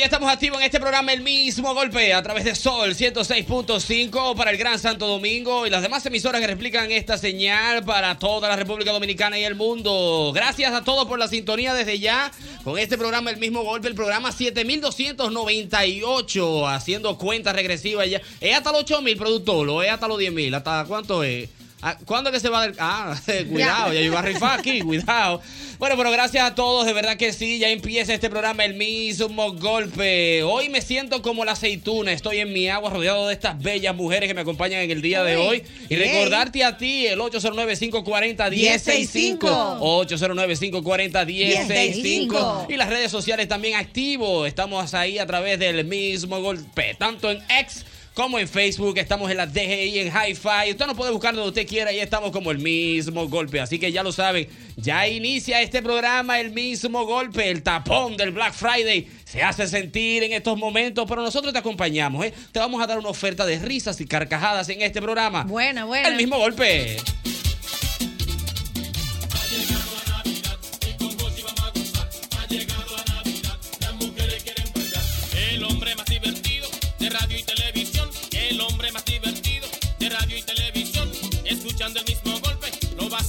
Ya estamos activos en este programa El mismo golpe a través de Sol 106.5 para el Gran Santo Domingo y las demás emisoras que replican esta señal para toda la República Dominicana y el mundo. Gracias a todos por la sintonía desde ya con este programa El mismo golpe, el programa 7298, haciendo cuentas regresivas ya. ¿Es hasta los 8000 productor o es hasta los 10000? ¿Hasta cuánto es? Ah, ¿Cuándo es que se va del.? Ah, cuidado, ya iba a rifar aquí, cuidado. Bueno, pero gracias a todos, de verdad que sí, ya empieza este programa El mismo golpe. Hoy me siento como la aceituna, estoy en mi agua rodeado de estas bellas mujeres que me acompañan en el día de hoy. Y recordarte a ti, el 809-540-1065. 809-540-1065. Y las redes sociales también activos. Estamos ahí a través del mismo golpe, tanto en X como en Facebook, estamos en la DGI, en Hi-Fi. Usted nos puede buscar donde usted quiera y estamos como el mismo golpe. Así que ya lo saben, ya inicia este programa, el mismo golpe, el tapón del Black Friday. Se hace sentir en estos momentos, pero nosotros te acompañamos. ¿eh? Te vamos a dar una oferta de risas y carcajadas en este programa. Buena, buena. El mismo golpe.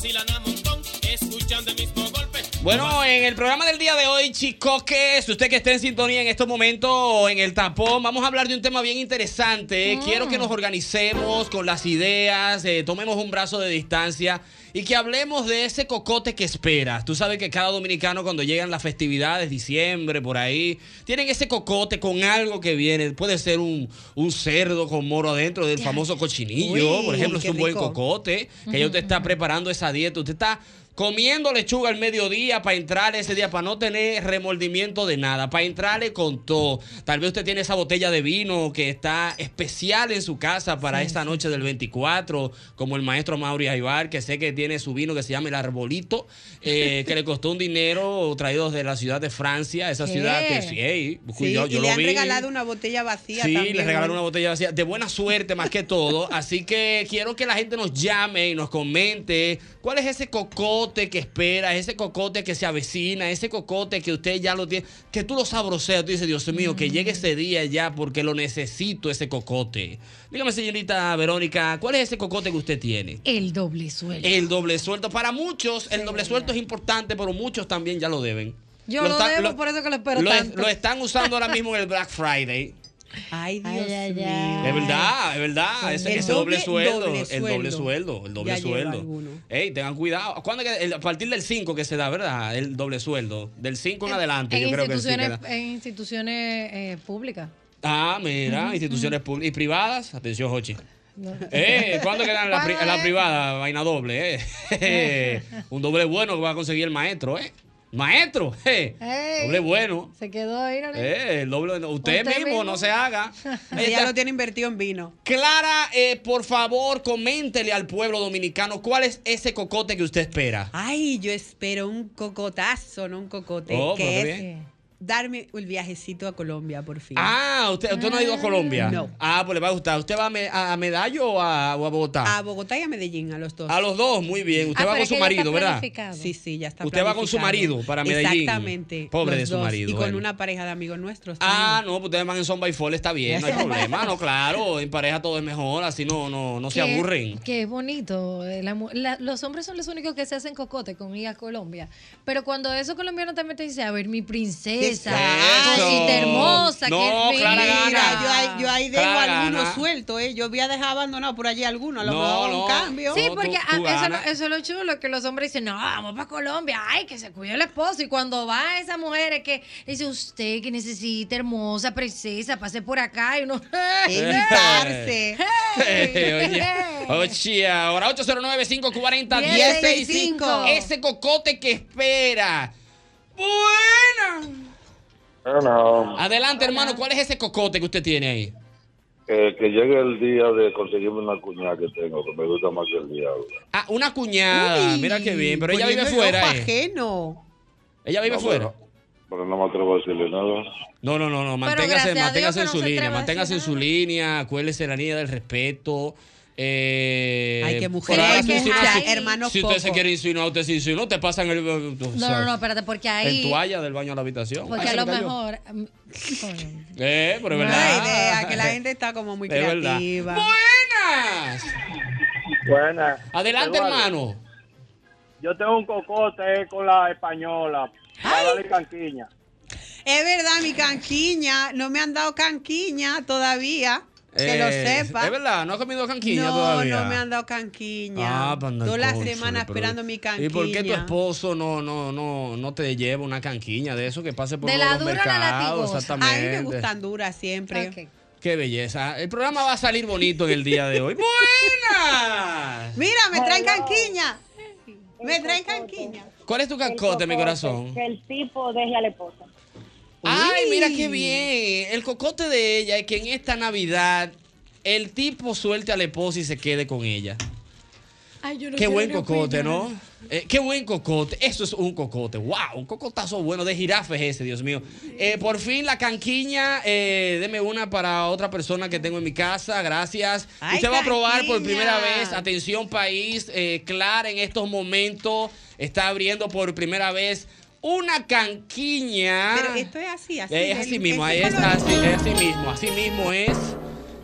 Vacilan a montón. Escuchando el mismo golpe. Bueno, en el programa del día de hoy, chicos, que si usted que esté en sintonía en estos momentos en el tapón, vamos a hablar de un tema bien interesante. Quiero que nos organicemos con las ideas, eh, tomemos un brazo de distancia y que hablemos de ese cocote que esperas. Tú sabes que cada dominicano cuando llegan las festividades, diciembre, por ahí, tienen ese cocote con algo que viene. Puede ser un, un cerdo con moro adentro del famoso cochinillo, Uy, por ejemplo, es un buen cocote, que ya usted está preparando esa dieta, usted está comiendo lechuga al mediodía para entrar ese día, para no tener remordimiento de nada, para entrarle con todo. Tal vez usted tiene esa botella de vino que está especial en su casa para esta noche del 24, como el maestro Mauri Aybar, que sé que tiene su vino que se llama el Arbolito, eh, que le costó un dinero traído de la ciudad de Francia, esa ¿Qué? ciudad que sí, hey, Sí, yo, y le han vi. regalado una botella vacía Sí, también. le regalaron una botella vacía. De buena suerte, más que todo. Así que quiero que la gente nos llame y nos comente cuál es ese cocote que espera, ese cocote que se avecina, ese cocote que usted ya lo tiene, que tú lo sabroseas. Tú dices, Dios mío, que llegue ese día ya porque lo necesito, ese cocote. Dígame, señorita Verónica, ¿cuál es ese cocote que usted tiene? El doble sueldo. El doble sueldo. Para muchos, el doble sueldo es importante, pero muchos también ya lo deben. Yo lo están- debo, por eso que lo espero lo, tanto. lo están usando ahora mismo en el Black Friday. Ay, Dios Ay, ay, mío. ay. Es verdad, es verdad. Ese, doble, doble- sueldo, doble El doble sueldo. El doble Ya sueldo. Ey, tengan cuidado. ¿Cuándo es que- el- a partir del 5 que se da, ¿verdad? El doble sueldo. Del 5 en, adelante, en yo creo que sí instituciones, queda. en instituciones eh, públicas. Ah, mira, instituciones públicas y privadas. Atención, Jochi. No. Eh, ¿Cuándo quedan la, pri- ¿Cuándo la privada? Vaina doble, eh. Un doble bueno que va a conseguir el maestro, eh. Maestro, eh, Ey. doble bueno. Se quedó ahí, ¿no? Eh, el doble, usted, Usted mismo, mismo. no se haga. Ella está. lo tiene invertido en vino. Clara, eh, por favor, coméntele al pueblo dominicano cuál es ese cocote que usted espera. Ay, yo espero un cocotazo, no un cocote. Oh, que qué es bien. Darme el viajecito a Colombia, por fin. Ah, usted, usted no ha ido a Colombia. No. Ah, pues le va a gustar. ¿Usted va a, Me- a Medallo o a, o a Bogotá? A Bogotá y a Medellín, a los dos. A los dos, muy bien. Usted Ah, va pero con es su que ya está marido, ¿verdad? planificado. Sí, sí, ya está Usted va con su planificado. marido para Medellín. Exactamente. Pobre los de su dos, marido, Y con bueno. una pareja de amigos nuestros. Ah, también. no, pues ustedes van en Son by Fall, está bien, no hay problema, no, claro, en pareja todo es mejor, así no, no, no se Que- aburren. Que es bonito. eh, la mu- la- los hombres son los únicos que se hacen cocote con ir a Colombia. Pero cuando esos colombianos también te dicen, a ver, mi princesa, Eso. cosita hermosa, No, que es Clara fina". Gana. Mira, yo ahí, yo ahí dejo Clara algunos sueltos, ¿eh? Yo voy a dejar abandonado por allí algunos, a lo No, mejor no. un cambio. Sí, No, porque tú- tú eso, es lo- ganas. eso es lo chulo, que los hombres dicen, no, vamos para Colombia, ay, que se cuide el esposo. Y cuando va esa mujer es que dice, usted que necesita hermosa, princesa, pase por acá. Y uno, Evitarse. Oye, oye, ahora 809-540-1065. Ese cocote que espera. Buena. Bueno, Adelante, hermano, ¿cuál es ese cocote que usted tiene ahí? eh, que llegue el día de conseguirme una cuñada que tengo, que me gusta más que el diablo. Ah, una cuñada. Uy, Mira qué bien, pero ella vive poniendo el fuera. eh. ajeno. Ella vive No, fuera. Pero, pero no me atrevo a decirle nada. No, no, no, no. Manténgase, manténgase en su línea. Manténgase en su línea. Acuérdese la línea del respeto. Eh, Ay, qué por mujer. ahora, hay que dejar si- hermanos Si usted se quiere insinuar, usted se insinúa, te pasan el. o No, sea, no, no, espérate, porque ahí. En toalla del baño a la habitación. Porque Ay, a lo me mejor. mm. Eh, pero es No verdad. hay idea, que la gente está como muy Es verdad. creativa. Buenas. Buenas. Adelante, Eduardo, hermano. Yo tengo un cocote con la española. Para darle canquiña. Es verdad, mi canquiña. No me han dado canquiña todavía. Que lo Eh, sepa. Es verdad, no ha comido canquiña no, todavía. no me han dado canquiña. Ah, panda, Toda la semana pero- esperando mi canquiña. ¿Y por qué tu esposo no, no, no, no te lleva una canquiña de eso que pase por ¿De todos la los dura la? Exactamente. A mí me gustan duras siempre. Ok. Qué belleza. El programa va a salir bonito en el día de hoy. ¡Buenas! Mira, me traen canquiña. Me traen canquiña. ¿Cuál es tu cacote, mi corazón? Que el tipo deje a la esposa. Ay, mira qué bien. El cocote de ella es que en esta Navidad el tipo suelte a la esposa y se quede con ella. Ay, yo no Qué buen cocote, opinar. ¿no? Eh, qué buen cocote. Eso es un cocote. ¡Wow! Un cocotazo bueno de jirafa es ese, Dios mío. Eh, por fin la canquiña. Eh, deme una para otra persona que tengo en mi casa. Gracias. Ay, Usted va a probar por primera vez. Atención, país. Eh, Clara en estos momentos está abriendo por primera vez una canquiña. Pero esto es así, así. Es del- así mismo, es así, es así mismo, así mismo es.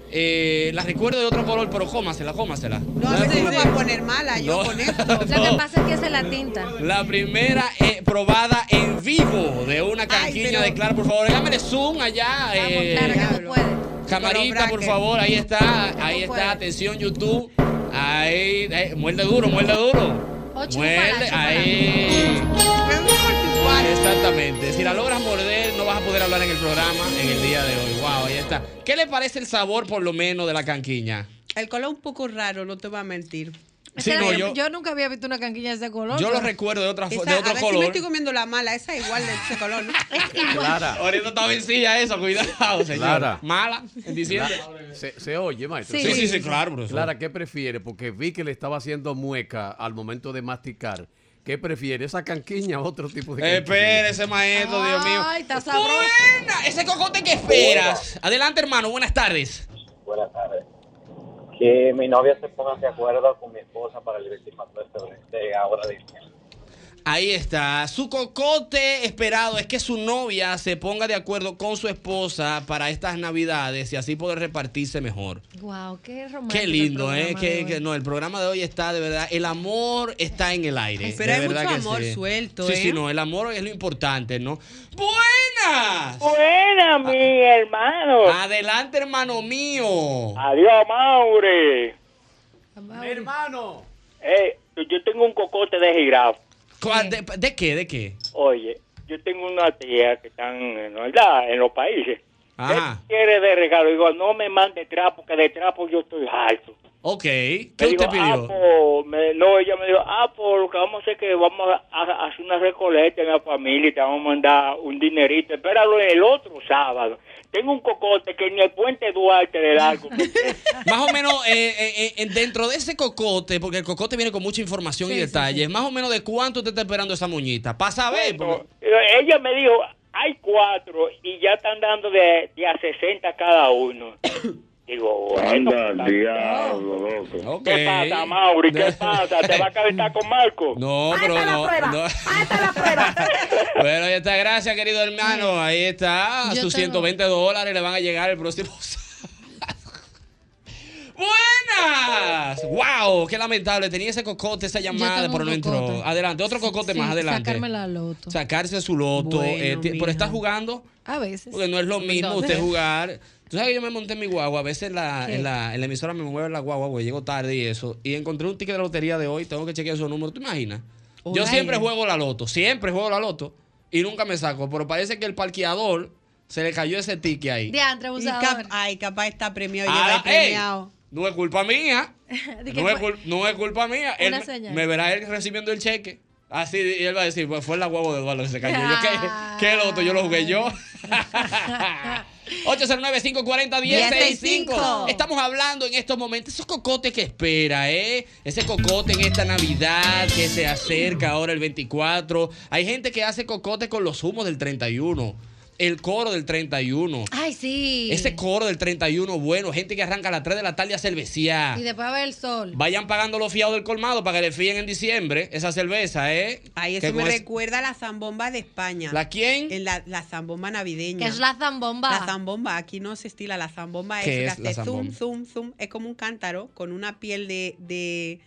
Eh, la recuerdo de otro color, pero cómasela, cómasela. No, a veces me voy a poner mala yo No. con esto. Lo que pasa es que es la tinta. La primera eh, probada en vivo de una canquiña pero- de Clara, por favor. Hágame zoom allá. Vamos, eh, Clara, que tú diablo. puedes. camarita, por favor. Ahí está, ahí está. puedes. Atención, YouTube. Ahí, eh, muerde duro, muerde duro. Chúpala, muerde, ahí. Exactamente. Si la logras morder, no vas a poder hablar en el programa en el día de hoy. Wow, ahí está. ¿Qué le parece el sabor, por lo menos, de la canquiña? El color un poco raro, no te voy a mentir. Sí, no, yo, yo, nunca había visto una canquilla de ese color. yo lo recuerdo de, otra, Esa- de a otro ver si me color. estoy comiendo la mala. Esa es igual de ese color, ¿no? Clara, Ahorita está vencida esa, cuidado, señor. Clara. Mala, en diciembre. se, se oye, maestro. Sí, sí, sí, claro, profesor. Clara, ¿qué prefiere? Porque vi que le estaba haciendo mueca al momento de masticar. ¿Qué prefiere? ¿Esa canquiña o otro tipo de canquiña? Espérese, maestro, Dios mío. Ay, está sabroso. Buena, ese cocote que esperas. Adelante, hermano, buenas tardes. Buenas tardes. Que mi novia se ponga de acuerdo con mi esposa para el 24 de febrero de ahora de. Ahí está. Su cocote esperado es que su novia se ponga de acuerdo con su esposa para estas navidades y así poder repartirse mejor. Wow, qué romántico. Qué lindo, el ¿eh? Que, no, el programa de hoy está de verdad. El amor está en el aire. Pero de hay verdad mucho que amor sí. suelto, Sí, ¿eh? sí, no. El amor es lo importante, ¿no? ¡Buenas! Buena, mi hermano. Adelante, hermano mío. Adiós, Mauri. Hermano. Eh, yo tengo un cocote de jirafa. ¿Cuál- ¿De, de qué? ¿De qué? Oye, yo tengo una tía que están, en ¿verdad? En los países. Ajá. ¿Qué quiere de regalo? Digo, no me mande trapo, que de trapo yo estoy alto. Ok. Me ¿Qué usted dijo, pidió? ah, pues, me- no, ella me dijo, ah, pues lo que vamos a hacer es que vamos a, a hacer una recolecta en la familia y te vamos a mandar un dinerito. Espéralo el otro sábado. Tengo un cocote que ni el puente Duarte de largo. Más o menos eh, eh, eh, dentro de ese cocote, porque el cocote viene con mucha información y Sí, sí, detalles, más o menos de cuánto usted está esperando esa muñita. Para saber. porque- Eh, ella me dijo, hay cuatro y ya están dando de, de a 60 cada uno. Digo, bueno. Anda, diablo, loco. ¿Qué pasa, Mauri? ¿Qué pasa? ¿Te va a calentar con Marco? No, pero no. no. bueno, ahí está. Gracias, querido hermano. Ahí está. Yo Sus tengo- 120 dólares le van a llegar el próximo sábado. ¡Buenas! ¡Wow! ¡Qué lamentable! Tenía ese cocote, esa llamada, pero no entró. Adelante, otro cocote Sí, más adelante. Sacarme la loto. Sacarse su loto. Bueno, eh, pero está jugando. A veces. Porque no es lo mismo usted jugar. Tú sabes que yo me monté en mi guagua. A veces en la, en la, en la emisora me mueve la guagua, güey. Llego tarde y eso. Y encontré un ticket de lotería de hoy. Tengo que chequear su número. ¿Tú imaginas? Yo Ay. siempre juego la loto. Siempre juego la loto. Y nunca me saco. Pero parece que el parqueador se le cayó ese ticket ahí. Y abusador. cap- ay, capaz está premiado y Ah, ey, premiado. no es culpa mía. Que No es, fue- cul- no es culpa mía. Él Una me- señal. me verá él recibiendo el cheque. Así, y él va a decir, pues fue la guagua de Eduardo que se cayó. Yo, ¿qué, ¿Qué loto? Yo lo jugué yo. 809-540-1065. Estamos hablando en estos momentos, esos cocotes que espera, ¿eh? Ese cocote en esta Navidad que se acerca ahora el 24. Hay gente que hace cocote con los humos del 31. El coro del 31. Ay, sí. Ese coro del 31, bueno, gente que arranca a las 3 de la tarde a cervecear. Y después a ver el sol. Vayan pagando los fiados del colmado para que le fíen en diciembre esa cerveza, ¿eh? Ay, Que eso me recuerda a la zambomba de España. ¿La quién? En la, la zambomba navideña. ¿Qué es la zambomba? La zambomba, aquí no se estila la zambomba. ¿Qué eso es que la hace zambomba? zoom, zoom, zoom. Es como un cántaro con una piel de, de,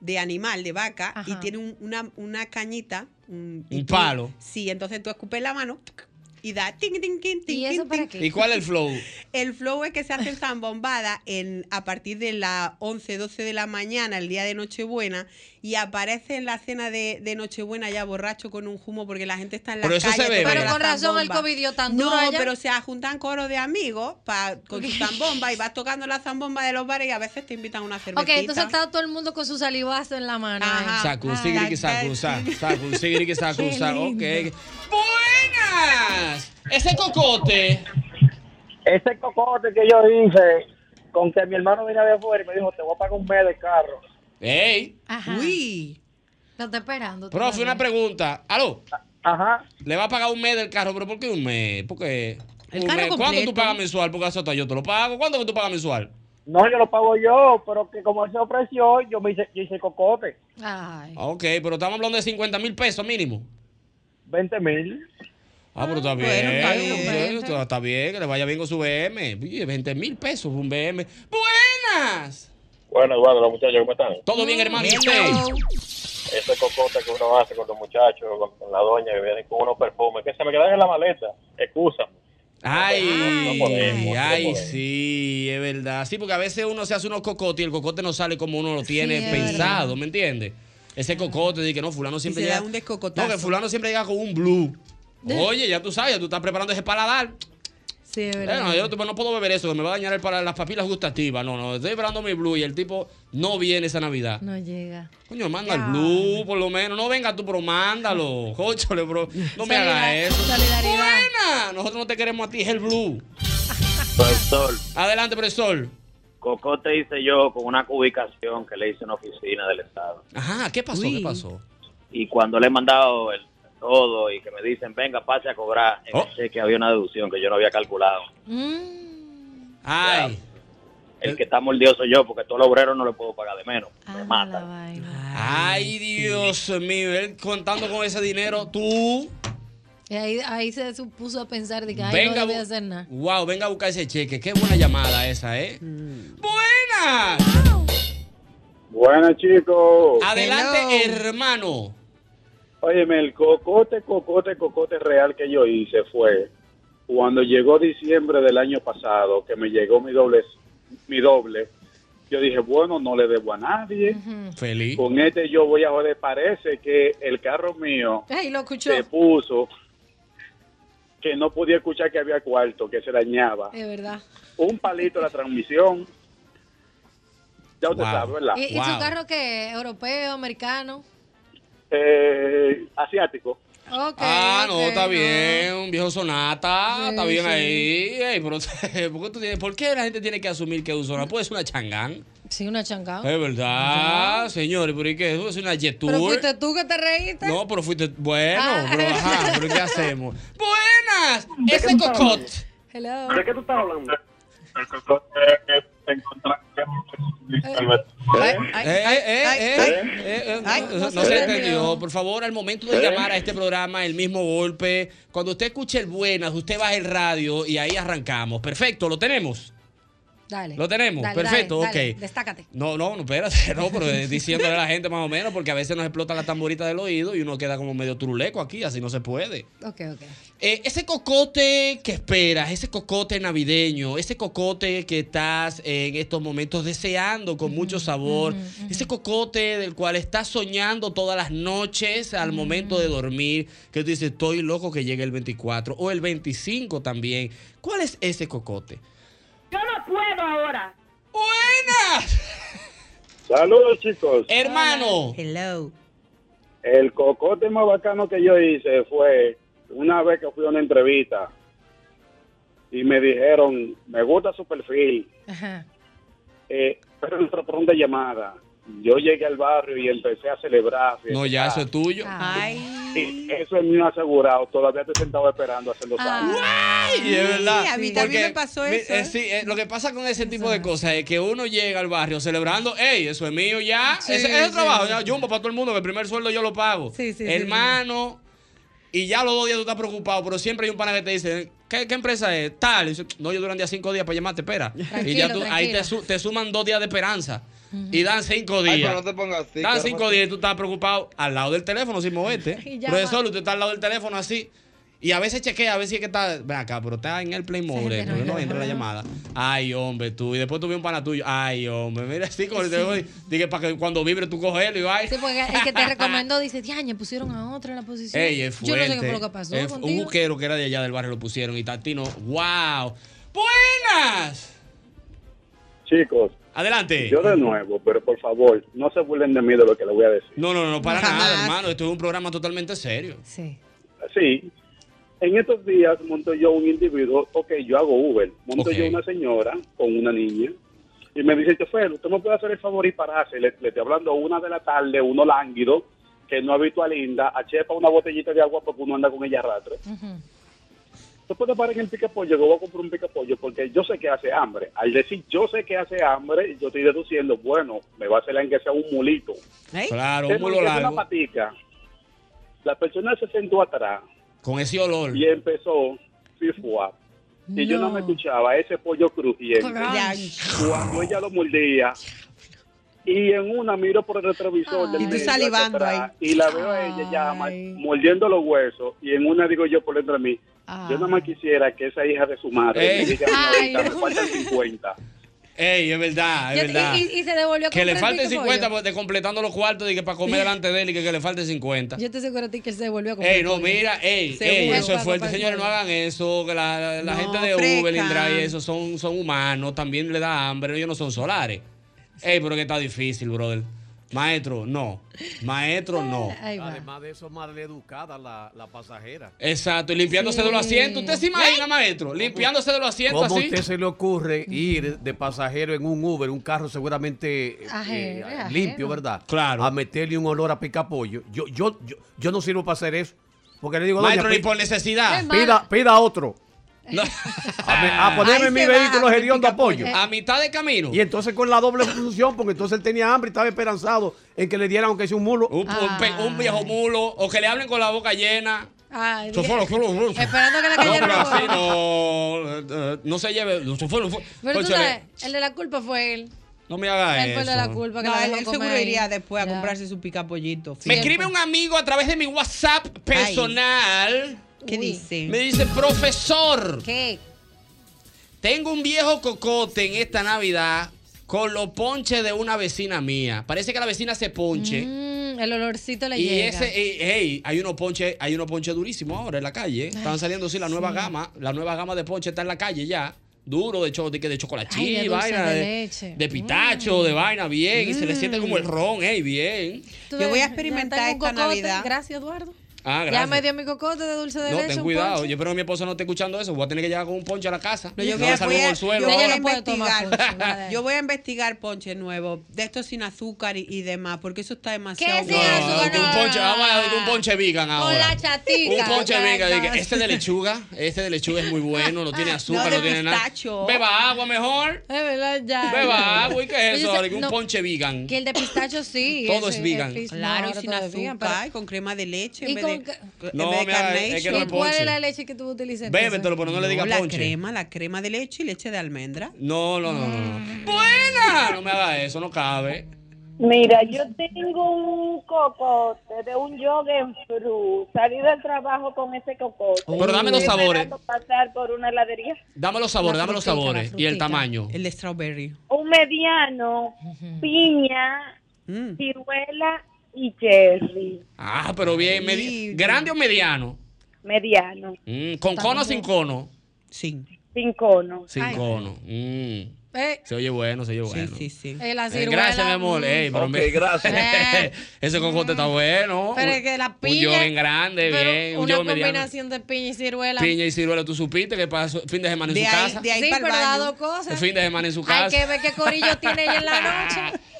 de animal, de vaca, y tiene un- una, una cañita. Un, Un tú- palo. Sí, entonces tú escupes la mano y da ting, ting, ting, ting, ¿Y eso ting, para qué? ¿Y cuál es el flow? El flow es que se hace zambombada en, a partir de las 11, 12 de la mañana, el día de Nochebuena, y aparece en la cena de, de Nochebuena ya borracho con un humo porque la gente está en la Pero eso calle. se bebe. tomando Pero con razón el. COVID dio tan No, duro allá. pero se juntan coros de amigos pa- con su zambomba y vas tocando la zambomba de los bares y a veces te invitan a una cervecita. Ok, entonces está todo el mundo con su salivazo en la mano. Ajá. Sacun, sacunsa. sí. Sacun, sigiri, sacunsa. Qué Ok. lindo. ¡Buenas! Ese cocote. Ese cocote que yo hice con que mi hermano vino de afuera y me dijo, te voy a pagar un mes de carro. ¡Ey! Ajá. Uy. Lo está esperando. Profe, una pregunta. ¿Aló? Ajá. Le va a pagar un mes del carro, pero ¿por qué un mes? Porque. El un carro mes. ¿Cuánto tú pagas mensual? Porque eso hasta yo te lo pago. ¿Cuánto que tú pagas mensual? No, yo lo pago yo, pero que como él se ofreció, yo me hice, yo hice cocote. Ay. Ok, pero estamos hablando de 50 mil pesos mínimo. 20 mil. Ah, pero está bien. bueno, está bien. Sí, está- está bien, que le vaya bien con su BM. Oye, 20 mil pesos un BM. ¡Buenas! Bueno, Eduardo, los muchachos, ¿cómo están? Todo bien, hermano. ¿Y? Ese cocote que uno hace con los muchachos, con, con la doña, que vienen con unos perfumes, que se me quedan en la maleta. Excusa. Ay, No podemos, ay, sí, es verdad. Sí, porque a veces uno se hace unos cocotes y el cocote no sale como uno lo tiene pensado. ¿me entiendes? Ese cocote de que no, fulano siempre se llega. da un descocotazo. No, que fulano siempre llega con un blue. Oye, ya tú sabes, ya tú estás preparando ese paladar. Sí, es verdad. Bueno, yo tipo, no puedo beber eso, que me va a dañar el para las papilas gustativas. No, no, estoy esperando mi blue y el tipo no viene esa Navidad. No llega. Coño, manda el blue, por lo menos. No venga tú, pero mándalo. Cóchale, bro. No me hagas eso. solidaridad. Buena. Nosotros no te queremos a ti, es el blue. Profesor, Adelante, profesor. cocote hice yo con una ubicación que le hice en una oficina del Estado. Ajá, ¿qué pasó? Uy. ¿Qué pasó? Y cuando le he mandado el todo y que me dicen, venga, pase a cobrar, en Oh. el cheque había una deducción que yo no había calculado. Mm. Ay. El que está mordido soy yo, porque todos los obreros no le puedo pagar de menos. Me Ah, vaina. Ay, Dios mío. Él contando con ese dinero, tú. Y ahí, ahí se puso a pensar de que ay, venga, no debe bu- hacer nada. Wow, venga a buscar ese cheque. Qué buena llamada esa, ¿eh? Mm. Buena. Buenas, chicos. Adelante, Hello. hermano. Óyeme, el cocote, cocote, cocote real que yo hice fue cuando llegó diciembre del año pasado, que me llegó mi doble, mi doble. Yo dije, bueno, no le debo a nadie. Feliz. Con este yo voy a joder. Parece que el carro mío Ay, lo se puso que no podía escuchar que había cuarto, que se dañaba. Es verdad. Un palito la transmisión. Ya usted Wow. sabe, ¿verdad? ¿Y, y su carro qué? ¿Europeo, americano? Eh, asiático. Ah, no, ok, está bien, un viejo sonata, Sí, está bien sí. ahí. Ey, pero, ¿por, qué tú tienes- por qué la gente tiene que asumir que es un sonata? Puede ser una changán. Sí, una changada. Es verdad, señores, pero ¿y qué? ¿Eso es una jet Pero fuiste tú que te reíste. No, pero fuiste. Bueno, Ah. pero ajá, pero ¿qué hacemos? ¡Buenas! Ese cocot. Hello. ¿De qué tú estás hablando? Eh, eh, eh, eh, eh, no, se entendió. entendió. Por favor, al momento de llamar a este programa, el mismo golpe. Cuando usted escuche el buenas, usted baja el radio y ahí arrancamos. Perfecto, lo tenemos. Dale. Lo tenemos, Dale, perfecto, dale, ok. Destácate. No, no, no, espérate, no, pero diciéndole a la gente más o menos, porque a veces nos explota la tamborita del oído y uno queda como medio turuleco aquí, así no se puede. Ok, ok. Eh, ese cocote que esperas, ese cocote navideño, ese cocote que estás en estos momentos deseando con mucho sabor, ese cocote del cual estás soñando todas las noches al momento de dormir, que tú dices, estoy loco que llegue el 24 o el 25 también. ¿Cuál es ese cocote? Yo no puedo ahora. ¡Buenas! Saludos, chicos. Hermano. Hello. El cocote más bacano que yo hice fue una vez que fui a una entrevista y me dijeron, me gusta su perfil, Ajá. eh, pero nuestro patrón de llamada. Yo llegué al barrio y empecé a celebrar. No, ya eso es tuyo. Sí, eso es mío asegurado. Todavía estoy sentado esperando hace dos años. Ay, es verdad. a mí también me pasó eso, eh, sí, eh, lo que pasa con ese tipo de cosas es que uno llega al barrio celebrando, hey, eso es mío ya. Sí, ese es el sí, trabajo, sí. ya, jumbo para todo el mundo, que el primer sueldo yo lo pago. Sí, sí, sí, Hermano. Y ya los dos días tú estás preocupado, pero siempre hay un pana que te dice, ¿qué, qué empresa es? Tal. Y dice, no, yo duran día cinco días para llamarte, espera. y ya tú, ahí te, su- te suman dos días de esperanza. Y dan cinco Ay, días. pero no te pongas así. Dan cinco días y tú estás preocupado al lado del teléfono sin moverte. Profesor, usted está al lado del teléfono así. Y a veces chequea, a ver si es que está. Ven acá, pero está en el play mode, porque no entra la llamada. Ay, hombre, tú. Y después tú ves un pana tuyo. Ay, hombre, mira así con el teléfono. y Dije, para que cuando vibre tú cogerlo y vaya. Sí, porque el que te recomendó dice, Diañe, pusieron a otra en la posición. Ey, es Yo no sé fuerte. qué fue lo que pasó Es- un buquero que era de allá del barrio lo pusieron. Y Tatino, wow. ¡Buenas! Chicos, Adelante. yo de nuevo, pero por favor, no se burlen de mí de lo que les voy a decir. No, no, no, para Jamás. nada, hermano. Esto es un programa totalmente serio. Sí. Sí. En estos días monto yo un individuo, ok, yo hago Uber, monto yo una señora con una niña y me dice, chofer, usted me puede hacer el favor y pararse. Le, le estoy hablando a una de la tarde, uno lánguido, que no ha visto a Linda, a Chepa una botellita de agua porque uno anda con ella arrastre. Usted puede parar en el pique pollo, yo voy a comprar un pique pollo porque yo sé que hace hambre. Al decir yo sé que hace hambre, yo estoy deduciendo, bueno, me va a hacer que sea un mulito. Claro, Se un mulo mantiene una largo. patica. La persona se sentó atrás Con ese olor. y empezó fifua. Y yo no me escuchaba ese pollo crujiente. Cuando ella lo mordía, y en una miro por el retrovisor Y tú salivando hacia atrás, ahí. Y la veo a ella ya mordiendo los huesos. Y en una digo yo por dentro de mí, yo nada más quisiera que esa hija de su madre Ey. me diga a mí Ay, ahorita, no. me faltan 50. Ey, es verdad, es Y- verdad. y, y- y se devolvió a que le falten pico 50 pollo. pues, de completando los cuartos y que para comer delante de él y que, que le falte 50. Yo te aseguro a ti que se devolvió a comprar Ey, no, pollo. mira, ey, eso es fuerte. Señores, no hagan eso. Que la, la- la No, gente de fresca. Uber, Indra y eso son, son humanos. También le da hambre. Ellos no son solares. Ey, pero que está difícil, brother. Maestro, no. Maestro, no. Además de eso, mal educada la, la pasajera. Exacto, y limpiándose de los asientos. ¿Usted se imagina, maestro? Limpiándose de los asientos ¿Cómo a así. usted se le ocurre ir de pasajero en un Uber, un carro seguramente eh, eh, limpio, ¿verdad? Claro. A meterle un olor a picapollo. Yo, yo, yo, yo no sirvo para hacer eso. Porque le digo, doña, Maestro, ni por necesidad. Es pida, pida otro. No. A, me- a ponerme en mi vehículo el hediondo apoyo. A mitad de camino. Y entonces con la doble función, porque entonces él tenía hambre y estaba esperanzado en que le dieran aunque sea un mulo. Un, un pe- un viejo mulo. O que le hablen con la boca llena. Ay. Esperando que le No, cayera pero una así bola. no. eh, eh, No se lleve. Pero tú sabes, el de la culpa fue él. No me haga Él fue el de la eso. culpa que No, la él, seguro ahí. iría después a Ya. comprarse su picapollito. Me escribe un amigo a través de mi WhatsApp personal. ¿Qué Uy. dice? Me dice, profesor, ¿Qué? tengo un viejo cocote en esta Navidad con los ponches de una vecina mía. Parece que la vecina se ponche. Mm, el olorcito le Y llega. ese, eh, hey, hay unos ponches, hay unos ponches durísimos ahora en la calle. ¿eh? Están saliendo sí la nueva gama, la nueva gama de ponche está en la calle ya. duro de, cho, de, que de chocolate, Ay, de vaina, de de, leche. de pitacho, de vaina, bien. Y se le siente Mm. como el ron, ey, bien. Yo voy a experimentar esta cocote. Navidad. Gracias, Eduardo. Ah, Ya me dio mi cocote de dulce de No, leche. ten un cuidado. ponche. Yo espero que mi esposa no esté escuchando eso. Voy a tener que llegar con un ponche a la casa. No, yo No voy a, voy a- el suelo. yo voy a no investigar. ponche, de Yo voy a investigar ponche nuevo, de estos sin azúcar y, y demás, porque eso está ¿Qué demasiado sin No, no, azúcar? un No, ponche, no, vamos a dar no. un ponche vegan Con ahora. la chatica. Un ponche vegan. de. Este de lechuga, este de lechuga es muy bueno, no tiene azúcar, No, no, de tiene nada. Beba agua mejor. Es verdad, ya. Beba agua. ¿Y qué es eso? Un no, ponche vegan. Que el de pistacho sí. Todo es vegan. Claro, no, y sin azúcar, y con crema de leche en ¿Y vez con de, qué- en No, vez de mira, es que no ¿Y es cuál es ponche. la leche que tú utilizas? Bébetelo, pero no le digas la ponche. crema, la crema de leche y leche de almendra. No, no, no, no. no. Buena. No me haga eso, no cabe. Mira, yo tengo un cocote de un en fruit. Salí del trabajo con ese cocote. Pero dame los sabores. pasar por una heladería. Dame los sabores, dame los sabores. Y el tamaño. El de strawberry. Un mediano, piña, Mm. ciruela y cherry. Ah, pero bien. medi- Sí. ¿Grande o mediano? Mediano, Mm, ¿Con cono o sin cono? Sí. sin cono. Sin Ay. cono. Mm. Eh, Se oye bueno, se oye Sí, bueno. sí, sí. eh, la Eh, ciruela. gracias, mi amor. mm, Ey, pero me- gracias. Eh. Ese cocote está bueno. Pero Un- es que la Un piña. bien grande, bien. Un Una mediano. combinación de piña y ciruela. Piña y ciruela, tú supiste que pasó fin de semana en De su ahí, casa. de ahí sí, para pero el da baño. dos cosas. El fin de semana en su Hay casa. que ver qué corillo tiene ella en la noche.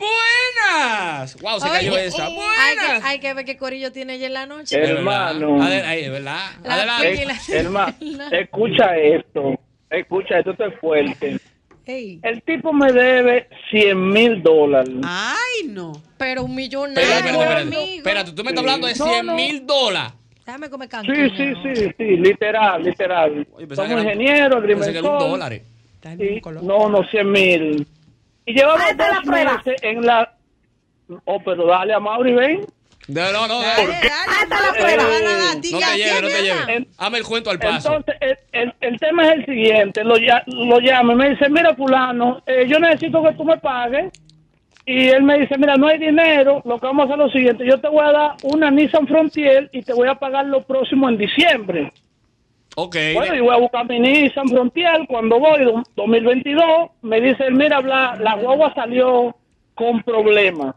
¡Buenas! ¡Wow! Se cayó Oye, esa. Hay ¡Buenas! que, hay que ver qué corillo tiene ella en la noche. Hermano. Adel- ahí, es verdad. La Adelante. hermano, escucha esto. Escucha esto, esto es fuerte. Ey, El tipo me debe 100 mil dólares. Ay, no. pero un millonario, Espérate, espérate, espérate. amigo. Espérate, tú me estás Sí. hablando de No, 100 no. mil dólares. Déjame comer Sí, canquilla. sí, sí, sí, literal, literal. Oye, Somos ingenieros, Pensé que era un agrimensor. dólar. Está en Sí, un color. no, no, 100 mil. Y llevamos Ahí está la dos prueba. meses en la... Oh, pero dale a Mauri, ven. No, no, no. Dale, eh, dale, está la prueba. dale, No te lleves, no te lleves. Hazme el cuento al paso. Entonces, el, el- el tema es el siguiente, lo, ya- lo llamo y me dice, mira fulano, eh, yo necesito que tú me pagues. Y él me dice, mira, no hay dinero, lo que vamos a hacer es lo siguiente, yo te voy a dar una Nissan Frontier y te voy a pagar lo próximo en diciembre. Ok. Bueno, yo voy a buscar mi Nissan Frontier, cuando voy, do- 2022, me dice, él, mira, Bla, la guagua salió con problemas.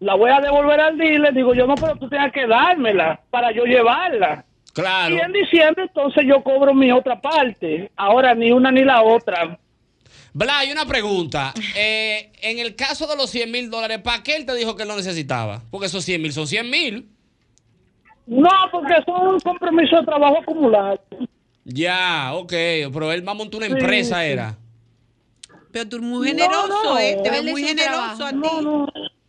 La voy a devolver al dealer, digo yo, no, pero tú tienes que dármela para yo llevarla. Claro. Y en diciembre entonces yo cobro mi otra parte. Ahora ni una ni la otra. Bla, hay una pregunta. Eh, en el caso de los 100 mil dólares, ¿para qué él te dijo que él no necesitaba? Porque esos 100 mil son 100 mil. No, porque son un compromiso de trabajo acumulado. Ya, ok. Pero él va a montar una Sí, empresa, sí. era. Pero tú eres muy generoso, No, no. ¿eh? Te ves muy generoso a ti. No, no.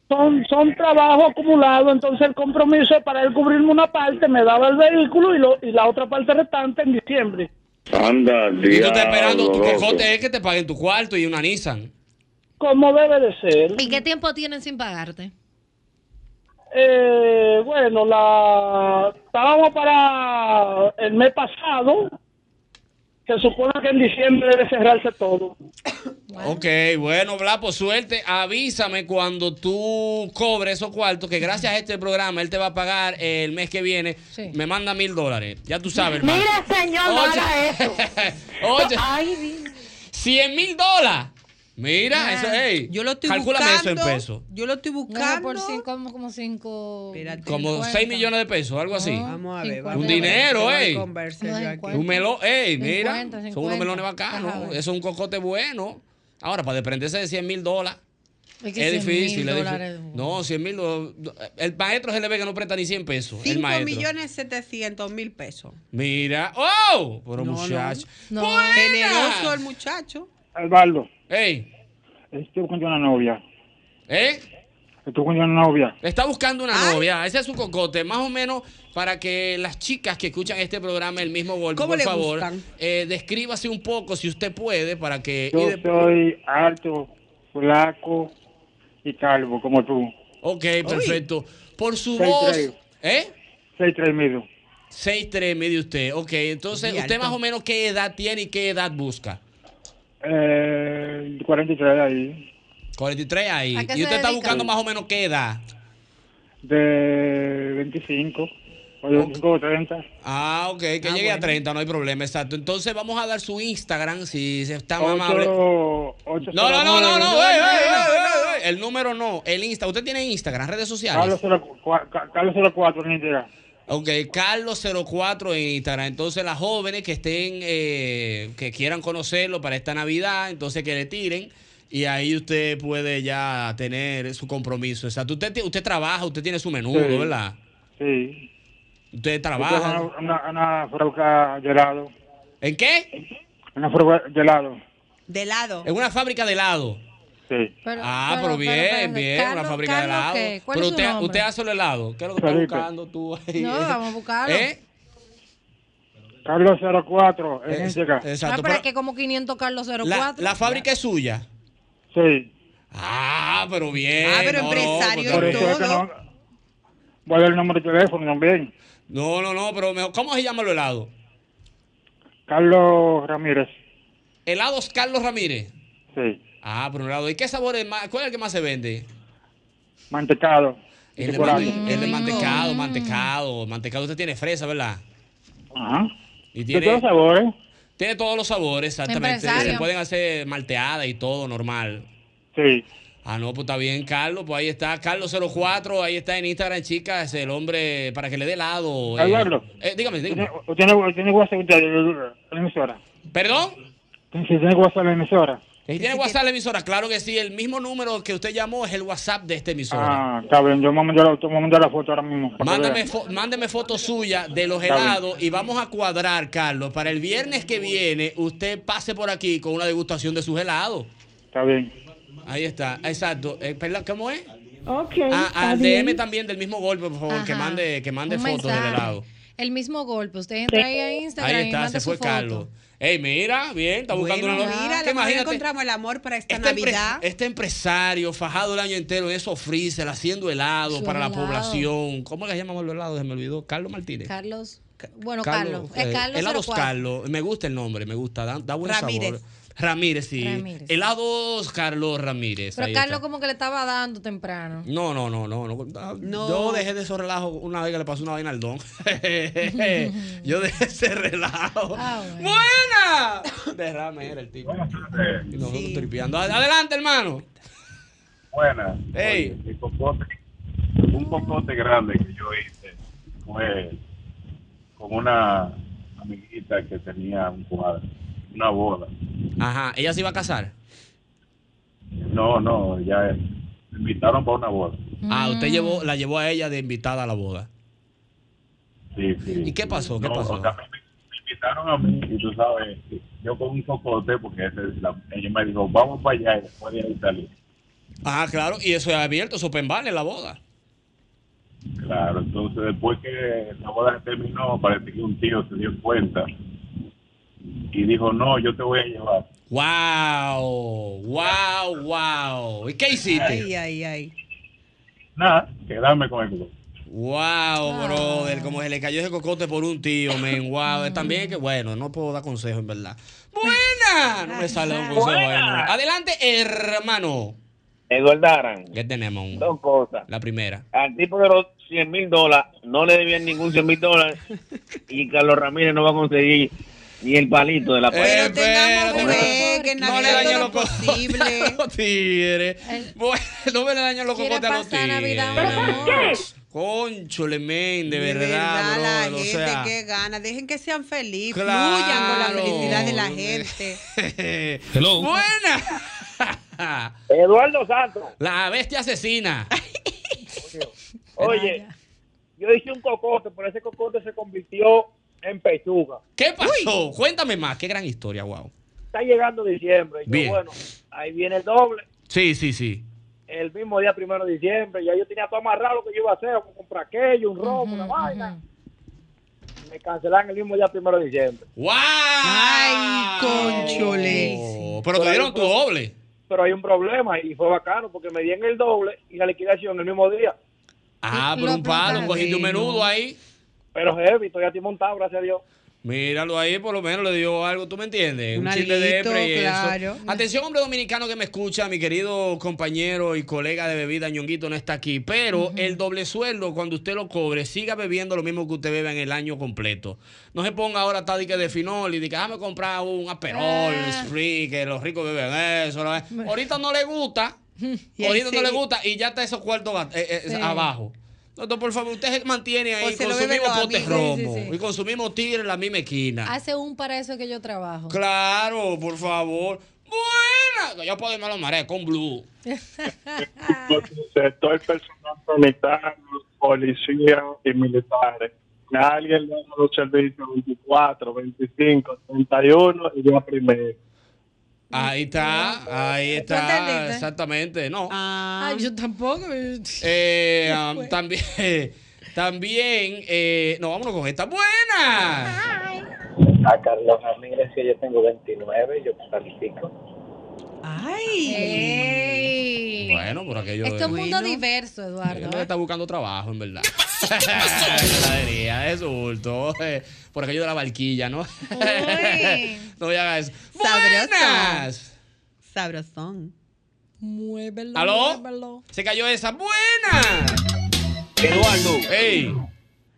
Son, son trabajo acumulado, entonces el compromiso es para él cubrirme una parte, me daba el vehículo y, lo, y la otra parte restante en diciembre. Anda, Y tú estás esperando tu diablo, cocote es que te paguen tu cuarto y una Nissan. Como debe de ser. ¿Y qué tiempo tienen sin pagarte? Eh, bueno, la estábamos para el mes pasado. Se supone que en diciembre debe cerrarse todo. Ok, bueno, Bla, por suerte, avísame cuando tú cobres esos cuartos, que gracias a este programa él te va a pagar el mes que viene. Sí. Me manda mil dólares. Ya tú sabes, hermano. Mira, señor, no haga eso. Oye, Ay, Dios. 100 mil dólares. Mira, Ah, eso, ey. Yo lo estoy Calcúlame buscando. eso en pesos. Yo lo estoy buscando. por cinco, como, como cinco. Espérate. Como 50. 6 millones de pesos, algo así. No. Vamos a ver. 50. vamos Un dinero, ey. Un melón, ey, mira. 50, son unos 50. melones bacanos. Eso es un cocote bueno. Ahora, para desprenderse de 100 mil dólares. Es que Es 100 mil difícil, es dólares. difícil. No, 100 mil. El maestro se le ve que no presta ni 100 pesos. el 5 maestro. millones 700 mil pesos. Mira. ¡Oh! Pero No, muchacho. No. Generoso el muchacho. Albaldo, ¡Ey! estoy buscando una novia. ¿Eh? Estoy buscando una novia. Está buscando una Ay. novia. Ese es su cocote. Más o menos para que las chicas que escuchan este programa, el mismo golpe, ¿Cómo por le favor, gustan? eh, descríbase un poco, si usted puede, para que. Yo de- soy alto, flaco y calvo, como tú. Ok, perfecto. Por su Seis, voz. tres. ¿Eh? Seis, tres medio. 6'3 mide usted. Ok, entonces, Muy ¿usted alto. más o menos qué edad tiene y qué edad busca? Eh, 43 ahí. 43 ahí. ¿A ¿Y usted está dedica? buscando más o menos qué edad? De 25. 45 30. Ah, ok, que Ah, llegue a bueno. 30, no hay problema, exacto. Entonces vamos a dar su Instagram si se está Ocho- amable. No, no, no, no, no, ey, ey, ey, ey, ey, el número no, el Insta. ¿Usted tiene Instagram, redes sociales? Carlos 04, Ca- Carlos 04 en Instagram. Ok, Carlos04 en Instagram. Entonces las jóvenes que estén, eh, que quieran conocerlo para esta Navidad, entonces que le tiren y ahí usted puede ya tener su compromiso. Exacto. Usted, ti- usted trabaja, usted tiene su menudo, Sí. ¿verdad? Sí. Usted trabaja. Una, una, una fábrica de helado. ¿En qué? Una fábrica de helado. De helado. En una fábrica de helado. Sí. ah, pero- pero, bien, pero, bien, Carlos- una fábrica Carlos, de helado. ¿qué? ¿Cuál pero es usted, nombre? usted hace el helado. ¿Qué es lo que está buscando tú ahí? No, vamos a buscarlo. ¿Eh? Carlos 04 en Es- Instagram. Ah, Exacto. pero es pero que como 500 Carlos 04. la, la fábrica es suya. Sí. Ah, pero bien. Ah, pero no, no, empresario pues, y Por eso es que todo. no. Voy a dar el número de teléfono también. No, no, no, pero mejor, ¿cómo se llama el helado? Carlos Ramírez. Helados Carlos Ramírez. Sí. Ah, pero un helado. ¿Y qué sabor es más? ¿Cuál es el que más se vende? Mantecado. El de, chocolate. mante- el de mantecado, mantecado. Mantecado usted tiene fresa, ¿verdad? Ajá. Y De tiene, todos los sabores. tiene todos los sabores, exactamente. Empresario. Se pueden hacer malteadas y todo normal. Sí. Ah, no, pues está bien, Carlos. Pues ahí está, Carlos04, ahí está en Instagram, chicas. Es el hombre para que le dé helado. eh. Eduardo. Eh, dígame, dígame. ¿Usted tiene, tiene WhatsApp usted, la emisora? ¿Perdón? Si tiene WhatsApp la emisora. Si tiene WhatsApp la emisora, claro que sí. El mismo número que usted llamó es el WhatsApp de esta emisora. Ah, está bien. Yo me voy a mandar la, a foto ahora mismo. Mándame, fo- mándeme fotos suyas de los helados y vamos a cuadrar, Carlos. Para el viernes que viene, usted pase por aquí con una degustación de sus helados. Está bien. Ahí está, exacto. Eh, ¿Cómo es? Ok. Ah, al bien. DM también del mismo golpe, por favor, que mande, que mande Un fotos del mensaje. helado. El mismo golpe. Usted entra ahí a Instagram Ahí y está, manda se su fue foto. Carlos. Ey, mira, bien, está buscando Bueno, una mira, a Que lo mejor imagínate, encontramos el amor para esta este, empre- Navidad. este empresario fajado el año entero en esos freezer, haciendo helado Su para la población. ¿Cómo es que se llaman los helados? Se me olvidó. Carlos Martínez. Carlos. Bueno, Carlos. Es eh, Carlos helados 04. Carlos. Me gusta el nombre, me gusta. Da, da buen Ramírez. sabor. Ramírez, sí. Ramírez. Helados Carlos Ramírez. Pero ahí Carlos está. como que le estaba dando temprano. No, no, no, no, no. No. Yo dejé de esos relajos una vez que le pasó una vaina al don. Yo dejé ese relajo. Ah, bueno. ¡Buena! Derrame era el tipo. Y nosotros tripeando. Adelante, hermano. Buena. Oye, cocote- un cocote grande que yo hice fue con una amiguita que tenía un cuadro, una boda. Ajá, ¿ella se iba a casar? No, no, ya me invitaron para una boda. Ah, usted Mm. llevó, la llevó a ella de invitada a la boda. Sí, sí. ¿Y qué pasó? ¿Qué No, pasó? o sea, me, me invitaron a mí y tú sabes, yo con un cocote porque ese- la- ella me dijo, vamos para allá y después de ahí salir. Ah, claro, y eso es abierto, eso es open bar en la boda. Claro, entonces después que la boda se terminó, parece que un tío se dio cuenta y dijo, no, yo te voy a llevar. ¡Wow! ¡Wow! ¡Wow! ¿Y qué hiciste? Ay, ay, ay. Nada, quedarme con el cocote. Wow, brother, como se le cayó ese cocote por un tío, men. Wow, también que bueno, no puedo dar consejo en verdad. Buena, no me sale un consejo. Adelante, hermano. Eduardo Aran, ¿Qué tenemos? dos cosas. La primera. Al tipo de los 100 mil dólares no le debían ningún 100 mil dólares y Carlos Ramírez no va a conseguir ni el palito de la pared. Pero tengamos fe, que No le todo los posible. Los tigres. Bueno, no me le dañan los cocotes a los tigres. Navidad, mi amor. Conchole, men, de, De verdad, verdad, la brother, o gente sea. que gana. Dejen que sean felices. Claro. Fluyan con la felicidad de la gente. Hello. Buena. Eduardo Santos, La bestia asesina. oye, yo hice un cocote, pero ese cocote se convirtió en pechuga. ¿Qué pasó? Cuéntame más. Qué gran historia, wow. Está llegando diciembre. y yo, Bien. bueno, ahí viene el doble. Sí, sí, sí. El mismo día, primero de diciembre, ya yo tenía todo amarrado lo que yo iba a hacer, como comprar aquello, un romo, una vaina. Me cancelaron el mismo día, primero de diciembre. ¡Wow! Ay, conchole. Oh, pero te dieron tu doble. Pero hay un problema y fue bacano porque me dieron el doble y la liquidación el mismo día. Ah, pero un palo, cogiste un menudo ahí. Pero heavy, estoy aquí montado, gracias a Dios. Míralo ahí, por lo menos le dio algo, ¿tú me entiendes? Un chiste de y eso. claro. Atención, hombre dominicano que me escucha, mi querido compañero y colega de bebida, Ñonguito, no está aquí. Pero el doble sueldo, cuando usted lo cobre, siga bebiendo lo mismo que usted bebe en el año completo. No se ponga ahora tádica de finol y diga, déjame comprar un aperol, Spree, que los ricos beben eso. Ahorita no le gusta. Y Ahorita no le gusta y ya está esos cuartos eh, eh, Sí. abajo. Doctor, por favor, usted se mantiene ahí se con lo su beben mismo los pote amigos. Sí, romo sí, sí. y con su mismo tigre en la misma esquina. Hace un para eso que yo trabajo. Claro, por favor. Buena. Yo puedo irme a los mares con blue. Todo el personal sanitario, policía y militares. Alguien le da los servicios 24, 25, 31 y día primero. Ahí está, ahí está, exactamente. No. Ah, yo tampoco. Eh, um, también, también, eh, no, vámonos con esta buena. A Carlos Ramírez, que yo tengo 29, yo califico. ¡Ay! Bueno, por aquello Esto es un mundo diverso, Él Eduardo. no ¿eh? está buscando trabajo, en verdad. Es bulto. eh, Por aquello de la barquilla, ¿no? no voy a hagan eso. ¡Buenas! Sabrosón. Muévelo. ¿Aló? muévelo. Se cayó esa. ¡Buena! Eduardo.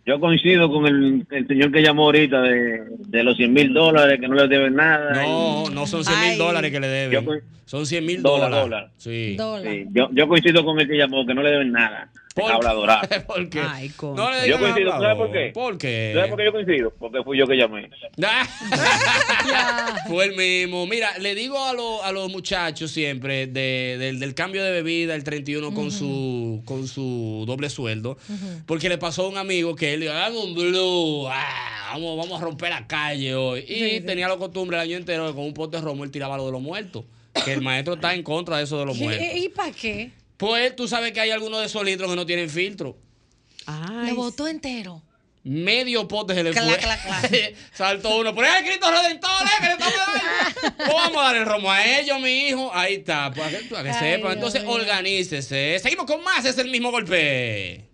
Yo coincido con el, el señor que llamó ahorita de, de los 100 mil dólares, que no le deben nada. No, no son 100 mil dólares que le deben. Yo Son 100 mil Dólar, dólares. dólar. Sí. Sí, yo, yo coincido con el que llamó, que no le deben nada. Habla dorado. ¿Por qué? No le yo coincido, ¿sabes por qué? ¿Por qué? ¿Sabes por qué yo coincido? Porque fui yo que llamé. Fue el mismo. Mira, le digo a, lo- a los muchachos siempre de- del, del cambio de bebida, el 31 con su con su doble sueldo, porque le pasó a un amigo que él dijo, haga un blue, ah, vamos, vamos a romper la calle hoy. Y Sí, sí. tenía la costumbre el año entero que con un pote de romo él tiraba lo de los muertos. Que el maestro está en contra de eso de los muertos. ¿Y, para qué? Pues tú sabes que hay algunos de esos litros que no tienen filtro. Lo botó entero. Medio pote se le Cla, fue. cla, cla. Saltó uno. Pero es el Cristo Redentor, eh, que le estamos dando. Pues vamos a dar el romo a ellos, mi hijo. Ahí está, para que, para que Ay, sepan. Dios Entonces, mío. organícese. Seguimos con más, es el mismo golpe.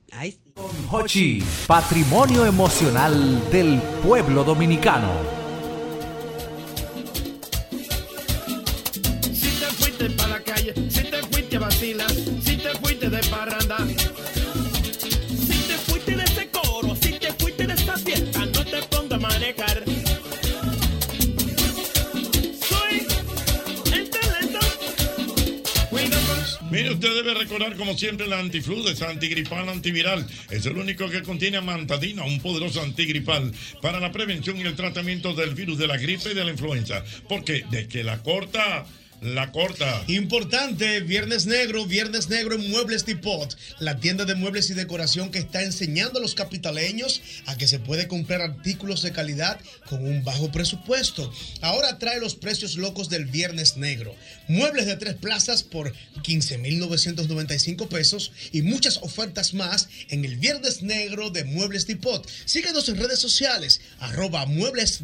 Hochi, patrimonio emocional del pueblo dominicano. Si te fuiste de parranda. Si te fuiste de ese coro, si te fuiste de esta fiesta, no te pongas a manejar. Soy el talento. Mire, usted debe recordar como siempre la antifludes, antigripal, antiviral. Es el único que contiene amantadina, un poderoso antigripal para la prevención y el tratamiento del virus de la gripe y de la influenza. Porque de que la corta, la corta. Importante, Viernes Negro, Viernes Negro en Muebles Depot, la tienda de muebles y decoración que está enseñando a los capitaleños a que se puede comprar artículos de calidad con un bajo presupuesto. Ahora trae los precios locos del Viernes Negro. Muebles de tres plazas por 15,995 pesos y muchas ofertas más en el Viernes Negro de Muebles Depot. Síguenos en redes sociales, arroba Muebles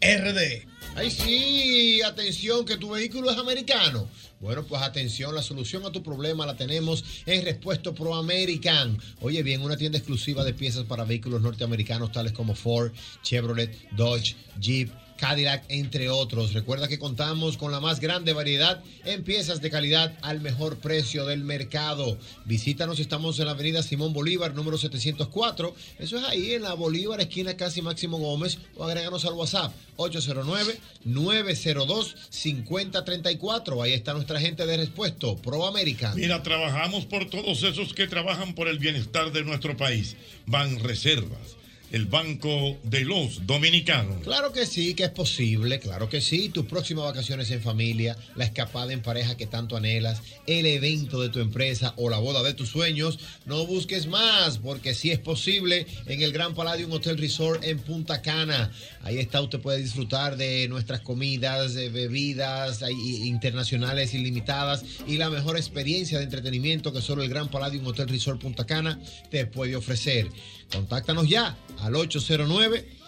RD. Ay, sí, atención, que tu vehículo es americano. Bueno, pues atención, la solución a tu problema la tenemos en Respuesto Pro American. Oye bien, una tienda exclusiva de piezas para vehículos norteamericanos tales como Ford, Chevrolet, Dodge, Jeep. Cadillac, entre otros. Recuerda que contamos con la más grande variedad en piezas de calidad al mejor precio del mercado. Visítanos, estamos en la avenida Simón Bolívar, número 704. Eso es ahí en la Bolívar, esquina casi Máximo Gómez. O agréganos al WhatsApp 809-902-5034. Ahí está nuestra gente de Respuesto, Pro American. Mira, trabajamos por todos esos que trabajan por el bienestar de nuestro país. Van Reservas, el Banco de los Dominicanos. Claro que sí, que es posible, claro que sí. Tus próximas vacaciones en familia, la escapada en pareja que tanto anhelas, el evento de tu empresa o la boda de tus sueños, no busques más, porque sí es posible en el Gran Palladium Hotel Resort en Punta Cana. Ahí está, usted puede disfrutar de nuestras comidas, de bebidas internacionales ilimitadas y la mejor experiencia de entretenimiento que solo el Gran Palladium Hotel Resort Punta Cana te puede ofrecer. Contáctanos ya al 809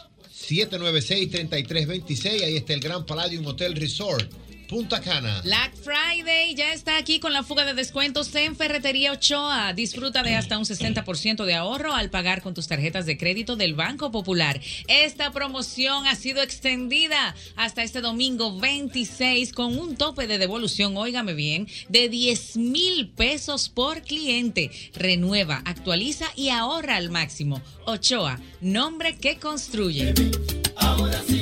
796-3326. Ahí está el Gran Palladium Hotel Resort. Punta Cana. Black Friday ya está aquí con la fuga de descuentos en Ferretería Ochoa. Disfruta de hasta un 60% de ahorro al pagar con tus tarjetas de crédito del Banco Popular. Esta promoción ha sido extendida hasta este domingo 26 con un tope de devolución, óigame bien, de 10 mil pesos por cliente. Renueva, actualiza y ahorra al máximo. Ochoa, nombre que construye. Ahora sí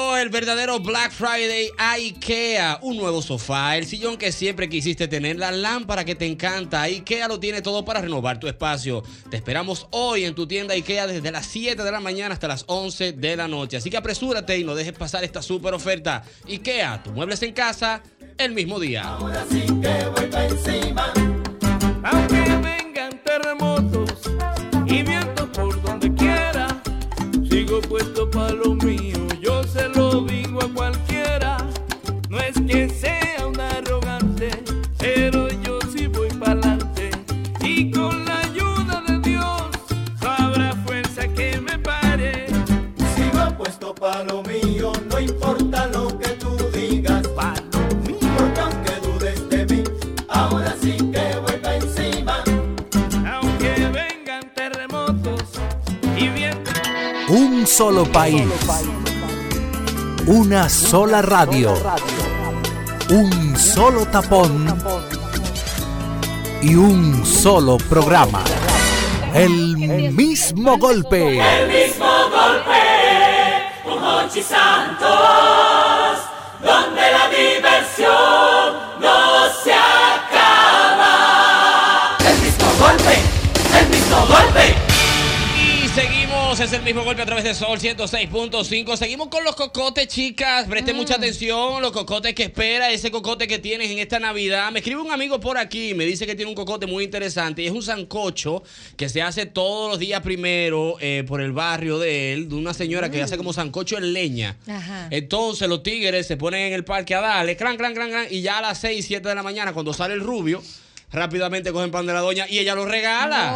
el verdadero Black Friday a IKEA. Un nuevo sofá, el sillón que siempre quisiste tener, la lámpara que te encanta. IKEA lo tiene todo para renovar tu espacio. Te esperamos hoy en tu tienda IKEA desde las 7 de la mañana hasta las 11 de la noche. Así que apresúrate y no dejes pasar esta super oferta. IKEA, tus muebles en casa el mismo día. Ahora sí que voy pa' encima. Aunque vengan terremotos y vientos por donde quiera, sigo puesto lo mío, no importa lo que tú digas. Porque aunque dudes de mí, ahora sí que voy pa' encima. Aunque vengan terremotos y vientos. Un solo país. Una sola radio. Un solo tapón. Y un solo programa. El mismo golpe. El mismo Santos, es el mismo golpe a través de Sol 106.5. Seguimos con los cocotes, chicas. Presten mucha atención, los cocotes que espera, ese cocote que tienes en esta Navidad. Me escribe un amigo por aquí, me dice que tiene un cocote muy interesante y es un sancocho que se hace todos los días primero eh, por el barrio de él, de una señora que hace como sancocho en leña. Ajá. Entonces los tigres se ponen en el parque a darle, clan, clan, clan, clan, y ya a las 6, 7 de la mañana, cuando sale el rubio, rápidamente cogen pan de la doña y ella lo regala.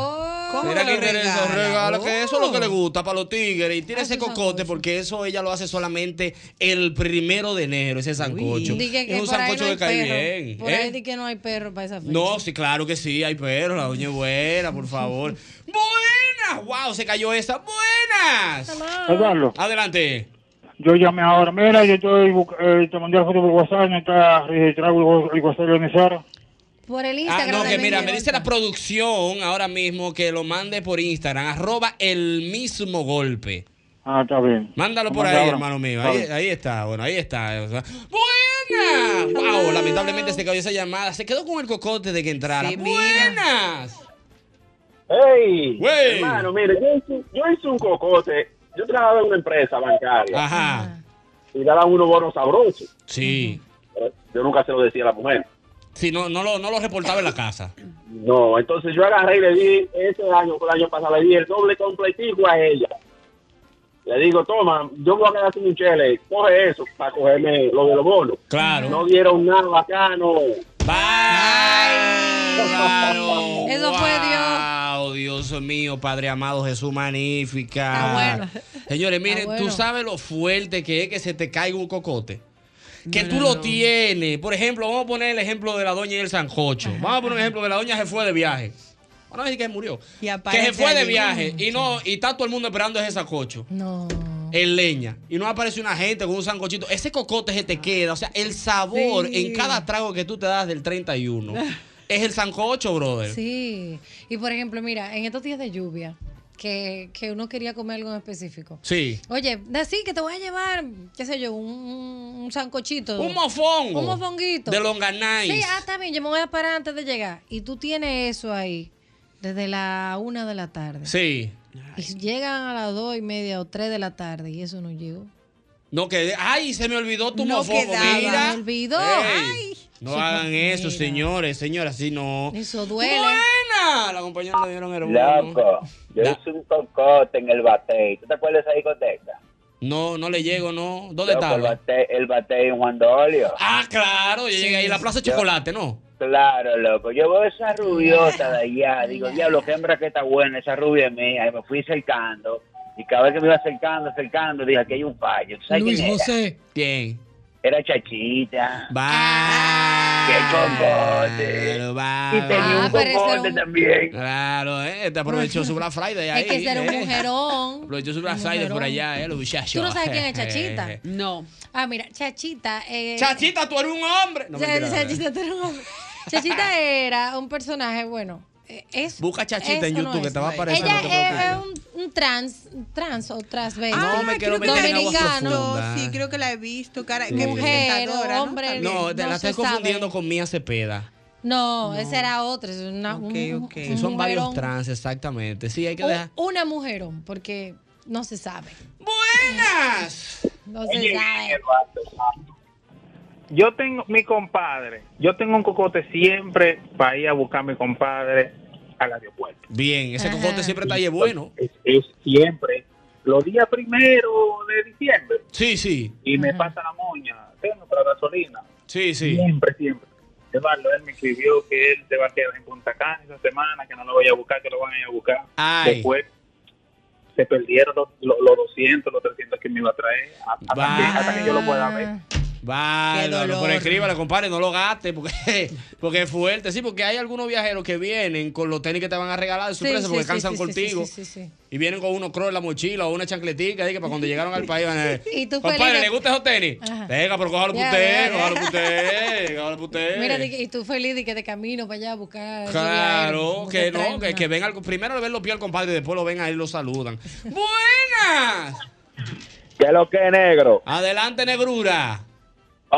¿Cómo Mira interesante, regala? regala, que eso es lo que le gusta para los tigres. Y tiene ese cocote porque eso ella lo hace solamente el primero de enero, ese sancocho. Que, que es un sancocho no hay que cae perro. bien. Por ¿eh? ahí di que no hay perro para esa fecha. No, sí, claro que sí, hay perros, la doña es buena, por favor. ¡Buenas! ¡Wow! Se cayó esa. ¡Buenas! Eduardo. Adelante. Yo llamé ahora. Mira, yo estoy, eh, te mandé la foto por WhatsApp, no está registrado el WhatsApp de emisora. Por el Ah, Instagram. no, de que mira, me dice la producción ahora mismo que lo mande por Instagram, arroba el mismo golpe. Ah, está bien. Mándalo Lo por ahí, ahora. hermano mío. Ahí, ahí está, bueno, ahí está. o sea, ¡Buenas! Wow, lamentablemente se cayó esa llamada. Se quedó con el cocote de que entrara. Sí. ¡Buenas! ¡Ey! Güey. Hermano, mire, yo hice, yo hice un cocote. Yo trabajaba en una empresa bancaria. Ajá. Y daban unos bonos sabrosos. Sí. Yo nunca se lo decía a la mujer. Sí, no, no, lo, no lo reportaba en la casa. No, entonces yo agarré y le di, ese año, el año pasado, le di el doble completico a ella. Le digo, toma, yo voy a quedar sin un chele, coge eso para cogerme lo de los bonos. Claro. No dieron nada bacano. Claro. Eso fue Dios. Dios mío, Padre amado, Jesús magnífica. Señores, miren, bueno. tú sabes lo fuerte que es que se te caiga un cocote. Que tú lo tienes. Por ejemplo, vamos a poner el ejemplo de la doña y el sancocho. Vamos a poner un ejemplo de la doña se fue de viaje. Vamos a decir que murió. Y Que se fue de allí. viaje y no y está todo el mundo esperando ese sancocho. No. En leña. Y no aparece una gente con un sancochito. Ese cocote se te queda. O sea, el sabor Sí. en cada trago que tú te das del 31 es el sancocho, brother. Sí. Y por ejemplo, mira, en estos días de lluvia, que, que uno quería comer algo en específico. Sí. Oye, sí, que te voy a llevar, qué sé yo, un, un sancochito. Un mofongo. Un mofonguito. De longanize. Sí, ah, está bien, yo me voy a parar antes de llegar. Y tú tienes eso ahí desde la una de la tarde. Sí. Y llegan a las dos y media o tres de la tarde y eso no llegó. No que ay, se me olvidó tu No mofongo. quedaba. Mira. Me olvidó. Ay. No hagan eso, señores, señoras, así no. Eso duele. Buena. La compañera le dieron hermano. Loco, yo hice un cocote en el batey. ¿Tú te acuerdas de esa discoteca? No, no le llego, no. ¿Dónde Loco, estaba? El bate, el bate en Juan Dolio. Ah, claro, yo llegué ahí, la Plaza de Yo- Chocolate, ¿no? Claro, loco. Yo veo esa rubiosa de allá. Digo, diablo, qué hembra que está buena. Esa rubia es mía. Y me fui acercando. Y cada vez que me iba acercando, acercando, dije, aquí hay un fallo. ¿Tú sabes Luis quién era? José. ¿Quién? Era Chachita. Va. ¡Qué cocote! va. Y tenía Ah, un ese cocote un- también. Claro, eh. Te aprovechó su Black Friday ahí. Es que ese era un eh. mujerón. Aprovechó su Black Friday por allá, eh, los muchachos. ¿Tú no sabes quién es Chachita? No. Ah, mira, Chachita. Eh, Chachita, tú eres un hombre. No, mentira. Chachita, tú eres un hombre. Chachita era un personaje, bueno, es. Busca Chachita en no YouTube, que te va a aparecer. Ella no es, un, un trans, trans o transvesti. No me quiero meter en aguas dominicano. profundas. Sí, creo que la he visto. Cara, Sí. que Mujer, ¿no? hombre. No, te no la estás confundiendo con Mía Cepeda. No, ese era otro. Es una, un- un Sí, son varios trans, exactamente. Sí, hay que Un- dejar. Una mujerón, porque no se sabe. ¡Buenas! No se Oye, sabe. Yo tengo mi compadre, yo tengo un cocote siempre para ir a buscar a mi compadre al aeropuerto. Bien, ese cocote siempre está ahí bueno. Es, es siempre los días primero de diciembre Sí, sí. y me pasa la moña, tengo para gasolina. Sí, sí. Siempre, siempre. Eduardo, él me escribió que él se va a quedar en Punta Cana esa semana, que no lo vaya a buscar, que lo van a ir a buscar. Ay. Después se perdieron los, los, los 200, los 300 que me iba a traer, hasta, que, hasta que yo lo pueda ver. Dolor. pero escríbale, compadre, no lo gaste porque, porque es fuerte. Sí, porque hay algunos viajeros que vienen con los tenis que te van a regalar de sorpresa sí, porque sí, cansan sí, sí, contigo. sí, sí, sí. Y vienen con unos crocs en la mochila o una chancletica, para cuando llegaron al país van a decir, Y tú compadre, feliz ¿le gusta esos tenis? Ajá. Venga, pero cójalo para usted, cójalo para usted, cójalo para usted. Mira, y tú feliz de que de camino para allá a buscar. Claro, que traen no, que, que ven al, primero le ven los pies al compadre y después lo ven ahí y lo saludan. ¡Buenas! ¿Qué es lo que es negro? Adelante, negrura.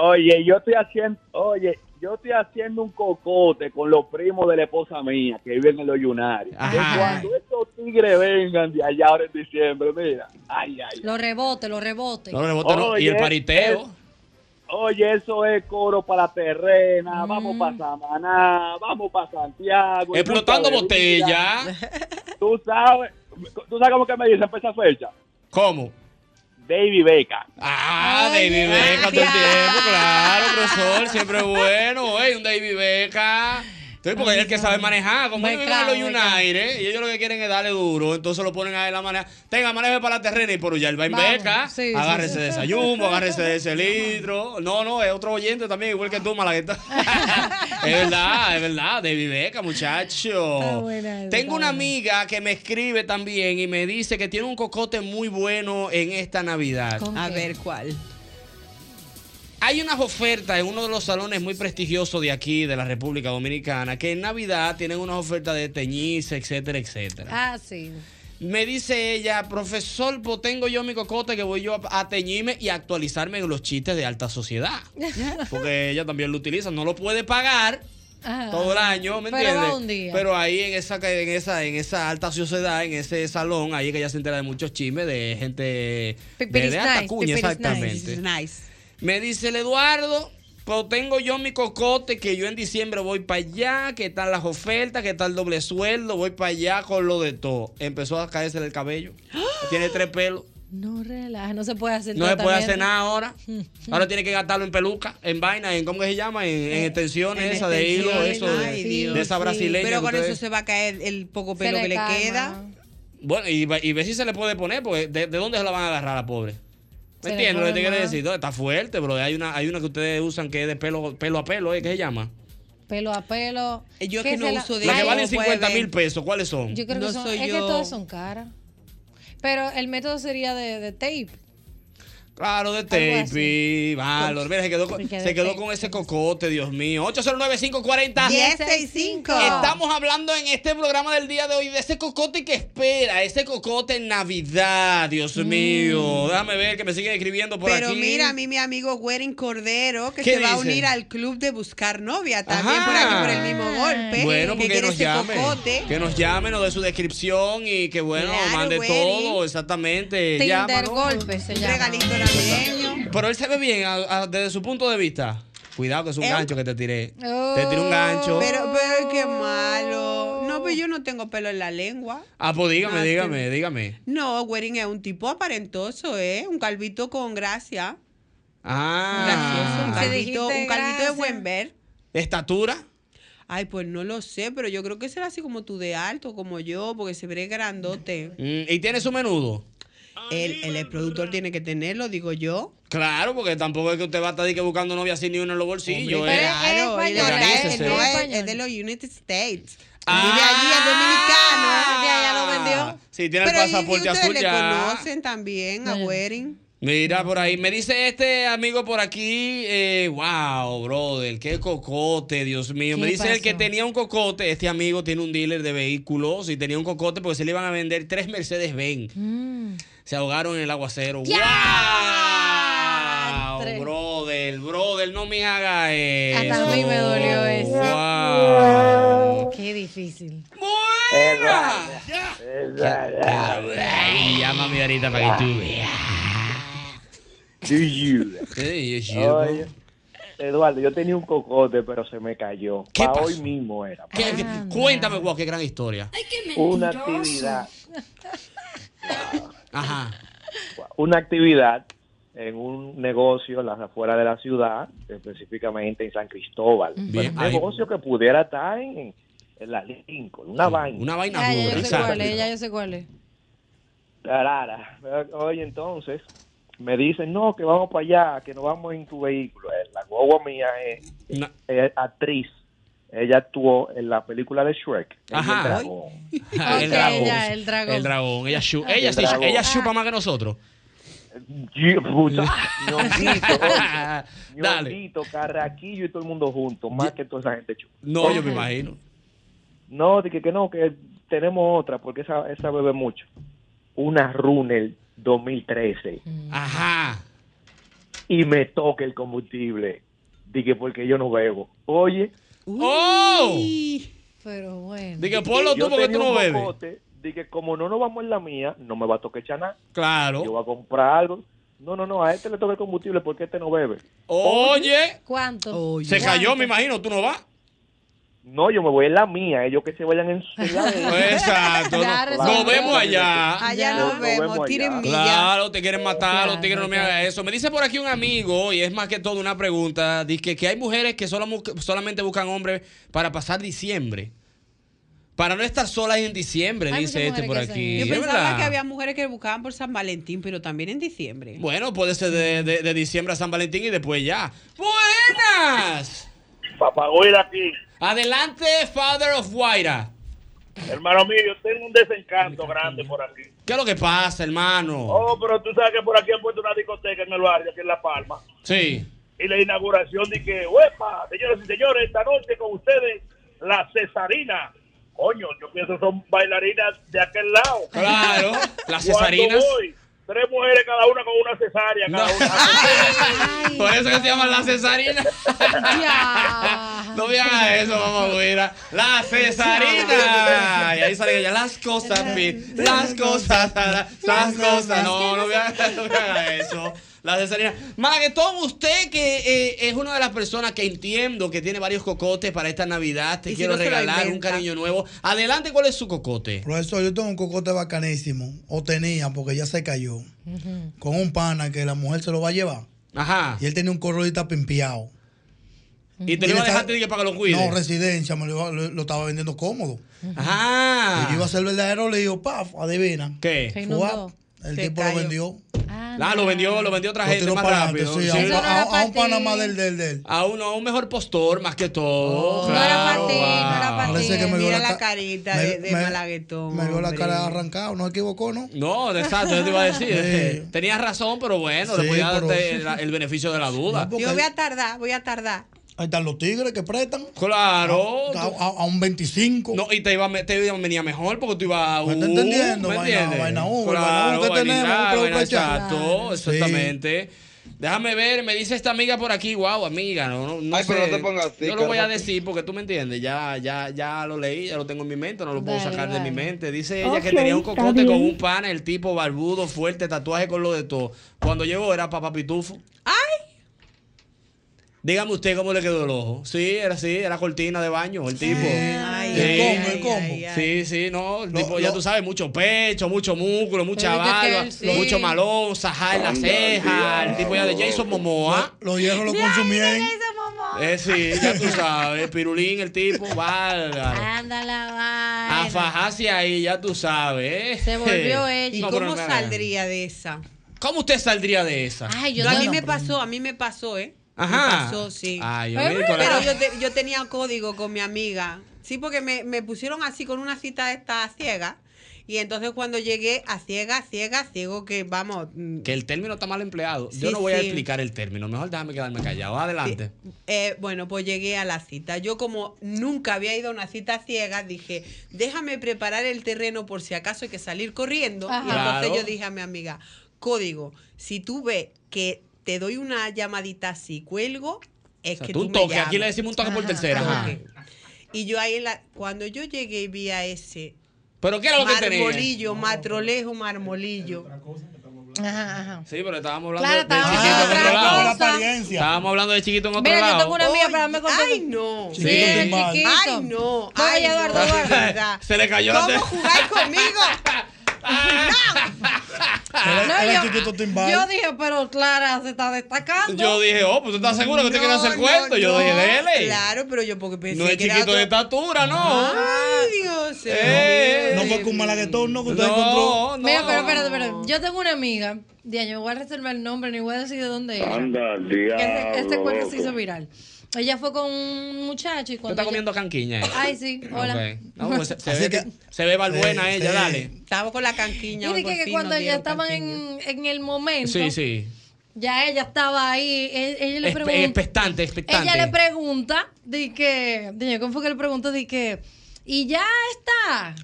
Oye, yo estoy haciendo, oye, yo estoy haciendo un cocote con los primos de la esposa mía que viven en los Yunari. Cuando estos tigres vengan de allá ahora en diciembre, mira, ay, ay. Los rebotes, los rebotes. No, y el pariteo. Oye, eso es coro para la terrena, vamos Mm. para Samaná, vamos para Santiago. Explotando Punta botella. Bebida. Tú sabes, tú sabes cómo que me dicen para esa fecha. ¿Cómo? Davy Beca. Ah, David Beca todo el tiempo, claro, profesor, siempre bueno, ey, un David Beca. Sí, porque es el que sabe manejar, como ellos viven en los United, y ellos lo que quieren es darle duro, entonces lo ponen a él a manejar. Tenga, maneje para la terrena y por ya él va en Vamos, beca, sí, agárrese sí. de yumbo, agárrese de ese litro. No, no, es otro oyente también, igual que tú, Malagueta. es verdad, es verdad, David Beca, muchacho. Está buena esa, Tengo una amiga que me escribe también y me dice que tiene un cocote muy bueno en esta Navidad. A ver cuál. Hay unas ofertas en uno de los salones muy prestigiosos de aquí, de la República Dominicana, que en Navidad tienen unas ofertas de teñirse, etcétera, etcétera. Ah, sí. Me dice ella, profesor, pues tengo yo mi cocote que voy yo a, a teñirme y actualizarme en los chistes de alta sociedad. Porque ella también lo utiliza, no lo puede pagar Ajá. todo el año, ¿me Pero entiendes? un día. Pero ahí en esa, en esa, en esa alta sociedad, en ese salón, ahí es que ella se entera de muchos chismes de gente de, de alta cuña, exactamente. nice. Me dice el Eduardo, pues tengo yo mi cocote que yo en diciembre voy para allá, que están las ofertas, que está el doble sueldo, voy para allá con lo de todo. Empezó a caerse el cabello. Tiene tres pelos. No relaja, no se puede hacer No se puede hacer nada ahora. Ahora tiene que gastarlo en peluca, en vaina, en cómo que se llama, en, en extensiones En esas de hilo, eso de, ay, Dios, de esa sí. brasileña. Pero con ustedes- eso se va a caer el poco pelo que le calma. queda. Bueno, y, ve- y ve si se le puede poner, porque ¿de, de dónde se la van a agarrar a la pobre? ¿Me entiendes lo que te quiero decir? No, está fuerte, pero hay una, hay una que ustedes usan que es de pelo, pelo a pelo, ¿eh? ¿qué se llama? Pelo a pelo. Yo ¿Qué que no la- uso de Las que valen no puede 50 ver. mil pesos, ¿cuáles son? Yo creo No que son, soy es que yo. todas son caras. Pero el método sería de, de tape. Claro, de tape, valor. Mira, se quedó, con, se quedó ese cocote, Dios mío. 809-540. 1065. Estamos hablando en este programa del día de hoy de ese cocote que espera, ese cocote en Navidad, Dios mío. Déjame ver que me siguen escribiendo por Mm. Pero aquí. mira, a mí mi amigo Wedding Cordero, que ¿Qué se va a unir al club de buscar novia, también Ajá. por aquí por el mismo golpe. Bueno, que porque quiere nos ese llame. cocote. Que nos llame, nos dé su descripción y que bueno, Claro, mande todo, exactamente. Tinder Llámanos. golpe se llama. regalito Pero él se ve bien a- a- desde su punto de vista. Cuidado que es un Eh, gancho que te tiré. Te tiré un gancho. Pero, pero qué malo. No, pero yo no tengo pelo en la lengua. Ah, pues dígame, Ah, dígame, dígame. No, Wedding es un tipo aparentoso, ¿eh? Un calvito con gracia. Ah. Gracioso, un Si calvito, un calvito de buen ver. ¿Estatura? Ay, pues no lo sé, pero yo creo que será así como tú de alto, como yo, porque se ve grandote. Mm, ¿Y tiene su menudo? El, el, el productor tiene que tenerlo, digo yo. Claro, porque tampoco es que usted va a estar que buscando novia sin ni uno en los bolsillos. Hombre, ¿eh? claro, es, Organícese. él no es- es de los United States. Él Vive allí, es dominicano. Ah, ya, ya lo vendió. Sí, tiene el Pero y- y pasaporte azul le ya. conocen también a Wedding. Mira por ahí, me dice este amigo por aquí, eh, wow, brother, qué cocote, Dios mío. Me ¿Qué dice el que tenía un cocote, este amigo tiene un dealer de vehículos y tenía un cocote porque se le iban a vender tres Mercedes Benz. Mm. Se ahogaron en el aguacero. ¡Wow! Brother, brother, no me haga eso. Hasta a mí me dolió eso. Wow. Qué difícil. Ay, llámame ahorita para que tú veas. Sí, es you. Oye, Eduardo, yo tenía un cocote, pero se me cayó. ¿Qué Pa' pasó? hoy mismo era. ¿Qué- qué- cuéntame, guau, qué gran historia. Una actividad, Ajá. una actividad en un negocio en las afueras de la ciudad, específicamente en San Cristóbal. Bien, un ahí- negocio que pudiera estar en, en la Lincoln, una vaina. Una vaina Ya, ya yo sé cuál es, ya yo sé cuál es. Rara. Oye, entonces me dicen, no, que vamos para allá, que nos vamos en tu vehículo. Eh, La guagua mía es, es actriz. Ella actuó en la película de Shrek. Ella Ajá. dragón. Ah, el dragón. ya, el dragón. El dragón. Ella, chu- ella, El sí- dragón. ella chupa más que nosotros. Puta, ñonguito, carraquillo y todo el mundo junto, más que toda esa gente chupa. No, yo me imagino. No, dije que no, que tenemos otra, porque esa, esa bebe mucho. Una Runel 2013. Ajá. Y me toca el combustible. Dije, porque yo no bebo. Oye. ¡Oh! Pero bueno. Dije, ponlo tú porque tú no bebes. Dije, como no nos vamos en la mía, no me va a tocar echar nada. Claro. Yo voy a comprar algo. No, no, no, a este le toca el combustible porque este no bebe. Oye. ¿Cuánto? Se cayó, me imagino. ¿Tú no vas? No, yo me voy en la mía, ellos que se vayan en su ellos. Exacto. No-. Nos vemos allá. Allá nos Nos vemos, vemos tiren millas. Claro, te quieren matar, los tigres no me hagan eso. Me dice por aquí un amigo, y es más que todo una pregunta, dice que, que hay mujeres que solo solamente buscan hombres para pasar diciembre. Para no estar solas en diciembre, Hay dice este por aquí. Yo ¿Es pensaba verdad? que había mujeres que buscaban por San Valentín, pero también en diciembre. Bueno, puede ser de, de- de diciembre a San Valentín y después ya. ¡Buenas! Papá, voy aquí. Adelante, Father of Guaira. Hermano mío, yo tengo un desencanto grande por aquí. ¿Qué es lo que pasa, hermano? Oh, pero tú sabes que por aquí han puesto una discoteca en el barrio, aquí en La Palma. Sí. Y la inauguración de que, ¡huepa! Señoras y señores, esta noche con ustedes, la Cesarina. Coño, yo pienso que son bailarinas de aquel lado. Claro, las Cuando cesarinas. voy, tres mujeres cada una con una cesárea. Cada una. Por eso que se llaman la cesarina. No me hagas eso, mamá güera. La cesarina. Y ahí sale ella, las cosas, las cosas, las cosas. No, no me hagas, no me hagas eso. La cesarina. Maguetón, usted que eh, es una de las personas que entiendo que tiene varios cocotes para esta Navidad, te ¿Y si quiero no regalar un cariño nuevo. Adelante, ¿cuál es su cocote? Profesor, yo tengo un cocote bacanísimo. O tenía, porque ya se cayó. Con un pana que la mujer se lo va a llevar. Ajá. Y él tenía un corrodita pimpeado. Y te lo iba a dejar que para que lo cuide. No, residencia, me lo, lo- lo estaba vendiendo cómodo. Ajá. Y yo iba a ser verdadero lío, paf, adivina. ¿Qué? Se Fuap, inundó. El Se tipo cayó. lo vendió. Ah, lo vendió, lo vendió otra Lo gente más para rápido. sí, a un pa- a- a un pana más del, del, del. A uno, a un mejor postor más que todo. No era para ti, no era para ti. Que me Mira la la ca- carita me- de, de me- malaguetón. Me vio la cara arrancada, no equivocó, ¿no? No, exacto, yo te iba a decir. Sí. Tenías razón, pero bueno, le Sí, voy a pero- darte el, el beneficio de la duda. No, Yo voy a tardar, voy a tardar. Ahí están los tigres que prestan. Claro. A, a- a un 25. No, y te iba, a me- te iba a venir mejor porque tú ibas a ¿Me un. está entendiendo? ¿Me entiendes? vaina claro, vaina que tenemos, vaina exacto, exactamente. Déjame ver, me dice esta amiga por aquí, wow, amiga, no, no, no Ay, sé. pero no te pongas así, Yo lo voy a decir porque tú me entiendes, ya, ya, ya lo leí, ya lo tengo en mi mente, no lo puedo Dale, sacar de mi mente. Dice ella que tenía un cocote con un pana, el tipo barbudo, fuerte, tatuaje con lo de todo. Cuando llegó era papá pitufo. ¡Ay! Dígame usted cómo le quedó el ojo. Sí, era así, era cortina de baño, el tipo. Ay, Sí. el combo, el combo. Sí, sí, no. El Lo- tipo, ya lo- tú sabes, mucho pecho, mucho músculo, mucha barba, él sí. mucho malón, sajá en la ceja. El tipo ya de Jason Momoa. Los hierros lo consumían. Eh, sí, ya tú sabes. Pirulín, el tipo, bárbaro. Anda la vaina. A fajarse ahí, ya tú sabes. ¿eh? Se volvió ella. ¿Y No, cómo saldría de esa? ¿Cómo usted saldría de esa? Ay, yo No, a no- mí me pasó, a mí me pasó, ¿eh? Ajá. Me pasó, sí. Ay, yo Pero yo, te- yo tenía código con mi amiga. Sí, porque me, me pusieron así con una cita esta ciega. Y entonces cuando llegué a ciega, ciega, ciego, que vamos, mm, Que el término está mal empleado. Yo no voy a explicar el término. Mejor déjame quedarme callado. Adelante. Eh, bueno, pues llegué a la cita. Yo como nunca había ido a una cita ciega, dije, déjame preparar el terreno por si acaso hay que salir corriendo. Ajá. Y entonces Claro. yo dije a mi amiga, código, si tú ves que te doy una llamadita así, cuelgo, es O sea, que tú tú un me toque. Aquí le decimos un toque por tercera. Ajá. toque. Y yo ahí, en la, cuando yo llegué y vi a ese ¿Pero qué era lo que tenía? marmolillo, matrolejo, marmolillo. Ajá, ajá. Sí, pero estábamos hablando Claro, de, de estábamos chiquito en hablando otro de lado. apariencia. Estábamos hablando de chiquito en otro Mira, yo lado. tengo una amiga para darme consejo. Ay, no. Sí. Sí, chiquito. Ay, no. ¿Cómo Ay, Eduardo, no, Eduardo? Se le cayó la ¿Cómo jugáis conmigo? Era, No, era yo- el chiquito timbal. Yo dije, pero Clara se está destacando. Yo dije, oh, pues tú estás seguro que te quieres hacer No, cuento. Yo no, dije, dele. Claro, pero yo porque pensé No es que era chiquito de otro- estatura, no. Ay, Dios Eh. No fue con malaguetón, ¿no? Que usted No, encontró. no. Mira, pero espérate, espérate. Yo tengo una amiga. Ya, yo voy a reservar el nombre, ni voy a decir de dónde era. Anda, Este, diablo. este cuento se hizo viral. Ella fue con un muchacho y Tú cuando. estás ella- comiendo canquiña. Ay, sí, hola. No, pues se, ve, que- se ve balbuena Sí, ella, sí. dale. Estaba con la canquiña. Y hoy dije por que fin cuando ella dieron estaban en, en el momento, Sí, sí. ya ella estaba ahí. e- Ella le Espe- pregunta. expectante, expectante. Ella le pregunta, de que. de ¿Cómo fue que le preguntó? De que. Y ya está.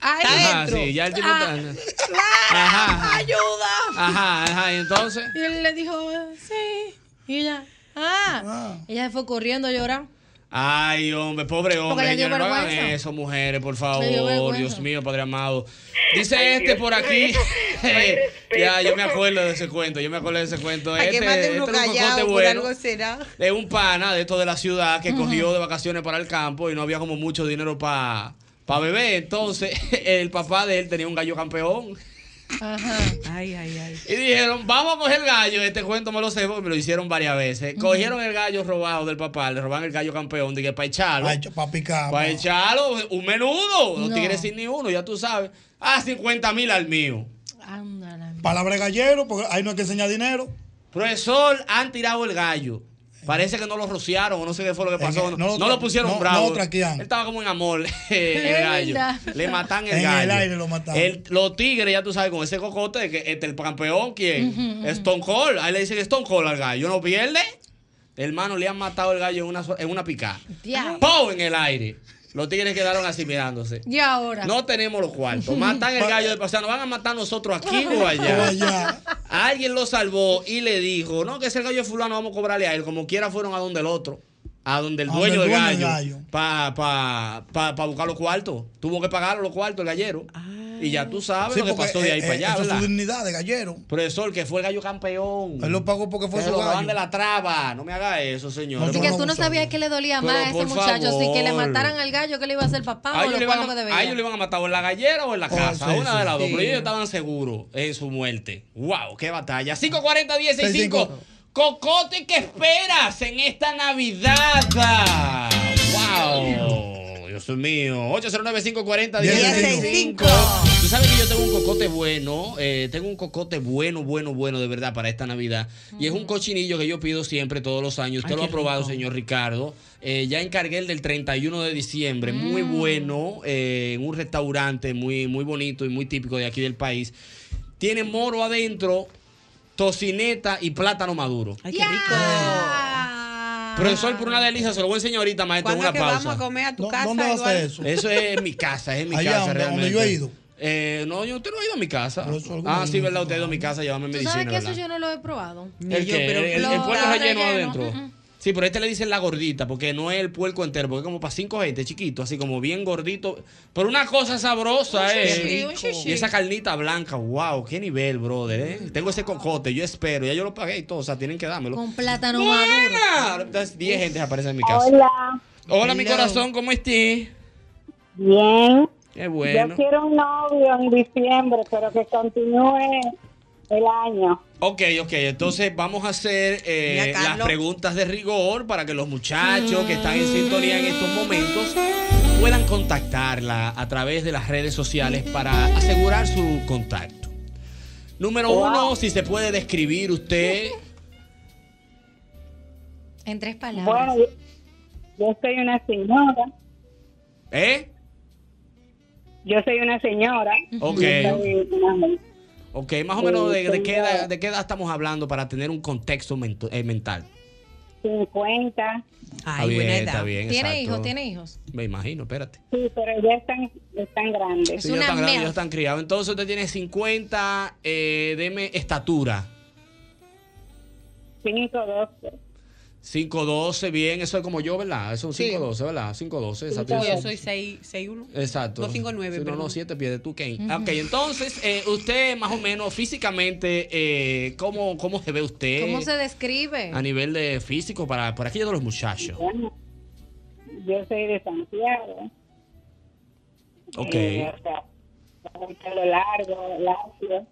Ahí Ajá, dentro. sí, ya el tipo Ah, está- Ajá. ayuda. Ajá, ajá, y entonces. Y él le dijo, sí. Y ella, ah. Ella se fue corriendo a llorar. Ay, hombre, pobre hombre. señores, no hagan eso, mujeres, por favor. Dios mío, Padre amado. Dice este por aquí. ya, yo me acuerdo de ese cuento. Yo me acuerdo de ese cuento. Hay Este, de este un cocote bueno. algo será. Es un pana de esto de la ciudad que cogió de vacaciones para el campo y no había como mucho dinero para beber. Entonces, el papá de él tenía un gallo campeón. Ajá. Ay, ay, ay. Y dijeron, vamos a coger el gallo. Este cuento me lo sé porque me lo hicieron varias veces. Cogieron el gallo robado del papá, le roban el gallo campeón, dije, para echarlo. Para picar. Para echarlo, un menudo. Los No. tigres sin ni uno, ya tú sabes. Ah, 50 mil al mío. Palabra gallero, porque ahí no hay que enseñar dinero. Profesor, han tirado el gallo. Parece que no lo rociaron o no sé qué fue lo que pasó. No, no lo no lo tra- pusieron no- bravo. no lo traquean. Él estaba como en amor, el gallo. Le matan el En el gallo. aire lo mataron. El- los tigres, ya tú sabes, con ese cocote, de que este, el campeón, ¿quién? Stone Cold. Ahí le dicen Stone Cold al gallo. ¿No pierde? Hermano, le han matado el gallo en una, en una picada. ¡Pum! En el aire. Los tigres quedaron así mirándose. Y ahora. No tenemos los cuartos. Matan el gallo de paseo. ¿Nos van a matar nosotros aquí o O allá? allá. Alguien lo salvó y le dijo, no, que ese gallo de fulano vamos a cobrarle a él. Como quiera fueron a donde el otro. A donde el A dueño del gallo. gallo. Para pa, pa, pa buscar los cuartos. Tuvo que pagar los cuartos el gallero. Y ya tú sabes Sí, lo que pasó de ahí eh, para eh, allá, Eso es ¿verdad? su dignidad de gallero. Profesor, que fue el gallo campeón. Él lo pagó porque fue Se su lo gallo. de la traba. No me haga eso, señor. Así que tú no sabías que le dolía Pero, más a ese muchacho, si que le favor. mataran al gallo, que le iba a hacer papá A o ellos, los le iban que a, debía. a ellos le iban a matar o en la gallera o en la Oh, casa, sí, una sí, de las dos. Pero ellos estaban seguros en su muerte. ¡Wow! ¡Qué batalla! 540 165 Cocote, ¿qué esperas en esta Navidad? ¡Wow! Dios mío. 809-540 1065 Tú sabes que yo tengo un cocote bueno. eh, tengo un cocote bueno, bueno, bueno, de verdad, para esta Navidad. Y es un cochinillo que yo pido siempre, todos los años. Usted Ay, lo ha probado, rico. señor Ricardo. Eh, ya encargué el del 31 de diciembre. Muy Mm. bueno. eh, en un restaurante muy, muy bonito y muy típico de aquí del país. Tiene moro adentro, tocineta y plátano maduro. Ay, qué rico. Profesor, por una delicia, se lo voy a enseñar ahorita, maestro, en ¿Cuándo una que pausa. vamos a comer a tu ¿Dó- casa? dónde va a Eduardo? eso? Eso es en mi casa, es en mi Allá, casa donde- donde realmente. yo he ido. Eh, no, yo, usted no ha ido a mi casa. Ah, sí, ¿verdad? Usted ha ido a mi casa a llevarme medicina, sabes que eso yo no lo he probado. ¿El qué? pero ¿El, el, el puerco lo relleno relleno, adentro? Sí, pero a este le dicen la gordita, porque no es el puerco entero, porque es como para cinco gente, chiquito, así como bien gordito. Pero una cosa sabrosa, Un ¿eh? shishi, un shishi. Y esa carnita blanca, wow, qué nivel, brother, ¿eh? Tengo ese cocote, yo espero, ya yo lo pagué y todo, o sea, tienen que dármelo. Con plátano maduro. Entonces, 10 gente aparece en mi casa. Hola. Hola, mi corazón, ¿cómo estás? Bien. Qué bueno. Yo quiero un novio en diciembre, pero que continúe el año. Ok, ok, entonces vamos a hacer eh, las preguntas de rigor para que los muchachos que están en sintonía en estos momentos puedan contactarla a través de las redes sociales para asegurar su contacto. Número uno, si se puede describir usted. En tres palabras. Bueno, yo, yo soy una señora. ¿Eh? Yo soy una señora. Ok. Yo soy una- Ok, más o menos de, de qué edad, de qué edad estamos hablando para tener un contexto mento- eh, mental. 50. Está bien, está bien, ¿Tiene exacto. hijos? ¿Tiene hijos? Me imagino, espérate. Sí, pero ya están, están grandes. Sí, ya están grandes, ya están criados. Entonces usted tiene 50, eh, deme estatura. 5'12. 5'12, bien, eso es como yo, ¿verdad? Eso es un Sí. 5'12, ¿verdad? 5'12, exacto. Yo soy 6'1". Exacto. No, 5'9", Sí, no, no, perdón. 7 pies de tu Kane. Ok, entonces, eh, usted más o menos físicamente, eh, ¿cómo, ¿cómo se ve usted? ¿Cómo se describe? A nivel de físico, para, para aquellos de los muchachos. Bueno, yo soy de Santiago. Ok. Eh, o sea, pelo largo, lacio.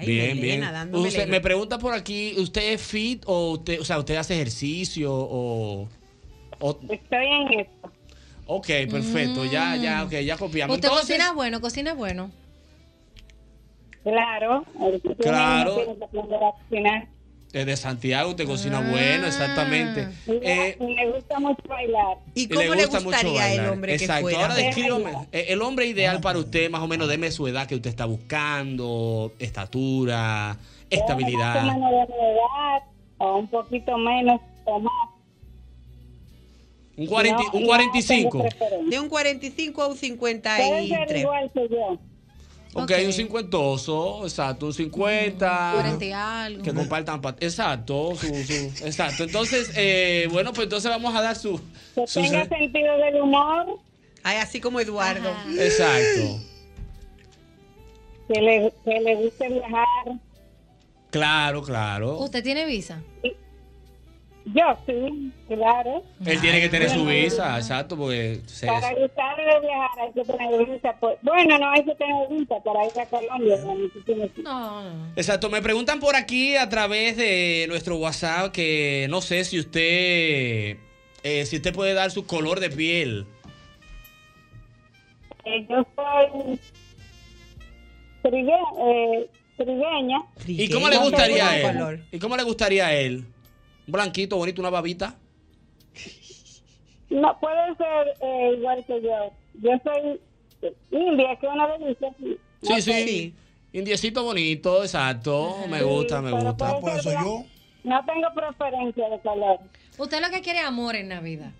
Bien, bien. Usted, me pregunta por aquí, ¿usted es fit o usted, o sea, usted hace ejercicio o, o- Estoy en esto. Ok, perfecto, ya, ya, ok, ya copiamos. ¿Usted Entonces, cocina bueno? ¿Cocina bueno? Claro. Claro. Eh, de Santiago, usted cocina bueno, exactamente. Y Eh, me gusta mucho bailar. ¿Y cómo le, gusta mucho gustaría el bailar. hombre que Exacto. fuera? Ahora descríbame, eh, el hombre ideal para usted, más o menos, deme su edad que usted está buscando, estatura, Más o estabilidad. menos de mi edad, o un poquito menos o más. Un, 40 No, un no 45. tengo preferencia. De un 45 a un Puede ser 53. igual que yo. Ok, un cincuentoso, exacto, un 50. 40 y algo. Que compartan. Exacto, su, su- exacto. Entonces, eh, bueno, pues entonces vamos a dar su. Que tenga sentido del humor, Ay, así como Eduardo. exacto. que le, que le guste viajar. Claro, claro. ¿Usted tiene visa? Yo sí, claro. Él tiene que tener su visa, exacto, porque se- Para gustarle viajar hay que tener visa. Pues, bueno, no hay que tener visa para ir a Colombia. No, Exacto, me preguntan por aquí a través de nuestro WhatsApp que no sé si usted eh, si usted puede dar su color de piel. Eh, yo soy trigue, eh, trigueña. ¿Y cómo le gustaría a él? ¿Y cómo le gustaría a él? Un blanquito, bonito, una babita. No, puede ser eh, igual que yo. Yo soy india, que una vez dice así. Sí, sí. Indiecito bonito, exacto. Me gusta, me gusta. puede ser blanco. No tengo preferencia de color. Usted lo que quiere es amor en Navidad.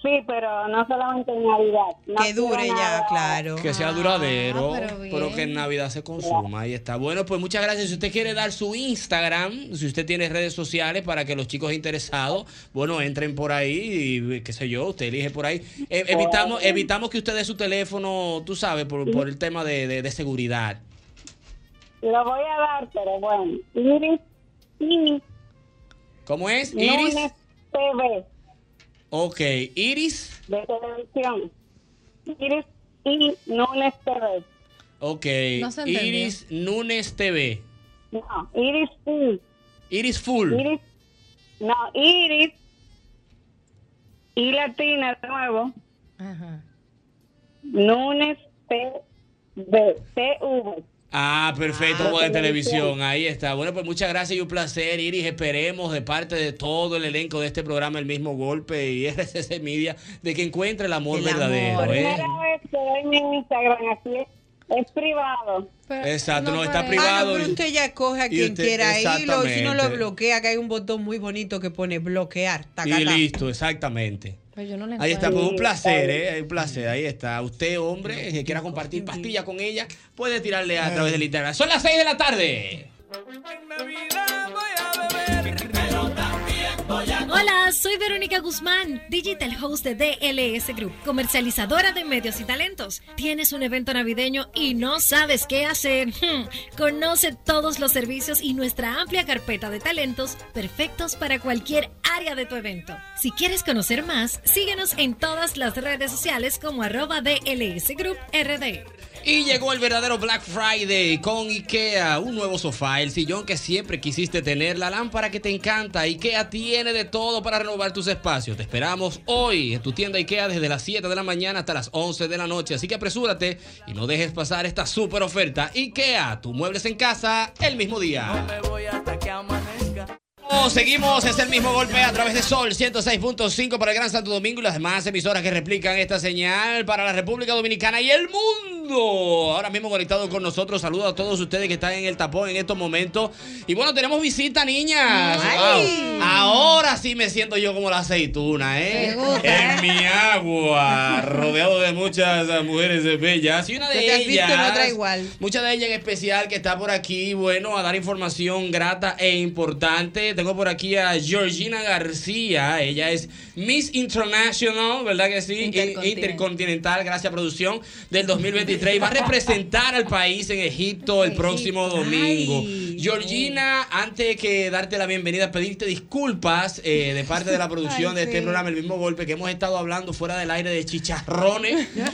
Sí, pero no solamente en Navidad. No Que dure ya, nada. claro. Que sea duradero, Ah, pero que en Navidad se consuma. Ahí está. Bueno, pues muchas gracias. Si usted quiere dar su Instagram, si usted tiene redes sociales para que los chicos interesados, bueno, entren por ahí y qué sé yo, usted elige por ahí. Eh, evitamos, evitamos que usted dé su teléfono, tú sabes, por, por el tema de, de- de seguridad. Lo voy a dar, pero bueno. Iris, Iris, ¿Cómo es? Iris. Núñez TV, Ok, Iris. de televisión. Iris y Núñez TV. Ok, No se entendió. Iris Núñez TV. No, Iris y. Iris Full. Iris, no, Iris y Latina de nuevo. Núñez TV. TV. Ah, perfecto, Ah, como de televisión. televisión, ahí está. Bueno, pues muchas gracias y un placer, Iris. Esperemos de parte de todo el elenco de este programa El mismo golpe y RCC Media de que encuentre el amor verdadero. ¿eh? Primera vez que doy mi Instagram así es, es privado. Exacto, no, está Ah, no, privado. pero usted ya coge a quien usted- quiera irlo. Si no lo bloquea, que hay un botón muy bonito que pone bloquear. Y listo, exactamente. Pero yo no le Ahí está, pues un placer, ¿eh? Un placer, ahí está. Usted, hombre, que quiera compartir pastillas con ella, puede tirarle a través del Instagram. Son las 6 de la tarde. pero también Hola, soy Verónica Guzmán, digital host de DLS Group, comercializadora de medios y talentos. Tienes un evento navideño y no sabes qué hacer. Hmm, Conoce todos los servicios y nuestra amplia carpeta de talentos perfectos para cualquier área de tu evento. Si quieres conocer más, síguenos en todas las redes sociales como arroba DLS Group RD. Y llegó el verdadero Black Friday con IKEA. Un nuevo sofá, el sillón que siempre quisiste tener, la lámpara que te encanta. IKEA tiene de todo para renovar tus espacios. Te esperamos hoy en tu tienda IKEA desde las 7 de la mañana hasta las 11 de la noche. Así que apresúrate y no dejes pasar esta super oferta. IKEA, tus muebles en casa el mismo día. Oh, Seguimos, es el mismo golpe a través de Sol 106.5 para el Gran Santo Domingo y las demás emisoras que replican esta señal para la República Dominicana y el mundo. Ahora mismo conectado con nosotros, saludo a todos ustedes que están en el tapón en estos momentos. Y bueno, tenemos visita, niñas. Wow. Ahora sí me siento yo como la aceituna, ¿eh? En mi agua, rodeado de muchas mujeres bellas. Y una de ellas. visto otra igual. Muchas de ellas en especial que está por aquí, bueno, a dar información grata e importante. Tengo por aquí a Georgina García. Ella es Miss International, ¿verdad que sí? Intercontinental, Intercontinental gracias producción, del 2023. Y va a representar al país en Egipto el próximo domingo. Georgina, antes que darte la bienvenida, pedirte disculpas eh, de parte de la producción Ay, de este sí. programa, el mismo golpe que hemos estado hablando fuera del aire de chicharrones, de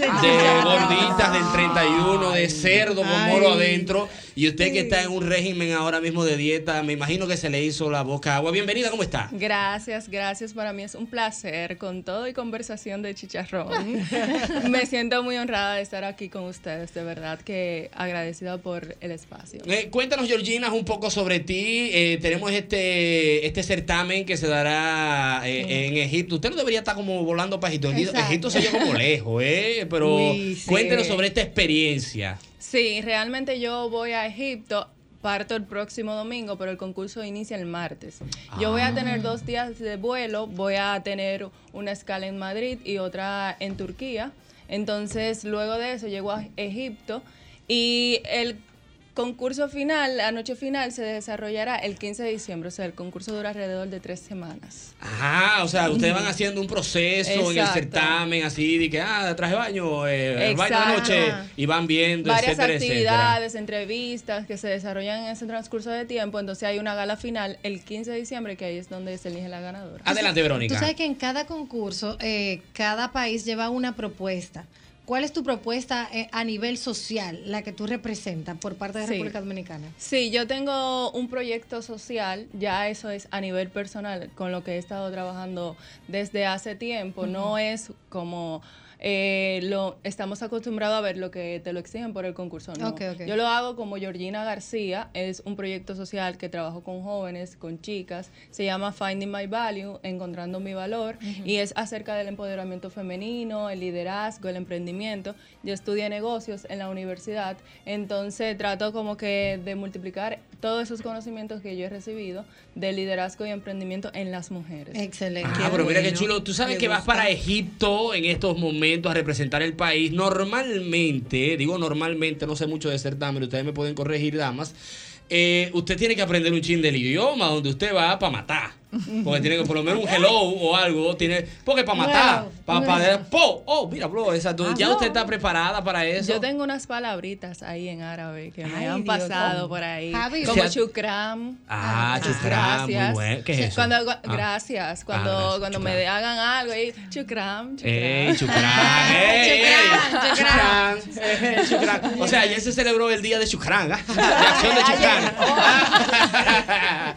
gorditas del 31, de cerdo con moro adentro. Y usted que está en un régimen ahora mismo de dieta, me imagino que se le hizo la boca agua. Bienvenida, ¿cómo está? Gracias, gracias. Para mí es un placer con todo y conversación de chicharrón. Me siento muy honrada de estar aquí con ustedes, de verdad que agradecida por el espacio. Eh, cuéntanos, Georgina, un poco sobre ti. Eh, tenemos este, este certamen que se dará eh, en Egipto. Usted no debería estar como volando para Egipto. Egipto, Exacto. Egipto se oye como lejos, ¿eh? Pero Uy, sí. cuéntenos sobre esta experiencia. Sí, realmente yo voy a Egipto. Parto el próximo domingo, pero el concurso inicia el martes. Yo voy a tener dos días de vuelo, voy a tener una escala en Madrid y otra en Turquía. Entonces, luego de eso llego a Egipto y el concurso final, la noche final, se desarrollará el 15 de diciembre. O sea, el concurso dura alrededor de tres semanas. Ajá, o sea, ustedes van haciendo un proceso en el Exacto. certamen, así, de que, ah, traje de baño, eh, baño de Exacto. noche, y van viendo, varias etcétera, etcétera. actividades, entrevistas que se desarrollan en ese transcurso de tiempo. Entonces hay una gala final el 15 de diciembre, que ahí es donde se elige la ganadora. Adelante, Verónica. Tú sabes que en cada concurso, eh, cada país lleva una propuesta. ¿Cuál es tu propuesta eh, a nivel social, la que tú representas por parte de Sí. República Dominicana? Sí, yo tengo un proyecto social, ya eso es a nivel personal, con lo que he estado trabajando desde hace tiempo. No es como eh, lo estamos acostumbrados a ver lo que te lo exigen por el concurso. No. Yo lo hago como Georgina García, es un proyecto social que trabajo con jóvenes, con chicas, se llama Finding My Value, Encontrando mi Valor, y es acerca del empoderamiento femenino, el liderazgo, el emprendimiento. Yo estudié negocios en la universidad, entonces trato como que de multiplicar todos esos conocimientos que yo he recibido de liderazgo y emprendimiento en las mujeres. Excelente. Ah, pero mira qué chulo. Tú sabes que vas para Egipto en estos momentos a representar el país. Normalmente, digo normalmente, no sé mucho de certamen, ustedes me pueden corregir, damas. eh, usted tiene que aprender un chin del idioma donde usted va para matar. Porque tiene que por lo menos un hello o algo. Tiene, porque para matar. Para, para, po, oh, mira, bro, exacto. Ya Ah, usted no. está preparada para eso. Yo tengo unas palabritas ahí en árabe que me Ay, han Dios. pasado por ahí. Javi. Como ha- chukram. Ah, chukram, muy Gracias. bueno. ¿Qué es eso? Cuando, Ah. Gracias. Cuando, gracias, cuando chukram. me hagan algo, ahí, chukram, chukram. ¡Chucrán! ¡Ey, Chucrán! O sea, ayer se celebró el día de Chucrán, ¿ah? de acción de Chucrán.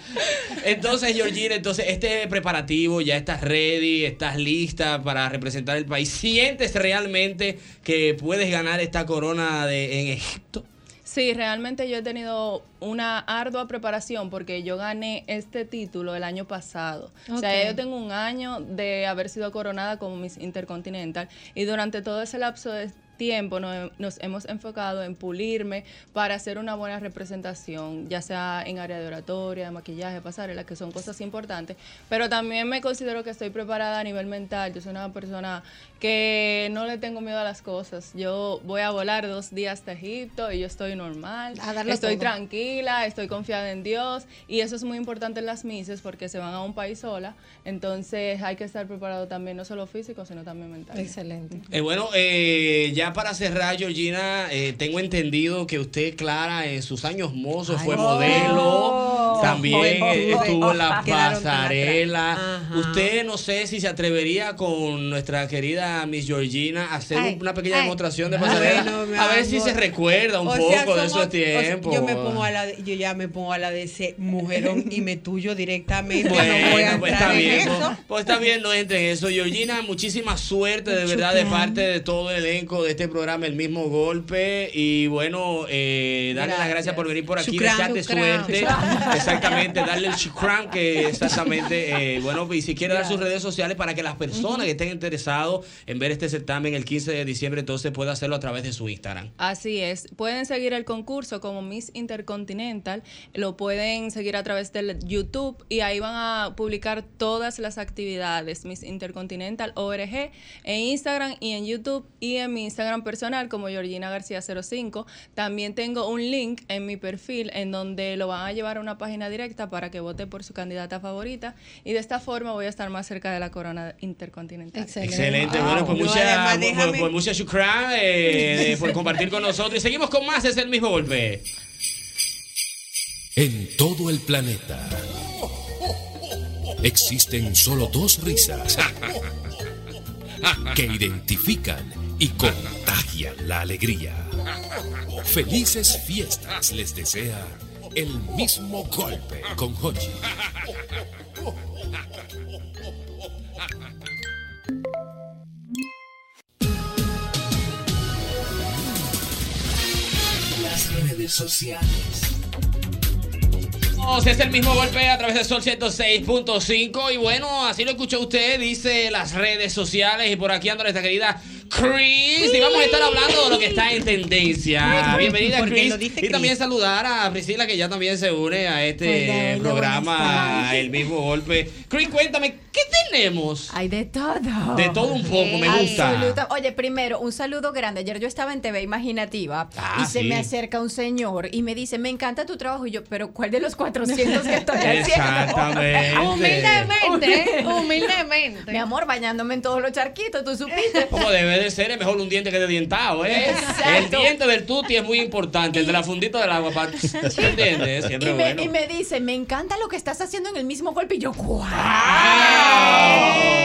Entonces, Georgina, entonces este preparativo, ya estás ready, estás lista para representar el país. ¿Sientes realmente que puedes ganar esta corona de, en Egipto? Sí, realmente yo he tenido una ardua preparación porque yo gané este título el año pasado. O sea, yo tengo un año de haber sido coronada como Miss Intercontinental y durante todo ese lapso de tiempo no- nos hemos enfocado en pulirme para hacer una buena representación, ya sea en área de oratoria, de maquillaje, pasarela, que son cosas importantes. Pero también me considero que estoy preparada a nivel mental. Yo soy una persona que no le tengo miedo a las cosas. Yo voy a volar dos días a Egipto y yo estoy normal. Estoy todo. tranquila, estoy confiada en Dios y eso es muy importante en las mises porque se van a un país sola. Entonces hay que estar preparado también, no solo físico, sino también mental. Excelente. Eh, bueno, eh, ya para cerrar, Georgina, eh, tengo entendido que usted, Clara, en sus años mozos fue modelo, Oh. también Oh, estuvo en la pasarela. Usted no sé si se atrevería con nuestra querida Miss Georgina a hacer Ay, una pequeña ay. demostración de pasarela. no, a ver si se recuerda un O poco sea, de esos o sea, tiempos. yo me pongo a la de- yo ya me pongo a la de ese mujerón y me tuyo directamente. Bueno, no voy a pues está en bien. eso. Pues, pues está bien, no entre en eso. Georgina, muchísima suerte de verdad de parte de todo el elenco de este programa, El mismo golpe. Y bueno, eh, darle las gracias por venir por aquí, Shukran. desearte Shukran. suerte. Exactamente, darle el shukran que exactamente, eh, bueno, y si quiere dar sus redes sociales para que las personas que estén interesados en ver este certamen el 15 de diciembre, entonces pueda hacerlo a través de su Instagram. Así es. Pueden seguir el concurso como Miss Intercontinental. Lo pueden seguir a través del YouTube y ahí van a publicar todas las actividades Miss Intercontinental ORG en Instagram y en YouTube y en mi Instagram personal como Georgina García 05. También tengo un link en mi perfil en donde lo van a llevar a una página directa para que vote por su candidata favorita y de esta forma voy a estar más cerca de la corona intercontinental. Excelente, bueno, pues muchas pues, pues mucha eh, de- por compartir con nosotros. Y seguimos con más, es el mismo golpe. En todo el planeta existen solo dos risas que identifican y contagian la alegría. Felices fiestas les desea el mismo golpe con Hochi. Redes sociales. Es el mismo golpe a través de Sol 106.5 y bueno, así lo escuchó usted, dice las redes sociales y por aquí anda nuestra querida Chris y vamos a estar hablando de lo que está en tendencia. Bienvenida Chris y también saludar a Priscila que ya también se une a este Hola, programa. El mismo golpe. Chris, cuéntame, ¿qué tenemos? Hay de todo. De todo un poco, me gusta. Absoluta- Oye, primero, un saludo grande. Ayer yo estaba en TV Imaginativa Ah, y se me acerca un señor y me dice, me encanta tu trabajo. Y yo, pero ¿cuál de los 400 que estoy haciendo? Exactamente. Humildemente, humildemente. Mi amor, bañándome en todos los charquitos, tú supiste. Como debe de ser, es mejor un diente que de dientado, ¿eh? Exacto. El diente del tuti es muy importante, el de la fundita del agua, ¿entiendes? Siempre Y me, bueno. y me dice, me encanta lo que estás haciendo en el mismo golpe. Y yo, ¡guau!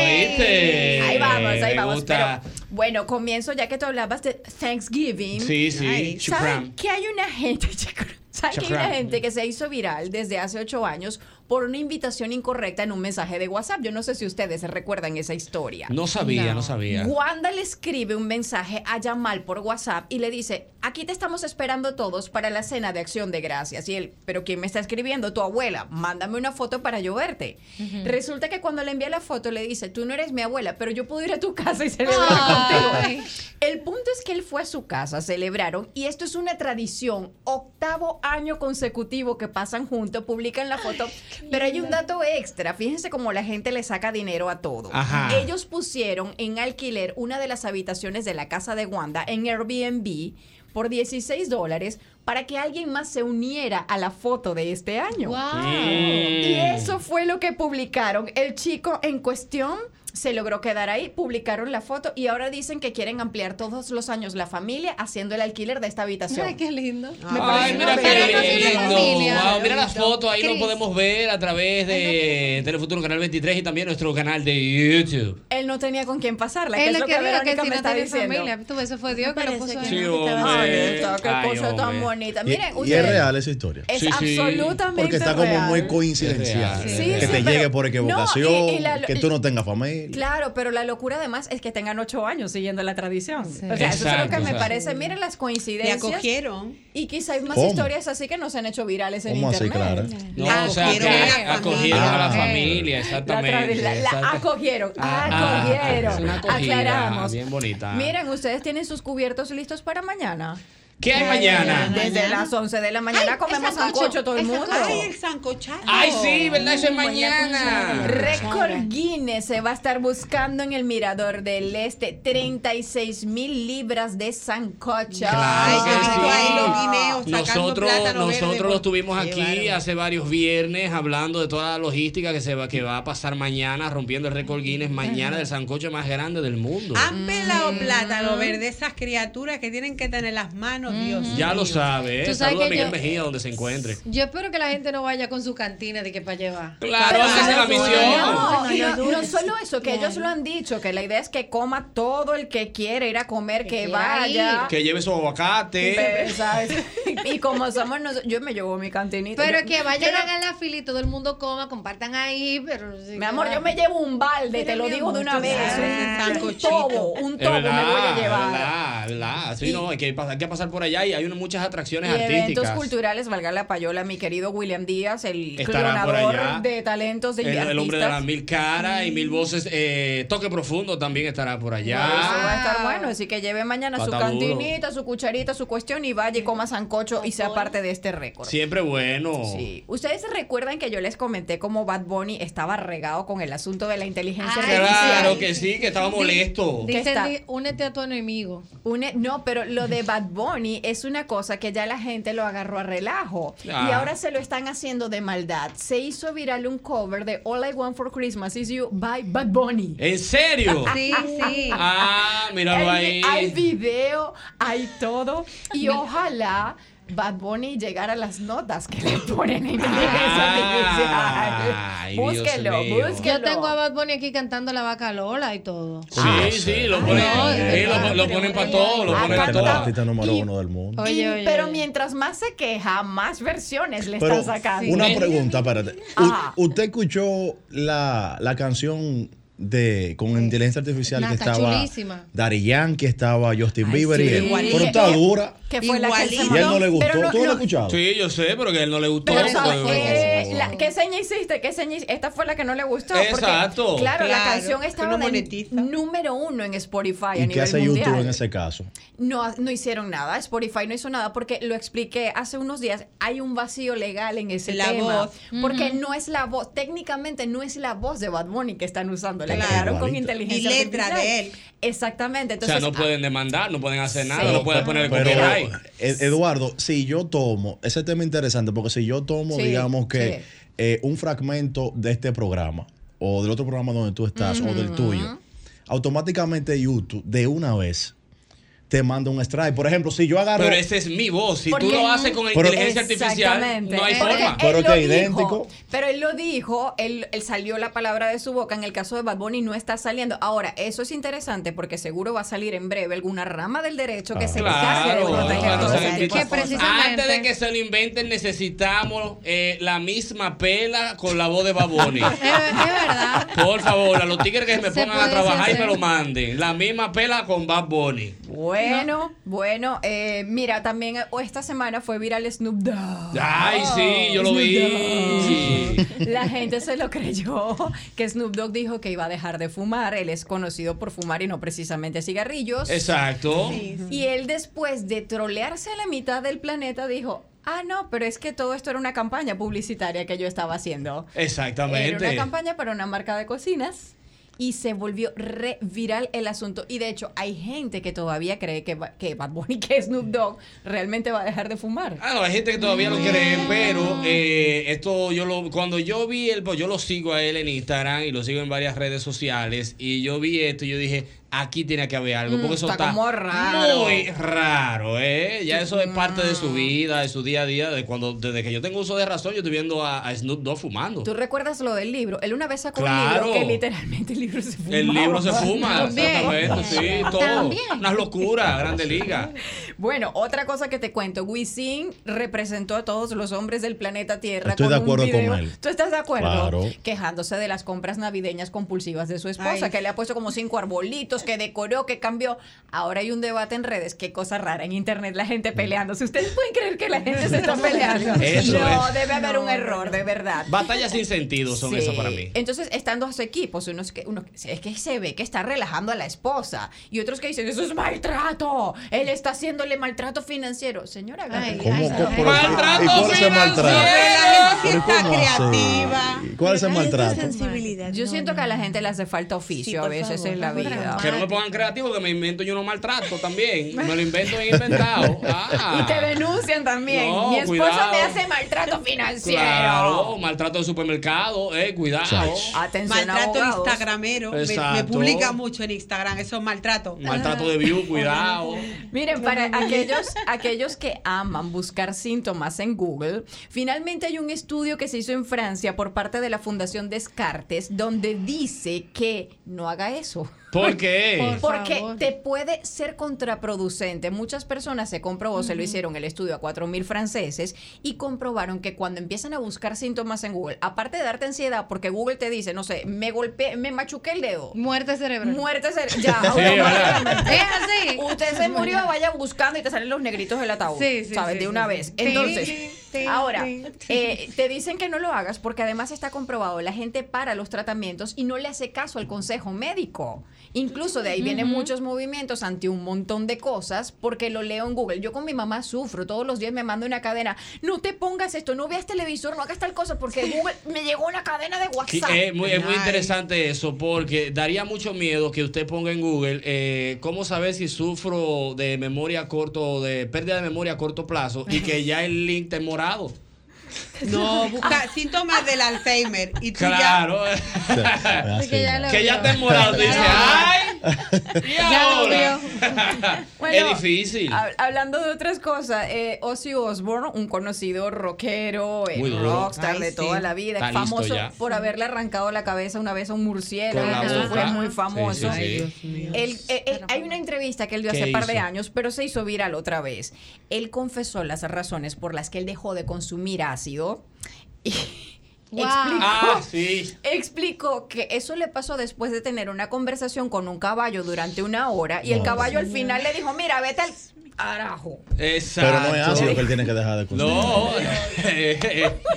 ¿Viste? Ahí vamos, ahí vamos. Pero bueno, comienzo ya que tú hablabas de Thanksgiving. Sí, sí. ¿Saben que hay una gente, ¿saben que hay una gente que se hizo viral desde hace ocho años por una invitación incorrecta en un mensaje de WhatsApp? Yo no sé si ustedes se recuerdan esa historia. No sabía, no, sabía. Wanda le escribe un mensaje a Yamal por WhatsApp y le dice, aquí te estamos esperando todos para la cena de acción de gracias. Y él, pero ¿quién me está escribiendo? Tu abuela, mándame una foto para yo verte. Resulta que cuando le envía la foto le dice, tú no eres mi abuela, pero yo puedo ir a tu casa y celebrar Ay. contigo. El punto es que él fue a su casa, celebraron, y esto es una tradición, octavo año consecutivo que pasan juntos, publican la foto, pero hay un dato extra, fíjense cómo la gente le saca dinero a todo. Ajá. Ellos pusieron en alquiler una de las habitaciones de la casa de Wanda en Airbnb por 16 dólares para que alguien más se uniera a la foto de este año. Y eso fue lo que publicaron. El chico en cuestión se logró quedar ahí, publicaron la foto y ahora dicen que quieren ampliar todos los años la familia haciendo el alquiler de esta habitación. Ay, qué lindo. Me Ay, parece mira una qué lindo. Wow, mira las fotos, ahí lo Cris. podemos ver a través de Telefuturo Canal 23 y también nuestro canal de YouTube. Él no tenía con quién pasarla, que Él es lo lo que que digo que Verónica si me no está diciendo. familia, tú, eso fue Dios que lo puso Sí, Ay, hombre. qué Ay, cosa tan bonita. Y, Miren, y es real esa historia. Es absolutamente Porque está como muy coincidencial. Sí, que sí, te pero- llegue por equivocación, No, y- y la- que tú no tengas familia. Claro, pero la locura además es que tengan ocho años siguiendo la tradición. O sea, eso es lo que me parece. Miren las coincidencias. Le acogieron. Y quizá hay más ¿Cómo? historias así que no se han hecho virales en ¿Cómo así, internet. Clara? No, o sea, que acogieron a la familia, La, exactamente. la- la acogieron. Ah, cogieron. Es una acogida Aclaramos. bien bonita. Miren, ustedes tienen sus cubiertos listos para mañana. ¿Qué hay mañana? Desde las 11 de la mañana Ay, comemos sancocho, todo el mundo. Ay, el sancochado. Ay, sí, ¿verdad? Eso es mañana. Récord Guinness se va a estar buscando en el Mirador del Este 36 mil libras de sancocho. Claro que sí. Nosotros, nosotros por- lo tuvimos aquí hace varios viernes hablando de toda la logística que se va, que va a pasar mañana, rompiendo el récord Guinness mañana del sancocho más grande del mundo. Han pelado plátano verde esas criaturas que tienen que tener las manos, Dios Ya mío. lo sabe, ¿eh? Saluda a Miguel yo- Mejía donde se encuentre. Yo espero que la gente no vaya con su cantina de que para llevar. Claro, esa es la misión. No, No, no, no, no solo eso, que ellos lo han dicho, que la idea es que coma todo el que quiere ir a comer, que, vaya. Que lleve su aguacate. Pero, ¿sabes? Y como somos nosotros, yo me llevo mi cantinita. Pero Yo- que vayan, Pero- hagan la fila y todo el mundo coma, compartan ahí, pero... sí, Mi amor, yo me llevo un balde, te lo digo de una vez. Un, tobo, un tobo me voy a llevar. Sí, no, hay que, pasar, hay que pasar por allá y hay unas muchas atracciones Y eventos artísticas. culturales, valga la payola, mi querido William Díaz, el Estará clonador de talentos de El, el hombre de artistas. las mil caras y mil voces. eh, Toque Profundo también estará por allá. Eso va a estar bueno, así que lleve mañana su duro. cantinita, su cucharita, su cuestión y vaya y coma sancocho y sea parte de este récord. Siempre bueno. Sí. Ustedes recuerdan que yo les comenté cómo Bad Bunny estaba regado con el asunto de la inteligencia Ay, artificial. Claro que sí, que estaba molesto. ¿Qué Dicen, únete a tu enemigo. Une- no, pero lo de Bad Bunny es una cosa que ya la gente lo agarró a relajo Ah. y ahora se lo están haciendo de maldad. Se hizo viral un cover de All I Want for Christmas Is You by Bad Bunny. ¿En serio? Sí, sí. Ah, míralo ahí. hay video, hay todo y ojalá Bad Bunny llegara a las notas que le ponen en inteligencia Ay, Búsquelo, búsquelo. Yo tengo a Bad Bunny aquí cantando la vaca Lola y todo. Sí, sí, lo ponen, no, de sí, lo, verdad, lo ponen para todo, lo Ah, ponen para todo. artista número uno del mundo. Oye, oye, pero oye. mientras más se queja, más versiones le Pero están sacando. una pregunta, espérate. U- Ajá. ¿Usted escuchó la, la canción de con inteligencia artificial que estaba chulísima. Daddy Yankee, estaba Justin Bieber y sí, él? igualito. Pero está dura. Que fue la que él se Y a él no le gustó. No- ¿Tú no lo no- has escuchado? Sí, yo sé, pero que a él no le gustó. Pero, ¿sabes porque- qué? La- ¿Qué seña hiciste? ¿Qué seña hice? Esta fue la que no le gustó. Exacto. Porque, claro, la canción estaba no número uno en Spotify a ¿Y qué hace mundial. YouTube en ese caso? No, no hicieron nada, Spotify no hizo nada porque lo expliqué hace unos días, hay un vacío legal en ese La tema. voz. Porque no es la voz, técnicamente no es la voz de Bad Bunny que están usando, la crearon con inteligencia Y letra artificial. de él. Exactamente, O entonces sea, no pueden demandar, no pueden hacer nada, Sí. no pueden poner Pero, copyright. Ed- Eduardo, si yo tomo, ese tema es interesante, porque si yo tomo, Sí, digamos que sí. Eh, un fragmento de este programa, o del otro programa donde tú estás, o del tuyo, automáticamente YouTube, de una vez, te manda un strike. Por ejemplo, si yo agarro... Pero esa es mi voz. Si tú lo haces con Pero- inteligencia artificial, Exactamente. no hay Porque forma. él Pero que idéntico. Pero él lo dijo, él, él salió la palabra de su boca. En el caso de Bad Bunny no está saliendo. Ahora, eso es interesante porque seguro va a salir en breve alguna rama del derecho que se encargue de Claro, proteger cuando todo se le tipo de cosas. precisamente- Antes de que se lo inventen, necesitamos eh, la misma pela con la voz de Baboni. Es, es verdad. Por favor, a los tigres que me Se pongan a trabajar y me lo manden. La misma pela con Bad Bunny. Bueno, bueno, eh, mira, también eh, esta semana fue viral Snoop Dogg. Ay, sí, yo lo Snoop vi. Dogg. La gente se lo creyó que Snoop Dogg dijo que iba a dejar de fumar. Él es conocido por fumar y no precisamente cigarrillos. Exacto. Y él después de trolearse a la mitad del planeta dijo, ah, no, pero es que todo esto era una campaña publicitaria que yo estaba haciendo. Era Exactamente. una campaña para una marca de cocinas. Y se volvió re viral el asunto. Y de hecho, hay gente que todavía cree que, que Bad Bunny, que Snoop Dogg, realmente va a dejar de fumar. Ah, no, hay gente que todavía lo cree, pero eh, esto yo lo cuando yo vi el pues yo lo sigo a él en Instagram y lo sigo en varias redes sociales y yo vi esto y yo dije aquí tiene que haber algo Mm, porque eso está está como raro. muy raro, eh. Ya eso es parte de su vida, de su día a día, de cuando desde que yo tengo uso de razón yo estoy viendo a, a Snoop Dogg fumando. ¿Tú recuerdas lo del libro? Él una vez sacó Claro. un libro que literalmente el libro se fuma. El libro se fuma, También. exactamente, sí, todo. También. Unas locuras, grande liga. Bueno, otra cosa que te cuento, Wisin representó a todos los hombres del planeta Tierra Estoy con de un acuerdo con video- él. ¿Tú estás de acuerdo? Claro. Quejándose de las compras navideñas compulsivas de su esposa, Ay. que le ha puesto como cinco arbolitos, que decoró, que cambió. Ahora hay un debate en redes, qué cosa rara, en internet la gente peleándose. ¿Ustedes pueden creer que la gente se está peleando? Eso no, es. debe haber un error, de verdad. Batallas sin sentido son Sí. eso para mí. Entonces están dos equipos, unos que, uno, es que se ve que está relajando a la esposa. Y otros que dicen, eso es maltrato. Él está haciéndole maltrato financiero. Señora, Ay, ¿Cómo, ay, cómo- ay. pero- Maltrato ¿Y cuál es el maltrato? La gente sí ¿Pero está cómo así? creativa. ¿Cuál es el maltrato? Yo siento que a la gente le hace falta oficio a veces en la vida. Que no me pongan creativo, que me invento yo unos maltratos también. Me lo invento bien inventado. Ah. Y te denuncian también. No, Mi esposa cuidado. me hace maltrato financiero. Claro, maltrato de supermercado, eh, cuidado. Atención, Maltrato abogados. instagramero. Me, publica mucho en Instagram. Eso es maltrato. Maltrato de view, cuidado. Miren, para aquellos, aquellos que aman buscar síntomas en Google, finalmente hay un estudio que se hizo en Francia por parte de la Fundación Descartes donde dice que no haga eso. ¿Por qué? Porque te puede ser contraproducente. Muchas personas se comprobó, se lo hicieron el estudio a 4.000 franceses y comprobaron que cuando empiezan a buscar síntomas en Google, aparte de darte ansiedad, porque Google te dice, no sé, me golpeé, me machuqué el dedo. Muerte cerebral. Muerte cerebral. Ya, Sí. Es así. Usted se murió, vaya buscando y te salen los negritos del ataúd. Sí, sí, ¿Sabes? sí, de sí, una sí. vez. Entonces, ahora, tin. eh, te dicen que no lo hagas porque además está comprobado, la gente para los tratamientos y no le hace caso al consejo médico. Incluso de ahí vienen muchos movimientos ante un montón de cosas porque lo leo en Google. Yo con mi mamá sufro, todos los días me manda una cadena, no te pongas esto, no veas televisor, no hagas tal cosa porque Google me llegó una cadena de Sí, WhatsApp. Es muy, es muy Ay. interesante eso porque daría mucho miedo que usted ponga en Google eh, cómo saber si sufro de memoria corto, de pérdida de memoria a corto plazo y que ya el link esté morado. No, busca síntomas del Alzheimer. Y tú Claro. Que ya que ya esté morado. Tú dices, ¡ay! ¿Y Ya ahora? Bueno, es difícil. hab- hablando de otras cosas, eh, Ozzy Osbourne, un conocido rockero, eh, rockstar Ay, de sí. toda la vida, Está famoso ya. por haberle arrancado la cabeza una vez a un murciélago, eso fue muy Sí, famoso. sí, sí. Él, eh, eh, hay una entrevista que él dio ¿Qué hace par de años, pero se hizo viral otra vez. Él confesó las razones por las que él dejó de consumir ácido. Y Wow. explicó, Ah, sí. explicó que eso le pasó después de tener una conversación con un caballo durante una hora y el caballo al final le dijo, mira, vete al carajo. Exacto. Pero no es ácido que él tiene que dejar de consumir. No.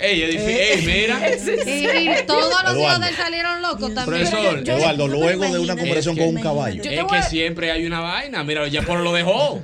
Ey. Ey, mira. Y, y todos los hijos Eduardo. de él salieron locos también. Profesor. Eduardo, luego de una Es conversación que- con un caballo. Es que siempre hay una vaina. Mira, ya por lo dejó.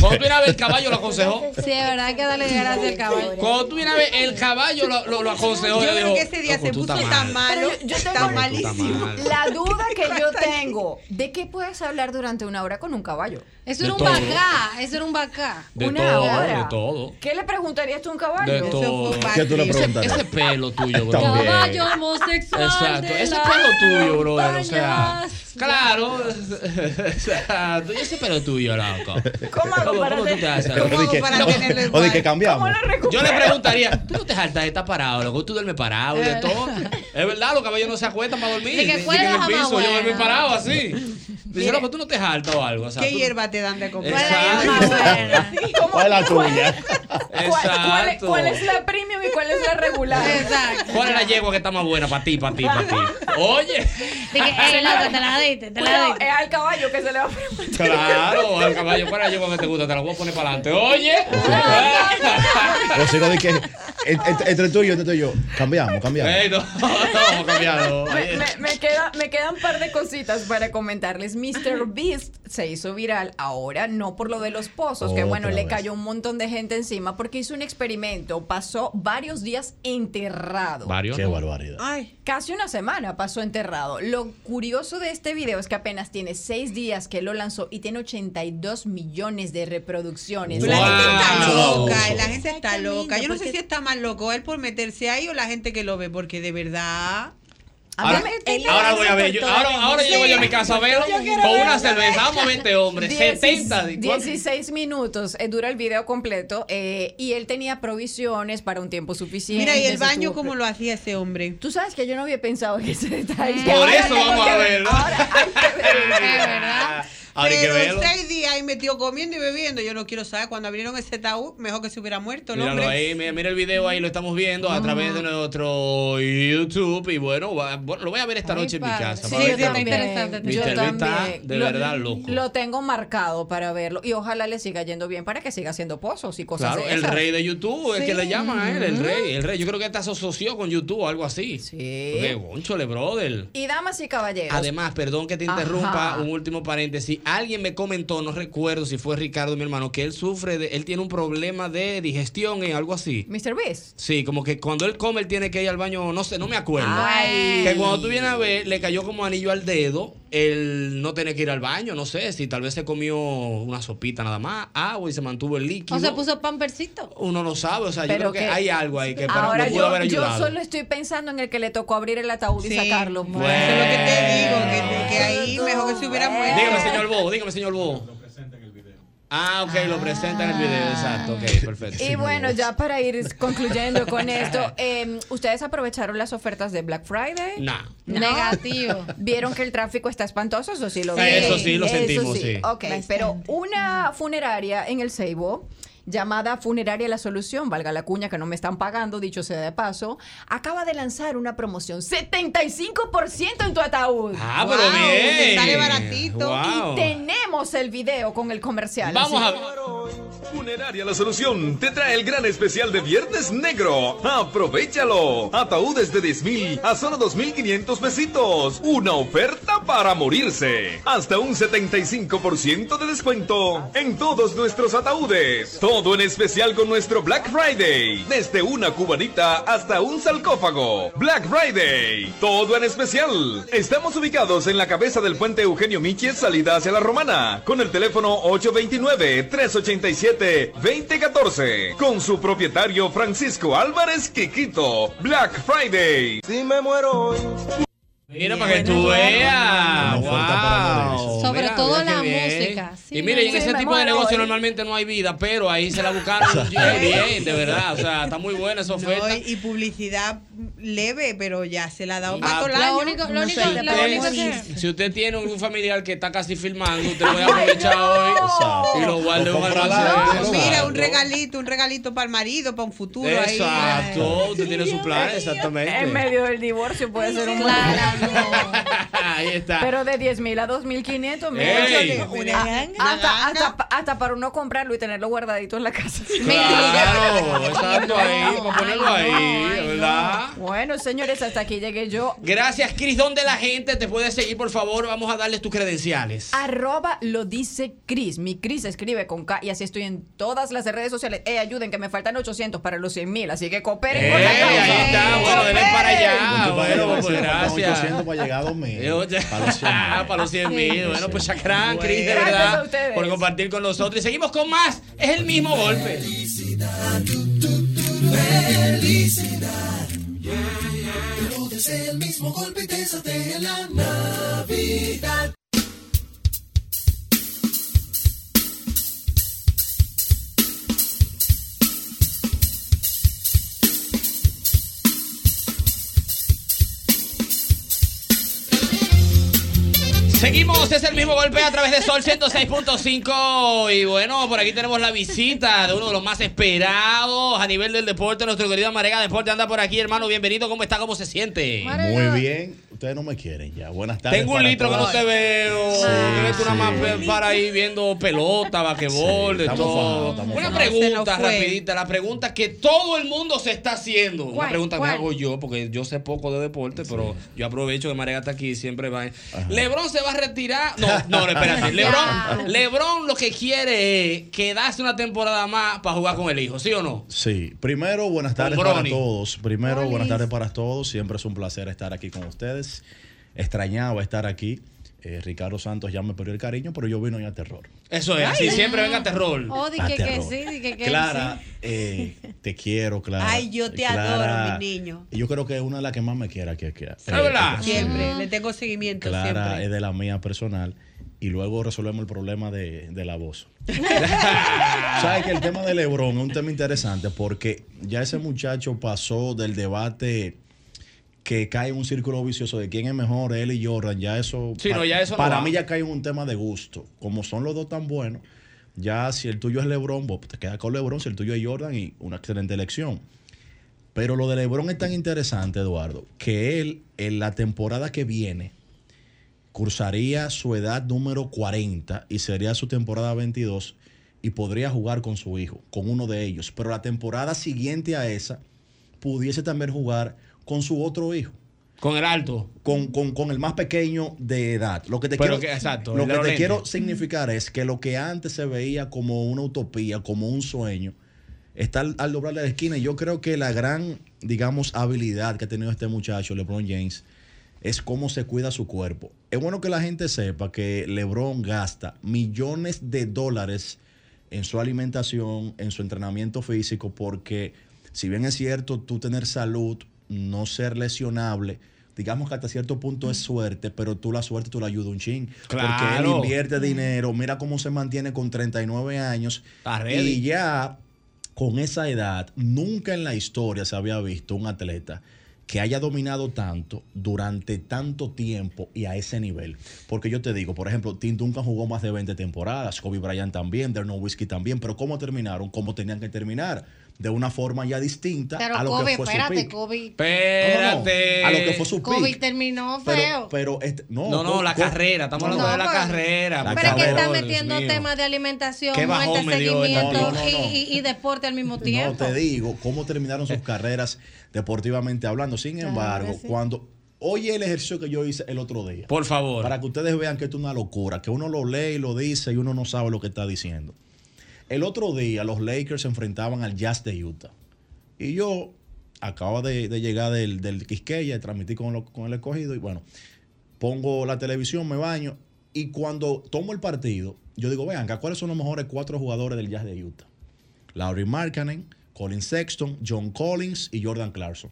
Cuando tú vienes a ver el caballo lo aconsejó. Sí, es verdad, que darle gracias al caballo. Cuando tú vienes a ver el caballo lo, lo, lo aconsejó. Yo creo que ese día "Loco, se puso tan mal". malo, yo tengo- malísimo. mal. La duda que yo tengo, ¿de qué puedes hablar durante una hora con un caballo? Eso era un todo. bacá, eso era un bacá. De Una todo, hora. de todo. ¿Qué le preguntarías tú a un caballo? De todo. ¿Qué tú le preguntarías? ese pelo tuyo, bro. También. Caballo homosexual. Exacto, de ese pelo tuyo, brother. O sea, claro. Exacto, y ese pelo tuyo, loco. ¿Cómo hago ¿Cómo, para cómo tú te tener- haces? O di que- para No, tenerlo O de que cambiamos. ¿Cómo lo? Yo le preguntaría, ¿tú no te hartas de estar parado, loco? Tú duermes parado y de todo. Es verdad, los caballos no se acuestan para dormir. De que Dicen ¿cuál es en el piso, yo duermo parado así. Dice, loco, tú no te hartas o algo. O sea, ¿Qué hierba te dan de comer? Exacto. ¿Cuál es la tuya? ¿Cuál, cuál es, Exacto. cuál es la premium y cuál es la regular? Exacto. ¿Cuál es la yegua que está más buena para ti, para ti, para ti? Oye. Loco, te la diste, te la diste. es al caballo que se le va a preguntar. Claro, al caballo, ¿cuál es la yegua que te gusta? Te la voy a poner para adelante. Oye. O si no, entre tú y yo, entre tú y yo, cambiamos, cambiamos. Ey, no, no, cambiado. Me, me- me queda- me quedan un par de cositas para comentarles. Mr. Beast se hizo viral ahora, no por lo de los pozos, que bueno, le vez. cayó un montón de gente encima, porque hizo un experimento. Pasó varios días enterrado. Varios. Qué barbaridad. Ay, Casi una semana pasó enterrado. Lo curioso de este video es que apenas tiene seis días que lo lanzó y tiene 82 millones de reproducciones. la gente está loca, la gente está loca. Yo no sé si está más loco él por meterse ahí o la gente que lo ve, porque de verdad. Ahora, él- ahora voy a ver, yo- ahora, ahora llego yo a mi casa a verlo con una cerveza. Vamos a 20 hombres, 70. ¿y cuánto? 16 minutos eh, dura el video completo eh, y él tenía provisiones para un tiempo suficiente. Mira, y el baño, ¿cómo lo hacía ese hombre? Tú sabes que yo no había pensado en ese detalle. Por Ahora eso vamos a ver- verlo. Ahora hay que ver. Verdad. Hay que verlo. seis días ahí metió comiendo y bebiendo. Yo no quiero saber. Cuando abrieron ese taúd, mejor que se hubiera muerto el Míralo hombre. ahí, mira, mira el video ahí, lo estamos viendo a través de nuestro YouTube. Y bueno, va- bueno, lo voy a ver esta noche en mi casa. Sí, para ver yo qué también. tal. Yo Mr. Beast está también. de Lo- verdad loco. Lo tengo marcado para verlo y ojalá le siga yendo bien para que siga haciendo pozos y cosas Claro, de el esas. rey de YouTube, el Sí. que le llaman a él, el rey, el rey. Yo creo que está asoció con YouTube o algo así. Sí. Porque, gonchole, brother. Y damas y caballeros. Además, perdón que te Ajá. interrumpa, un último paréntesis. Alguien me comentó, no recuerdo si fue Ricardo, mi hermano, que él sufre de, él tiene un problema de digestión y algo así. Mr. Beast. Sí, como que cuando él come, él tiene que ir al baño, no sé, no me acuerdo. Ay. Que cuando tú vienes a ver, le cayó como anillo al dedo, él no tiene que ir al baño, no sé, si tal vez se comió una sopita nada más, agua y se mantuvo el líquido. O se puso pampercito. Uno no sabe, o sea, yo creo que, que- hay algo ahí que para Ahora pudo yo, haber yo ayudado. solo estoy pensando en el que le tocó abrir el ataúd y sacarlo. Eso es lo que te digo, que, que ahí mejor que se hubiera muerto. Dígame, señor Bo, dígame, señor Bo. Ah, ok, lo presenta en el video, exacto, ok, perfecto. Y bueno, ya para ir concluyendo con esto, eh, ¿ustedes aprovecharon las ofertas de Black Friday? Nah. ¿No? Negativo. ¿Vieron que el tráfico está espantoso? Eso sí lo Sí, vieron. eso sí, lo sentimos, sí. Ok, pero una funeraria en el Seibo llamada Funeraria La Solución, valga la cuña que no me están pagando, dicho sea de paso, acaba de lanzar una promoción 75% en tu ataúd. Ah, pero bien. sale baratito. Wow. Y tenemos el video con el comercial. Vamos así a Funeraria La Solución te trae el gran especial de Viernes Negro. ¡Aprovechalo! Ataúdes de 10 mil a solo 2.500 pesitos. Una oferta para morirse. Hasta un 75% de descuento en todos nuestros ataúdes. Todo en especial con nuestro Black Friday. Desde una cubanita hasta un sarcófago. Black Friday. Todo en especial. Estamos ubicados en la cabeza del puente Eugenio Míquez, salida hacia la Romana. Con el teléfono 829-387-2014. Con su propietario Francisco Álvarez Quiquito. Black Friday. Si me muero hoy. Mira, para que tú veas. Wow. Sobre Mira, todo mira la música. Sí, y mire, en ese tipo de muero negocio hoy. normalmente no hay vida, pero ahí se la buscaron bien, de verdad. O sea, está muy buena esa oferta. No, y publicidad leve, pero ya se la ha dado para todo el lo año. único- lo No único- lo único que-. Si usted tiene un familiar que está casi filmando, usted puede aprovechar hoy y lo guarde en un almacén. Mira, un regalito, un regalito para el marido, para un futuro ahí. Exacto, usted tiene su plan, exactamente. En medio del divorcio puede ser un Ahí está. Pero de 10 mil a 2.500, Ey. mira. Ah, Hasta, hasta, hasta para uno comprarlo y tenerlo guardadito en la casa. Claro, exacto ahí, para ponerlo ahí, ¿verdad? Bueno, señores, hasta aquí llegué yo. Gracias, Cris. ¿Dónde la gente te puede seguir, por favor? Vamos a darles tus credenciales. Arroba lo dice Cris. Mi Cris escribe con K y así estoy en todas las redes sociales. Eh, ayuden que me faltan 800 para los 100 mil, así que cooperen con la causa. ahí está, bueno, denle para allá. Bueno, pues gracias. 800 para llegar a 2000. Para los 100 mil. para los 100 mil. Bueno, pues Chacrán, Cris, de Gracias a verdad, ustedes. por compartir con nosotros. Y seguimos con más. Es el mismo golpe. Felicidad. Todo es el mismo golpe y te la Navidad. Seguimos, es el mismo golpe a través de Sol 106.5 y bueno, por aquí tenemos la visita de uno de los más esperados a nivel del deporte, nuestro querido Marega Deporte anda por aquí, hermano, bienvenido, ¿cómo está? ¿Cómo se siente? Muy bien. Ustedes no me quieren ya. Buenas tardes. Tengo un litro que no te veo. Sí, nada más para ahí viendo pelota, basquetbol, Sí, de todo. fajados, estamos Una fajados. pregunta rapidita, la pregunta que todo el mundo se está haciendo. Una ¿Cuál? pregunta que ¿Cuál? me hago yo, porque yo sé poco de deporte, pero yo aprovecho que Marega está aquí y siempre va. LeBron se va a retirar. No, no, no, espérate. LeBron, LeBron lo que quiere es quedarse una temporada más para jugar con el hijo, ¿sí o no? Sí, primero buenas tardes para todos. Primero buenas tardes para todos. Siempre es un placer estar aquí con ustedes. Extrañaba estar aquí. Eh, Ricardo Santos ya me perdió el cariño, pero yo vino ya a terror. Eso es, así siempre venga terror. Oh, di A que, que terror. sí, di que, que Clara, sí. eh, te quiero, Clara. Ay, yo te Clara, adoro, mi niño. y Yo creo que es una de las que más me quiere aquí. aquí. Es verdad. Siempre, le tengo seguimiento Clara siempre. es de la mía personal. Y luego resolvemos el problema de, de la voz. Sabes que el tema de Lebron es un tema interesante porque ya ese muchacho pasó del debate que cae en un círculo vicioso de quién es mejor, él y Jordan, ya eso, Sí, no, ya eso no para mí ya cae en un tema de gusto. Como son los dos tan buenos, ya si el tuyo es LeBron, vos te quedas con LeBron, si el tuyo es Jordan y una excelente elección. Pero lo de LeBron es tan interesante, Eduardo, que él en la temporada que viene cursaría su edad número 40 y sería su temporada 22 y podría jugar con su hijo, con uno de ellos. Pero la temporada siguiente a esa pudiese también jugar con su otro hijo. Con el alto. Con, con- con el más pequeño de edad. Lo que te Pero quiero, que- exacto, lo que te quiero significar es que lo que antes se veía como una utopía, como un sueño, está al, al doblar la esquina. Y yo creo que la gran, digamos, habilidad que ha tenido este muchacho, LeBron James, es cómo se cuida su cuerpo. Es bueno que la gente sepa que LeBron gasta millones de dólares en su alimentación, en su entrenamiento físico, porque si bien es cierto tú tener salud, no ser lesionable, digamos que hasta cierto punto es suerte, pero tú la suerte tú la ayudas un chin. Porque él Claro. invierte dinero, mira cómo se mantiene con 39 años. Y ya con esa edad, nunca en la historia se había visto un atleta que haya dominado tanto durante tanto tiempo y a ese nivel. Porque yo te digo, por ejemplo, Tim Duncan jugó más de 20 temporadas, Kobe Bryant también, Dirk Nowitzki también, pero ¿cómo terminaron? ¿Cómo tenían que terminar? De una forma ya distinta Pero a lo Kobe, que fue espérate, su pick. Kobe. Espérate. A lo que fue su Kobe pick. terminó feo. pero este, no, No, no, la carrera, estamos hablando No, de la pero- carrera. La Pero que carrera. está favor, Dios metiendo temas de alimentación, muerte, seguimiento No, no, no, no. Y, y- y deporte al mismo No, tiempo. te digo, cómo terminaron sus carreras deportivamente hablando. Sin embargo, que sí. cuando. Oye el ejercicio que yo hice el otro día. Por favor. Para que ustedes vean que esto es una locura, que uno lo lee y lo dice y uno no sabe lo que está diciendo. El otro día los Lakers se enfrentaban al Jazz de Utah. Y yo acabo de, llegar del, del Quisqueya, transmití con, con el escogido y bueno, pongo la televisión, me baño y cuando tomo el partido, yo digo, vean, ¿cuáles son los mejores cuatro jugadores del Jazz de Utah? Laurie Markkanen, Colin Sexton, John Collins y Jordan Clarkson.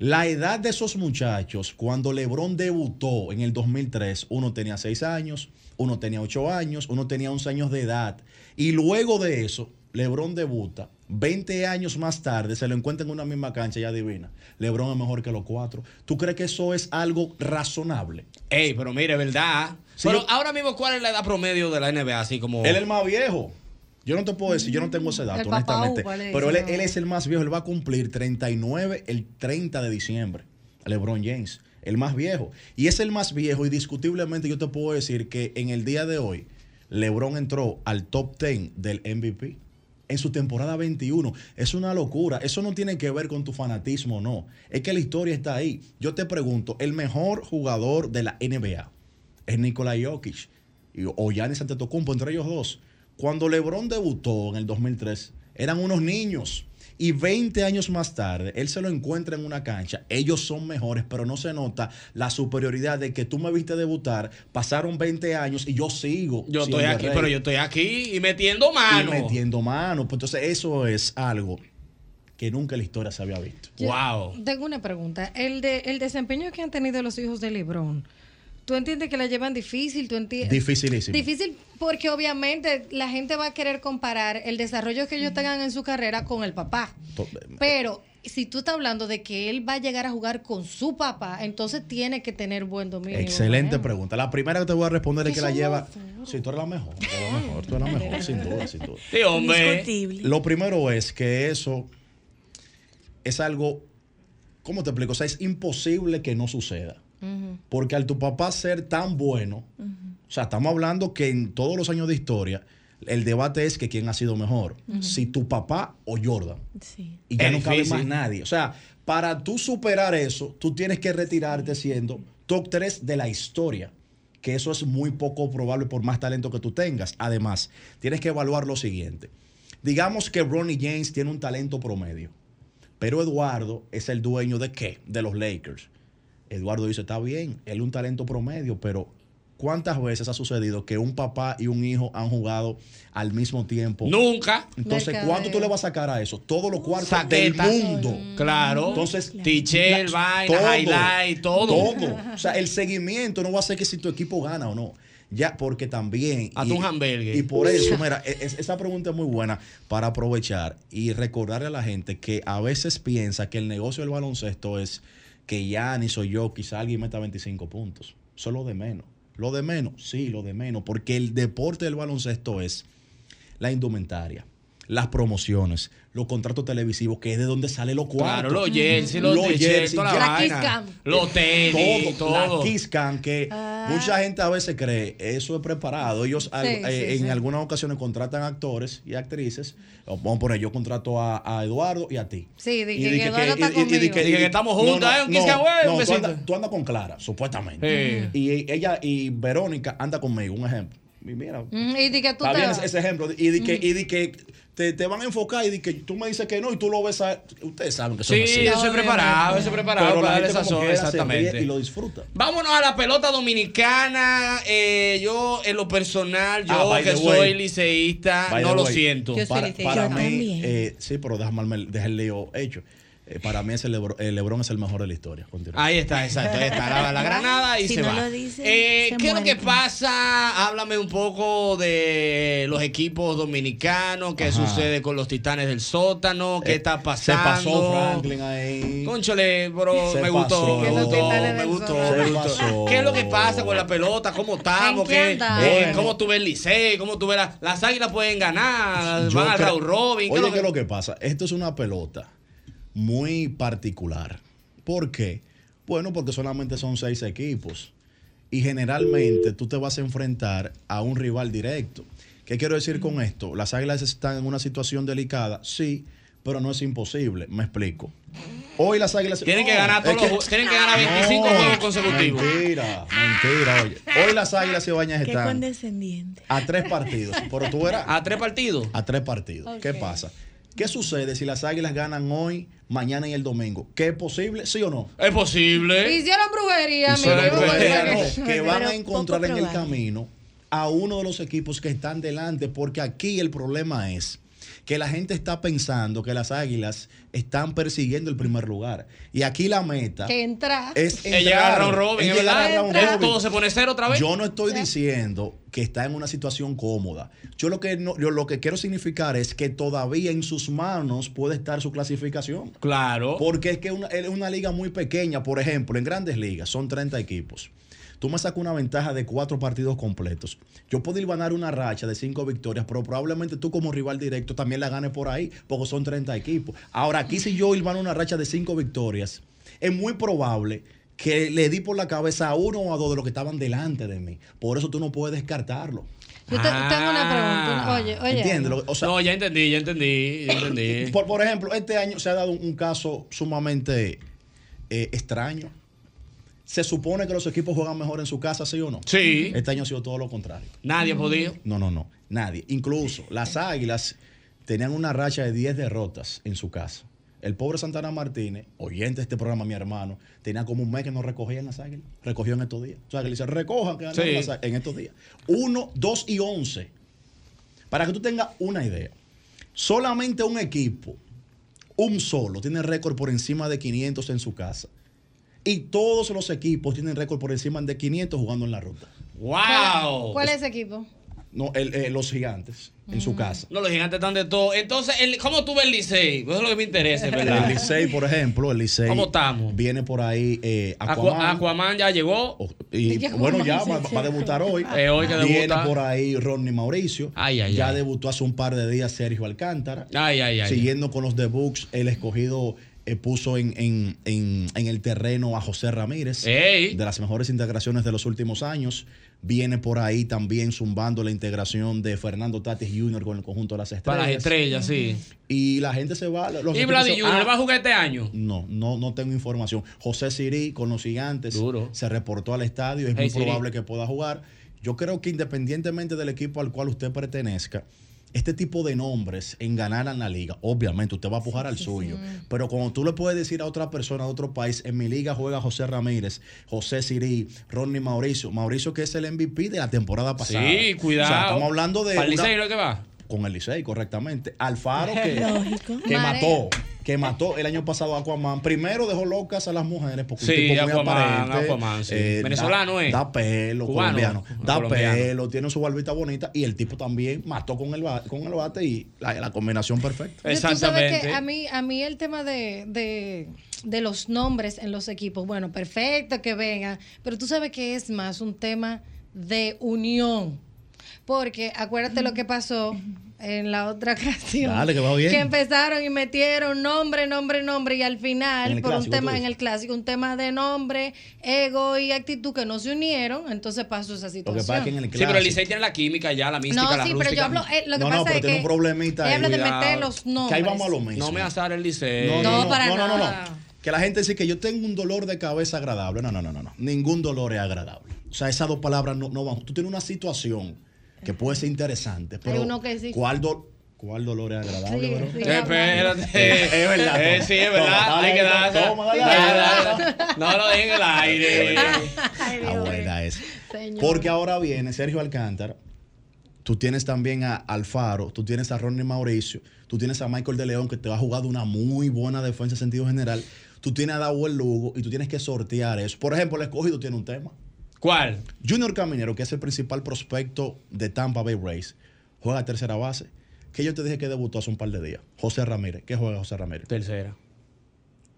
La edad de esos muchachos, cuando LeBron debutó en el 2003, uno tenía 6 años, uno tenía 8 años, uno tenía 11 años de edad. Y luego de eso, LeBron debuta. 20 años más tarde se lo encuentra en una misma cancha y adivina. LeBron es mejor que los cuatro. ¿Tú crees que eso es algo razonable? Ey, pero mire, ¿verdad? Sí, pero yo- ahora mismo, ¿cuál es la edad promedio de la NBA? Así como. Él es el más viejo. Yo no te puedo decir, yo no tengo ese dato, honestamente. Pero él, es el más viejo, él va a cumplir 39 el 30 de diciembre. LeBron James, el más viejo. Y es el más viejo, y discutiblemente yo te puedo decir que en el día de hoy, LeBron entró al top 10 del MVP en su temporada 21. Es una locura. Eso no tiene que ver con tu fanatismo, no. Es que la historia está ahí. Yo te pregunto, el mejor jugador de la NBA es Nikola Jokic y- o Giannis Antetokounmpo, entre ellos dos. Cuando LeBron debutó en el 2003, eran unos niños. Y 20 años más tarde, él se lo encuentra en una cancha. Ellos son mejores, pero no se nota la superioridad de que tú me viste debutar, pasaron 20 años y yo sigo. Yo estoy aquí, rey. pero yo estoy aquí y metiendo Y mano. metiendo mano. Pues entonces, eso es algo que nunca en la historia se había visto. Yo Tengo una pregunta. El, de, el desempeño que han tenido los hijos de LeBron, ¿tú entiendes que la llevan difícil? ¿Tú entiendes? Dificilísimo. Difícil porque obviamente la gente va a querer comparar el desarrollo que ellos tengan en su carrera con el papá. To- Pero si tú estás hablando de que él va a llegar a jugar con su papá, entonces tiene que tener buen dominio. Excelente pregunta. La primera que te voy a responder es Que la lleva. Sí, tú eres la mejor. Tú eres la mejor, tú eres la mejor, sin duda, sin duda. Sí, hombre. Lo primero es que eso es algo. ¿Cómo te explico? O sea, es imposible que no suceda. Porque al tu papá ser tan bueno, o sea, estamos hablando que en todos los años de historia, el debate es que quién ha sido mejor, si tu papá o Jordan. Sí. Y ya Es no cabe difícil. más nadie. O sea, para tú superar eso, tú tienes que retirarte siendo top 3 de la historia. Que eso es muy poco probable por más talento que tú tengas. Además, tienes que evaluar lo siguiente. Digamos que Ronnie James tiene un talento promedio. Pero Eduardo es el dueño de qué? De los Lakers. Eduardo dice, está bien, él es un talento promedio, pero ¿cuántas veces ha sucedido que un papá y un hijo han jugado al mismo tiempo? Nunca. Entonces. ¿cuánto tú le vas a sacar a eso? Todos los cuartos Saqueta. del mundo. Claro. Entonces, Tichel, vaina, highlight, todo. Todo. O sea, el seguimiento no va a ser que si tu equipo gana o no. Ya, porque también. A y- tu hamburger. Y por eso, mira, e- es- esa pregunta es muy buena para aprovechar y recordarle a la gente que a veces piensa que el negocio del baloncesto es que Yanis o yo, quizá alguien meta 25 puntos. Eso es lo de menos. Lo de menos, sí, lo de menos, porque el deporte del baloncesto es la indumentaria, las promociones, los contratos televisivos, que es de donde sale los cuartos. Claro, los jerseys, los t-shirts, toda la ya- vaina. Kiss Cam. Los tenis, todo. La Kiss Cam, que mucha gente a veces cree, eso es preparado. Ellos al- Sí, eh, sí, en sí. algunas ocasiones contratan actores y actrices. Vamos a poner, yo contrato a, a Eduardo y a ti. Sí, di Y que, está y- y- y estamos juntas, ¿eh? Un Kiss Cam, güey, un no, tú, andas, tú andas con Clara, supuestamente. Y ella y Verónica anda conmigo, un ejemplo. Y mira, Mm, y di que tú Está te bien vas. ese, ejemplo. Y di que, Mm. y di que te, te van a enfocar y di que tú me dices que no y tú lo ves a... Ustedes saben que eso Sí, así. eso es preparado, eso es preparado Pero la para darle gente quiera se exactamente. Y lo disfruta. Vámonos a la pelota dominicana. Eh, yo, en lo personal, yo Ah, que soy way. liceísta, By no lo way, siento. Para, para mí, eh, sí, pero déjame dejar el lío hecho. Eh, para mí ese Lebron, el Lebron es el mejor de la historia. Continúa. Ahí está, exacto, ahí está, la, la granada y Si se no va. lo dice, Eh, se ¿Qué es lo que pasa? Háblame un poco de los equipos dominicanos, qué Ajá. sucede con los titanes del sótano, qué Eh, está Se pasando. pasó Franklin ahí. Conchole, bro, Se me gustó, me gustó, me gustó, me Se. ¿Qué es lo que pasa con la pelota? ¿Cómo estamos? ¿En qué ¿Qué, eh, Bueno. ¿Cómo tú ves el Licey? ¿Cómo tú ves la- las águilas pueden ganar? Yo Van a Raúl Robin. ¿Qué es Oye, lo ¿qué es lo que pasa? Esto es una pelota muy particular. ¿Por qué? Bueno, porque solamente son seis equipos. Y generalmente tú te vas a enfrentar a un rival directo. ¿Qué quiero decir con esto? Las águilas están en una situación delicada, sí, pero no es imposible. Me explico. Hoy las águilas. Tienen que ganar todos los que- tienen que ganar 25 No, juegos consecutivos. Mentira, mentira. Oye, hoy las águilas y bañas Qué están condescendiente. a tres partidos. Pero tú verás. ¿A tres partidos? A tres partidos. ¿Qué pasa? ¿Qué sucede si las águilas ganan hoy, mañana y el domingo? ¿Qué es posible? ¿Sí o no? Es posible. Hicieron brujería, mi Hicieron amigo. brujería, ¿verdad no, que van a encontrar en el camino a uno de los equipos que están delante, porque aquí el problema es que la gente está pensando que las águilas están persiguiendo el primer lugar. Y aquí la meta Que entra. es llegar a round robin, es llegar a Es robin. todo se pone cero otra vez. Yo no estoy diciendo que está en una situación cómoda. Yo lo que no- yo lo que quiero significar es que todavía en sus manos puede estar su clasificación. Claro. Porque es que una- es una liga muy pequeña, por ejemplo, en grandes ligas son 30 equipos. Tú me sacas una ventaja de cuatro partidos completos. Yo puedo ir ganar una racha de cinco victorias, pero probablemente tú como rival directo también la ganes por ahí, porque son 30 equipos. Ahora, aquí si yo ir una racha de cinco victorias, es muy probable que le di por la cabeza a uno o a dos de los que estaban delante de mí. Por eso tú no puedes descartarlo. Yo te- tengo una pregunta. Oye, oye. ¿Entiendes? O sea, no, ya entendí, ya entendí, ya entendí. por, por ejemplo, este año se ha dado un, un caso sumamente eh, extraño. Se supone que los equipos juegan mejor en su casa, ¿sí o no? Sí. Este año ha sido todo lo contrario. Nadie ha podido. No, no, no. Nadie. Incluso las águilas tenían una racha de 10 derrotas en su casa. El pobre Santana Martínez, oyente de este programa, mi hermano, tenía como un mes que no recogía en las águilas. Recogió en estos días. O sea, que le dice, recojan que Sí. las águilas en estos días. Uno, dos y once. Para que tú tengas una idea. Solamente un equipo, un solo, tiene récord por encima de 500 en su casa. Y todos los equipos tienen récord por encima de 500 jugando en la ruta. ¡Wow! ¿Cuál es ese equipo? No, el- eh, los gigantes en su casa. No, los gigantes están de todo. Entonces, el- ¿cómo tú ves el Licey? Eso es lo que me interesa, es ¿verdad? El Licey, por ejemplo, el Licey. ¿Cómo estamos? Viene por ahí eh, Aqua- Aquaman. Aquaman ya llegó. Y Ya bueno, ya va, a debutar hoy. Eh, hoy que Viene debuta. por ahí Ronnie Mauricio. Ay, ay, ya ay. debutó hace un par de días Sergio Alcántara. Ay, ay, ay. Siguiendo con los debuts, el escogido eh, puso en, en- en- en el terreno a José Ramírez. Ey. De las mejores integraciones de los últimos años. Viene por ahí también zumbando la integración de Fernando Tatis Jr. con el conjunto de las estrellas. Para las estrellas, sí. Y la gente se va. los ¿Y Vladi Junior Ah, va a jugar este año? no, no, no tengo información. José Sirí con los gigantes se reportó al estadio. Es Hey, muy Siri. probable que pueda jugar. Yo creo que independientemente del equipo al cual usted pertenezca, este tipo de nombres en ganar en la liga, obviamente usted va a pujar al suyo. Pero cuando tú le puedes decir a otra persona de otro país, en mi liga juega José Ramírez, José Sirí, Ronnie Mauricio, Mauricio que es el MVP de la temporada pasada. Sí, cuidado. O sea, estamos hablando de. ¿Para el una- Licey no es que va? Con el Licey, correctamente. Alfaro que, que mató. que mató el año pasado a Aquaman. Primero dejó locas a las mujeres porque Sí, un tipo muy Aquaman, aparente. Aquaman, sí. eh, Venezolano, da, ¿eh? Da pelo, Cubano, colombiano. Da colombiano. pelo, tiene su barbita bonita y el tipo también mató con el, con el bate y la, la combinación perfecta. Sabes que a mí, a mí el tema de, de, de los nombres en los equipos, bueno, perfecto que vengan, pero tú sabes que es más un tema de unión. Porque acuérdate lo que pasó en la otra ocasión. Dale, que va bien. empezaron y metieron nombre, nombre, nombre y al En final, por un clásico, tema tú en el clásico, un tema de nombre, ego y actitud que no se unieron, entonces pasó esa situación. Sí, pero el Licey tiene la química ya, la mística, No, la sí, pero yo hablo, eh, lo que No, no, pasa pero es tiene que un problemita ella habla de meter los nombres. Que ahí vamos a lo mismo. No me azar el Licey. No, No, no, para no, no, no, nada. no. Que la gente dice que yo tengo un dolor de cabeza agradable. No, no, no, no, no. Ningún dolor es agradable. O sea, esas dos palabras no, no van. Tú tienes una situación que puede ser interesante, pero uno que sí. ¿cuál, do- ¿cuál dolor es agradable? Sí, bro? sí, Espérate. Eh, es verdad. Eh, sí, es verdad. Toma, Hay que darse. toma, dale, Dale, dale. dale. No lo dejen en el aire. Ah, buena. Señor. Porque ahora viene Sergio Alcántara. Tú tienes también a Alfaro, tú tienes a Ronnie Mauricio, tú tienes a Michael de León que te va a jugar de una muy buena defensa en sentido general. Tú tienes a Dawel Lugo y tú tienes que sortear eso. Por ejemplo, el escogido tiene un tema. ¿Cuál? Junior Caminero, que es el principal prospecto de Tampa Bay Rays, juega tercera base. Que yo te dije que debutó hace un par de días. José Ramírez. ¿Qué juega José Ramírez? Tercera.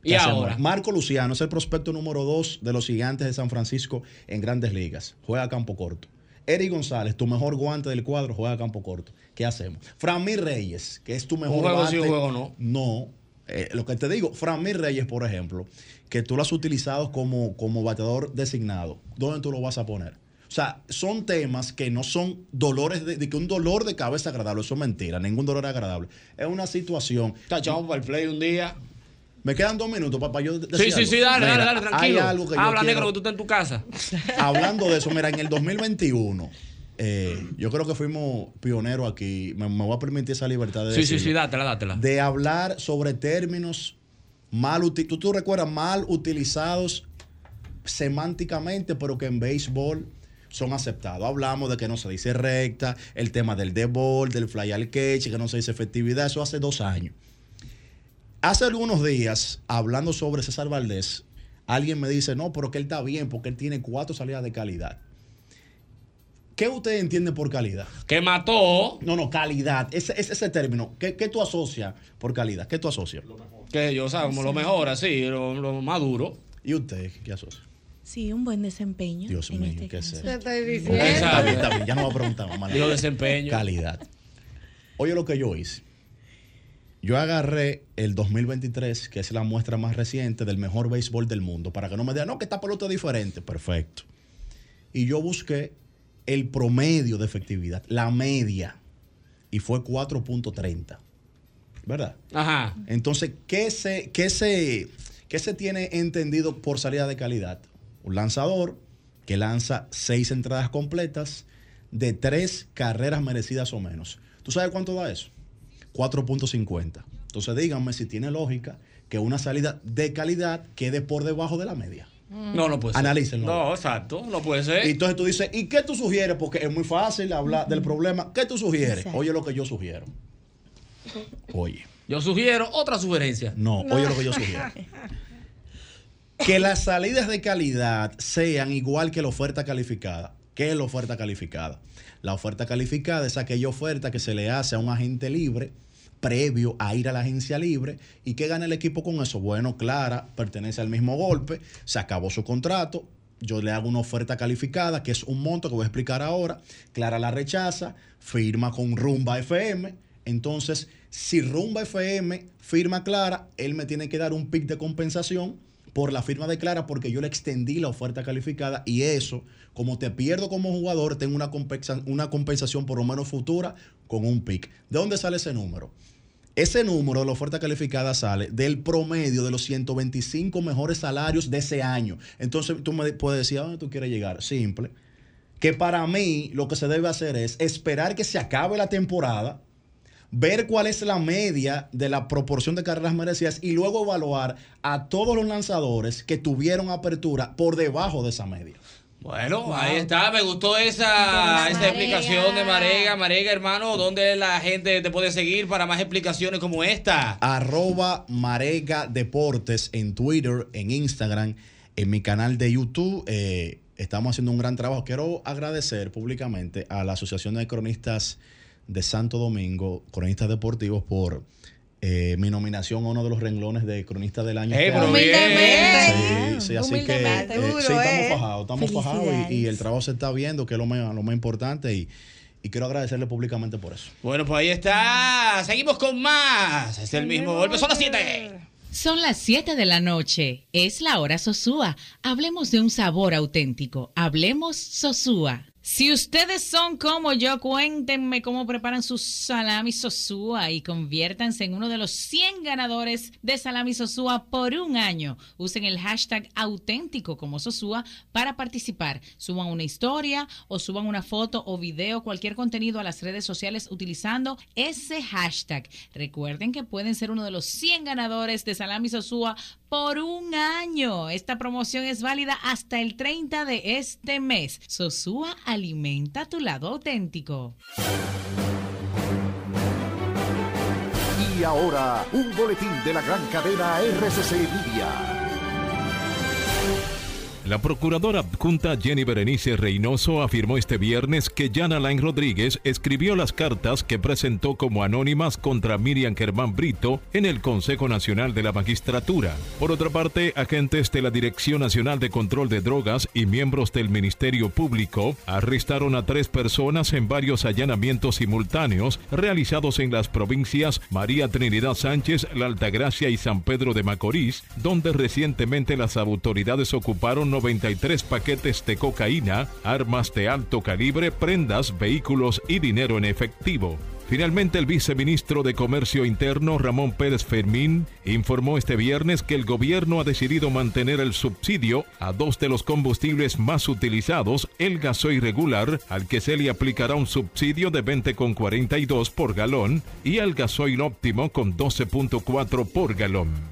¿Qué ¿Y ahora? Marco Luciano es el prospecto número 2 de los gigantes de San Francisco en grandes ligas. Juega a campo corto. Eric González, tu mejor guante del cuadro, juega a campo corto. ¿Qué hacemos? Framir Reyes, que es tu mejor juego bate. sí, no. No. Eh, lo que te digo, Framir Reyes, por ejemplo, que tú lo has utilizado como, como bateador designado. ¿Dónde tú lo vas a poner? O sea, son temas que no son dolores de, de que un dolor de cabeza agradable. Eso es mentira. Ningún dolor es agradable. Es una situación. Tachamos para el play un día. Me quedan dos minutos para yo decir Sí, sí, algo. sí, dale, Mira, dale, dale, tranquilo. Hay algo que yo Habla quiero- negro que tú estás en tu casa. Hablando de eso, mira, en el 2021, eh, yo creo que fuimos pioneros aquí. Me, me voy a permitir esa libertad de Sí, sí, decirlo. sí, dátela, dátela. De hablar sobre términos mal utilizados. ¿Tú, tú recuerdas mal utilizados semánticamente, pero que en béisbol son aceptados. Hablamos de que no se dice recta, el tema del dead ball, del fly al catch, que no se dice efectividad. Eso hace dos años. Hace algunos días, hablando sobre César Valdés, alguien me dice, no, pero que él está bien porque él tiene cuatro salidas de calidad. ¿Qué usted entiende por calidad? Que mató. No, no, calidad. Ese, ese, ese término. ¿Qué, qué tú asocias por calidad? ¿Qué tú asocias? Que yo, ¿sabes? Como lo mejor, así, lo, lo más duro. ¿Y usted qué asocia? Sí, un buen desempeño. Dios mío, este ¿qué es eso? Te estoy diciendo. Está bien, está bien. Ya no voy a preguntar nada. Digo desempeño. Calidad. Oye lo que yo hice. Yo agarré el 2023, que es la muestra más reciente del mejor béisbol del mundo, para que no me digan, no, que esta pelota es diferente. Perfecto. Y yo busqué el promedio de efectividad, la media, y fue 4.30. ¿Verdad? Ajá. Entonces, ¿qué se, qué, se, ¿qué se tiene entendido por salida de calidad? Un lanzador que lanza seis entradas completas de tres carreras merecidas o menos. ¿Tú sabes cuánto da eso? 4.50. Entonces, díganme si tiene lógica que una salida de calidad quede por debajo de la media. No, no puede ser. Analícenlo. No, exacto. No puede ser. Y entonces tú dices, ¿y qué tú sugieres? Porque es muy fácil hablar del problema. ¿Qué tú sugieres? Exacto. Oye lo que yo sugiero. Oye. Yo sugiero otra sugerencia. No, oye lo que yo sugiero. Que las salidas de calidad sean igual que la oferta calificada. ¿Qué es la oferta calificada? La oferta calificada es aquella oferta que se le hace a un agente libre previo a ir a la agencia libre. ¿Y qué gana el equipo con eso? Bueno, Clara pertenece al mismo golpe, se acabó su contrato, yo le hago una oferta calificada, que es un monto que voy a explicar ahora, Clara la rechaza, firma con Rumba FM, entonces si Rumba FM firma Clara, él me tiene que dar un pic de compensación por la firma de Clara porque yo le extendí la oferta calificada y eso, como te pierdo como jugador, tengo una, una compensación por lo menos futura con un pick. ¿De dónde sale ese número? Ese número de la oferta calificada sale del promedio de los 125 mejores salarios de ese año. Entonces tú me puedes decir, ¿a dónde tú quieres llegar? Simple. Que para mí lo que se debe hacer es esperar que se acabe la temporada, ver cuál es la media de la proporción de carreras merecidas y luego evaluar a todos los lanzadores que tuvieron apertura por debajo de esa media. Bueno, ahí está, me gustó esa, esa explicación de Marega. Marega, hermano, ¿dónde la gente te puede seguir para más explicaciones como esta? Arroba Marega Deportes en Twitter, en Instagram, en mi canal de YouTube. Eh, estamos haciendo un gran trabajo. Quiero agradecer públicamente a la Asociación de Cronistas de Santo Domingo, cronistas deportivos, por eh, mi nominación a uno de los renglones de cronista del año. Eh, este año. bien. Sí, sí, así que eh, Duro, sí, estamos eh. fajados, estamos fajados y- el trabajo se está viendo, que es lo más, lo más importante y, y quiero agradecerle públicamente por eso. Bueno, pues ahí está. Seguimos con más. Es el mismo golpe. Son las 7. Son las 7 de la noche. Es la hora Sosúa. Hablemos de un sabor auténtico. Hablemos Sosúa. Si ustedes son como yo, cuéntenme cómo preparan su salami Sosúa y conviértanse en uno de los 100 ganadores de salami Sosúa por un año. Usen el hashtag auténtico como Sosúa para participar. Suban una historia o suban una foto o video, cualquier contenido a las redes sociales utilizando ese hashtag. Recuerden que pueden ser uno de los 100 ganadores de salami Sosúa por un año. Esta promoción es válida hasta el 30 de este mes. Sosúa alimenta tu lado auténtico. Y ahora, un boletín de la gran cadena RCC Media. La procuradora adjunta Jenny Berenice Reynoso afirmó este viernes que Jan Alain Rodríguez escribió las cartas que presentó como anónimas contra Miriam Germán Brito en el Consejo Nacional de la Magistratura. Por otra parte, agentes de la Dirección Nacional de Control de Drogas y miembros del Ministerio Público arrestaron a tres personas en varios allanamientos simultáneos realizados en las provincias María Trinidad Sánchez, La Altagracia y San Pedro de Macorís, donde recientemente las autoridades ocuparon 93 paquetes de cocaína, armas de alto calibre, prendas, vehículos y dinero en efectivo. Finalmente, el viceministro de Comercio Interno, Ramón Pérez Fermín, informó este viernes que el gobierno ha decidido mantener el subsidio a dos de los combustibles más utilizados, el gasoil regular, al que se le aplicará un subsidio de 20,42 por galón, y al gasoil óptimo con 12,4 por galón.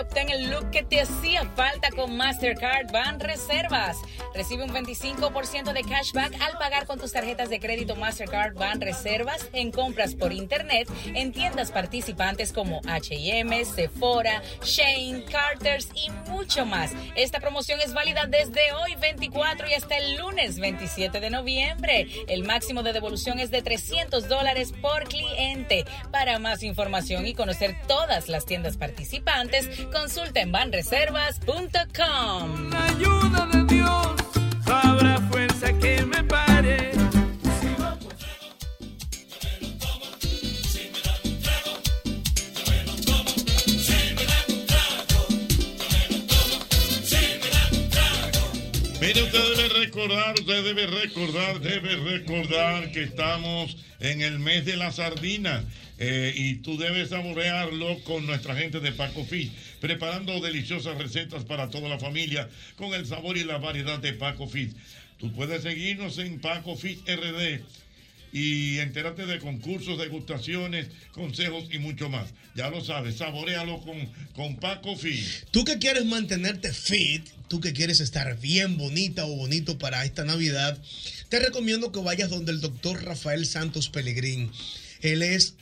Obtén el look que te hacía falta con Mastercard Van Reservas. Recibe un 25% de cashback al pagar con tus tarjetas de crédito Mastercard Van Reservas en compras por internet en tiendas participantes como H&M, Sephora, Shane, Carter's y mucho más. Esta promoción es válida desde hoy 24 y hasta el lunes 27 de noviembre. El máximo de devolución es de 300 dólares por cliente. Para más información y conocer todas las tiendas participantes, consulta en banreservas.com. ayuda de Dios habrá fuerza que me pare. Mire, usted debe recordar, usted debe recordar, debe recordar que estamos en el mes de la sardina eh, y tú debes saborearlo con nuestra gente de Paco Fish, preparando deliciosas recetas para toda la familia con el sabor y la variedad de Paco Fish. Tú puedes seguirnos en Paco Fish RD y entérate de concursos, degustaciones, consejos y mucho más. Ya lo sabes, saborealo con, con Paco Fish. Tú que quieres mantenerte fit, tú que quieres estar bien bonita o bonito para esta Navidad, te recomiendo que vayas donde el doctor Rafael Santos Pellegrín. Él es,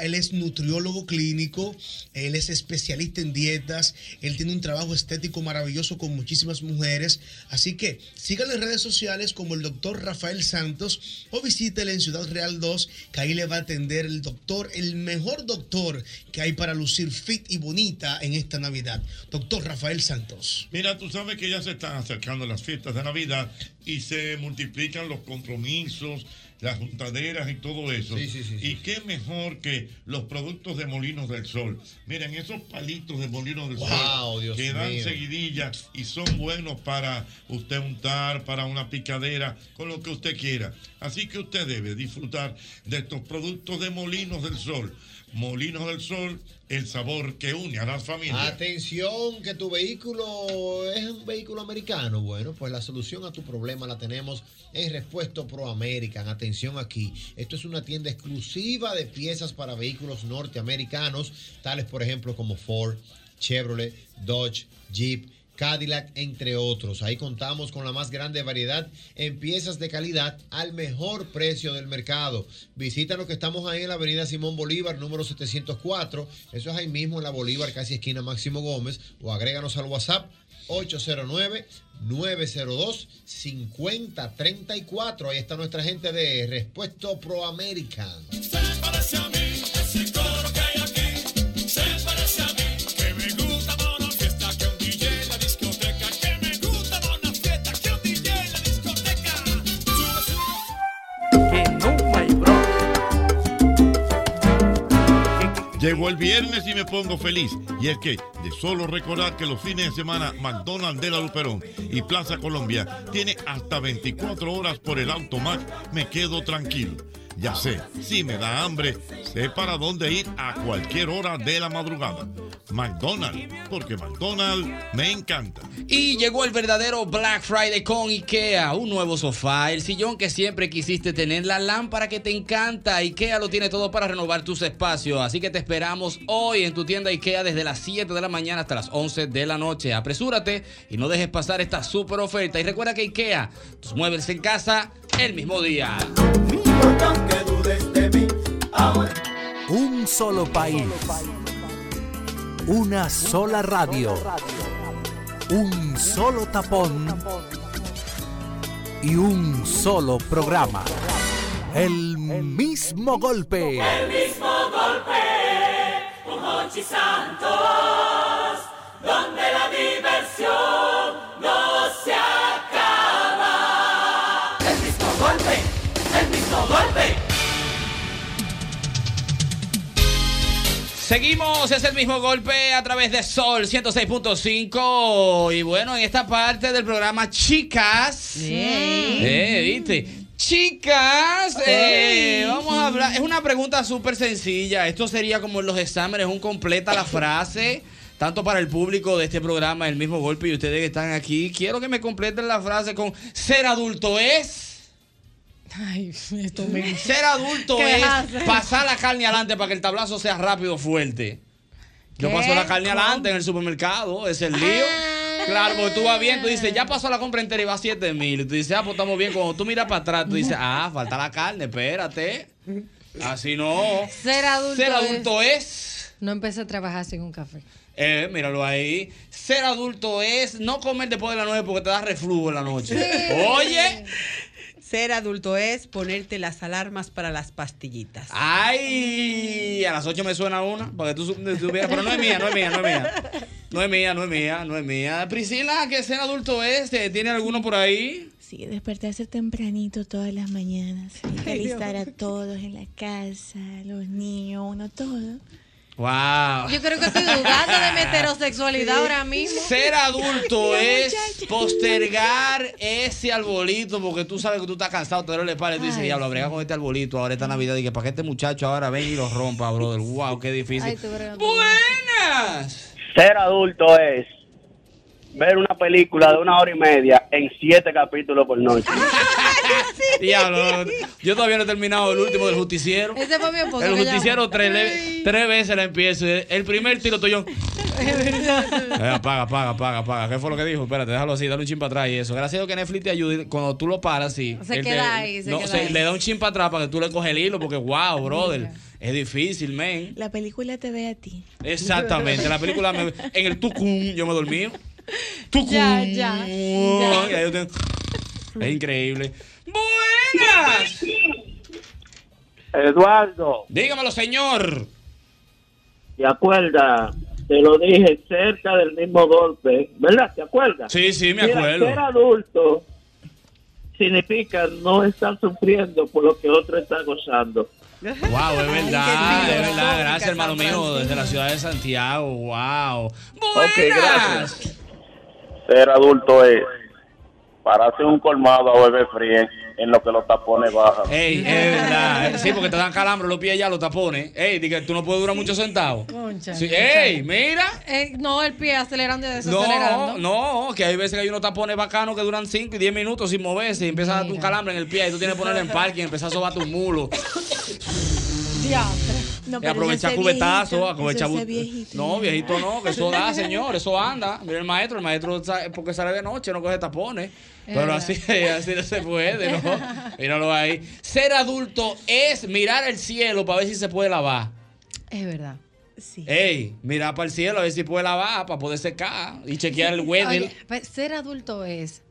él es nutriólogo clínico, él es especialista en dietas, él tiene un trabajo estético maravilloso con muchísimas mujeres. Así que síganle en redes sociales como el doctor Rafael Santos o visítele en Ciudad Real 2, que ahí le va a atender el doctor, el mejor doctor que hay para lucir fit y bonita en esta Navidad. Doctor Rafael Santos. Mira, tú sabes que ya se están acercando las fiestas de Navidad y se multiplican los compromisos, las juntaderas y todo eso. Sí, sí, sí, y qué mejor que los productos de Molinos del Sol. Miren, esos palitos de Molinos del Wow, Sol Dios que dan seguidilla y son buenos para usted untar, para una picadera, con lo que usted quiera. Así que usted debe disfrutar de estos productos de Molinos del Sol Molinos del Sol, el sabor que une a las familias. Atención, que tu vehículo es un vehículo americano. Bueno, pues la solución a tu problema la tenemos en Respuesto Pro American. Atención aquí. Esto es una tienda exclusiva de piezas para vehículos norteamericanos, tales por ejemplo como Ford, Chevrolet, Dodge, Jeep. Cadillac, entre otros. Ahí contamos con la más grande variedad en piezas de calidad al mejor precio del mercado. Visítanos que estamos ahí en la avenida Simón Bolívar, número 704. Eso es ahí mismo en la Bolívar, casi esquina Máximo Gómez. O agréganos al WhatsApp 809-902-5034. Ahí está nuestra gente de Respuesto Pro American. Se parece a mí, Llegó el viernes y me pongo feliz. Y es que de solo recordar que los fines de semana McDonald's de la Luperón y Plaza Colombia tiene hasta 24 horas por el Automac, me quedo tranquilo. Ya sé, si me da hambre, sé para dónde ir a cualquier hora de la madrugada. McDonald's, porque McDonald's me encanta. Y llegó el verdadero Black Friday con IKEA. Un nuevo sofá, el sillón que siempre quisiste tener, la lámpara que te encanta. IKEA lo tiene todo para renovar tus espacios. Así que te esperamos hoy en tu tienda IKEA desde las 7 de la mañana hasta las 11 de la noche. Apresúrate y no dejes pasar esta super oferta. Y recuerda que IKEA, tus muebles en casa el mismo día. Un solo país. Una sola radio. Un solo tapón. Y un solo programa. El mismo golpe. El mismo golpe con Hochi Santos, donde la diversión Seguimos, es el mismo golpe a través de Sol 106.5. Y bueno, en esta parte del programa, chicas. Eh, ¿viste? Chicas, eh, vamos a hablar. Es una pregunta súper sencilla. Esto sería como en los exámenes, un completa la frase. Tanto para el público de este programa, el mismo golpe, y ustedes que están aquí. Quiero que me completen la frase con ser adulto es. Ay, esto me... Ser adulto ¿Qué es pasar la carne adelante para que el tablazo sea rápido, fuerte. Yo ¿Qué? paso la carne ¿Cómo? adelante en el supermercado, es el lío. Claro, porque tú vas bien, tú dices, ya pasó la compra entera y va a 7 mil. Y tú dices, ah, pues estamos bien. Cuando tú miras para atrás, tú dices, ah, falta la carne, espérate. Así no. Ser adulto, Ser adulto es. No empecé a trabajar sin un café. Eh, míralo ahí. Ser adulto es no comer después de las 9 porque te da reflujo en la noche. Oye. Ser adulto es ponerte las alarmas para las pastillitas. Ay, a las 8 me suena una, para que tú su- supieras, pero no es mía, no es mía, no es mía. No es mía, no es mía, no es mía. Priscila, ¿qué ser adulto es? ¿Eh, ¿Tiene alguno por ahí? Sí, despertarse tempranito todas las mañanas. Alistar a todos en la casa, los niños, uno todo. Wow. Yo creo que estoy dudando de mi heterosexualidad ahora mismo. Ser adulto es muchacha. postergar ese arbolito porque tú sabes que tú estás cansado, te duele la espalda y tú dices, Ay, diablo, brega con este arbolito ahora esta Navidad y que para que este muchacho ahora venga y lo rompa, brother. Wow, qué difícil. Ay, Buenas. Ser adulto es ver una película de una hora y media en siete capítulos por noche. Diablo, yo todavía no he terminado el último del justiciero. Ese fue mi esposo. El justiciero tres, le- tres veces la empiezo. El primer tiro estoy yo. Eh, apaga, apaga, apaga, apaga. ¿Qué fue lo que dijo? Espérate, déjalo así, dale un chin para atrás y eso. Gracias a Dios que Netflix te ayude. Cuando tú lo paras, sí. Se él queda ahí, se no, queda se- ahí. Le da un chin para atrás para que tú le coges el hilo, porque wow, brother. Es difícil, man. La película te ve a ti. Exactamente. La película, me- en el tucum, yo me dormí. Tucum. Ya, ya, ya. Es increíble. ¡Buenas! Eduardo, Dígamelo, señor. ¿te acuerdas? Te lo dije cerca del mismo golpe, ¿verdad? ¿Te acuerdas? Sí, sí, me Mira, acuerdo. ser adulto significa no estar sufriendo por lo que otro está gozando. Wow, es verdad, es verdad. Gracias, hermano mío, desde la ciudad de Santiago. Wow. Ok, gracias. Ser adulto es para hacer un colmado a beber frío en lo que los tapones bajan. Ey, es verdad. Sí, porque te dan calambre los pies ya, los tapones. Ey, que tú no puedes durar mucho sentado. Concha, Sí, concha. ey, mira. Eh, no, el pie acelerando y desacelerando. No, no, que hay veces que hay unos tapones bacanos que duran 5 y 10 minutos sin moverse y empieza a darte un calambre en el pie y tú tienes que ponerle en parking y empezar a sobar tu mulo. No, y pero aprovechar cubetazo, aprovechar. viejito. No, viejito no, que eso da, señor, eso anda. Mira el maestro, el maestro porque sale de noche, no coge tapones. Es Pero verdad. así, así no se puede, ¿no? Míralo ahí. Ser adulto es mirar el cielo para ver si se puede lavar. Es verdad. Ey, mirar para el cielo a ver si puede lavar para poder secar y chequear el weather. Oye, pe- ser adulto es.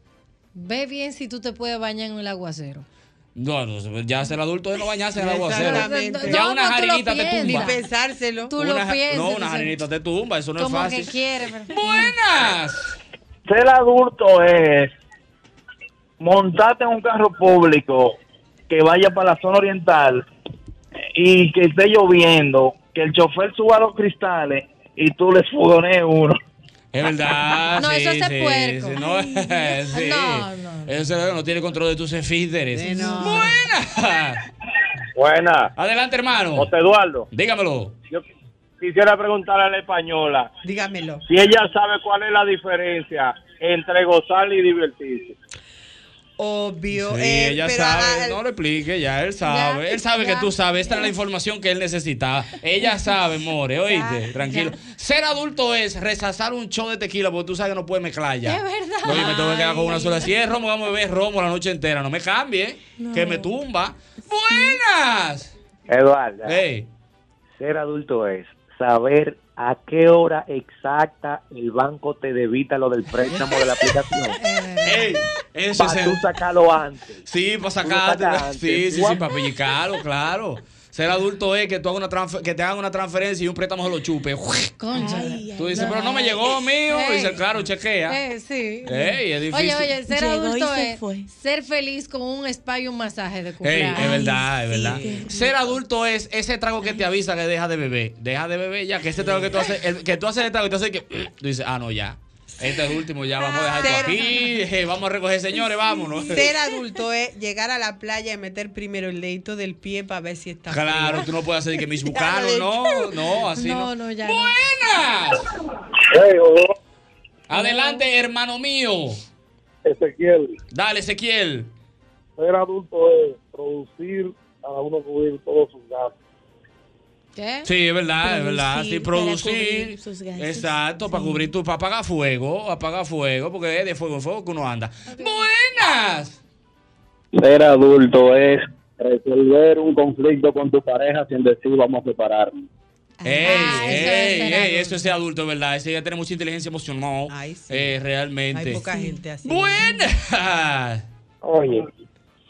Ve bien si tú te puedes bañar en el aguacero. No, no, ya ser adulto es no bañarse en el aguacero. Ya No, una no, jarinita te tumba. Ni pensárselo. Tú lo Una piensas, No, una jarinita te tumba, eso no es fácil. que quiere. pero- Buenas. Ser adulto es montarte en un carro público que vaya para la zona oriental y que esté lloviendo, que el chofer suba los cristales y tú le fogonees uno. Es verdad. No, sí, eso es sí, puerco. sí, no, sí. No, Eso es- no tiene control de tus esfínteres. Buenas. Buena. Adelante, hermano. José Eduardo. Dígamelo. Yo quisiera preguntarle a la española Dígamelo. si ella sabe cuál es la diferencia entre gozar y divertirse. Obvio. Sí, eh, ella pero sabe, al- no le explique, ya él sabe. Ya, él sabe ya, que tú sabes, esta es la información que él necesitaba. Ella sabe, more, oíste, tranquilo. Ser adulto es rechazar un show de tequila porque tú sabes que no puedes mezclar ya. Es verdad. Oye, me tengo que quedar con una sola. Si es romo, vamos a beber romo la noche entera. No me cambie, No. que me tumba. ¡Buenas! Eduardo, ser adulto es saber a qué hora exacta el banco te debita lo del préstamo de la aplicación. Ey, eso Para es tú sacarlo antes. Sí, para Tú lo sacarte. sacas antes. Sí, sí, sí, para pellizcarlo, claro. Ser adulto es que, tú hagas una que te hagan una transferencia y un préstamo se lo chupe. Concha. Tú dices, pero no me llegó mío. Ey. Dice, claro, chequea. Eh, sí. Ey, es difícil. Oye, oye, ser Llegó y adulto se es fue. ser feliz con un spa y un masaje de Ey, cumpleaños. es verdad, es verdad. sí. Ser adulto es ese trago que te avisa que deja de beber. Deja de beber ya, que ese trago que tú haces, el- que tú haces el trago y tú haces que tú dices, ah, no, ya. Este es el último, ya vamos a dejar esto aquí. eh, Vamos a recoger, señores, vámonos. Ser adulto es llegar a la playa y meter primero el dedito del pie para ver si está Claro, frío. tú no puedes hacer que mis bucanos, no, no, así no. No, no, ya. ¡Buenas! Adelante, hermano mío. Ezequiel, Dale, Ezequiel. ser adulto es producir a uno cubrir todos sus gastos. ¿Qué? Sí, es verdad, es verdad. Sí, Producir. Exacto, para cubrir tu, para apagar fuego, apagar fuego, porque es de fuego en fuego que uno anda. ¡Buenas! Ser adulto es resolver un conflicto con tu pareja sin decir vamos a separarnos. Ey, Ah, eso es ey, ser ey, adulto. eso es ser adulto, ¿verdad? Ese ya tiene mucha inteligencia emocional. eh, realmente. Hay poca gente así. Buenas. Oye,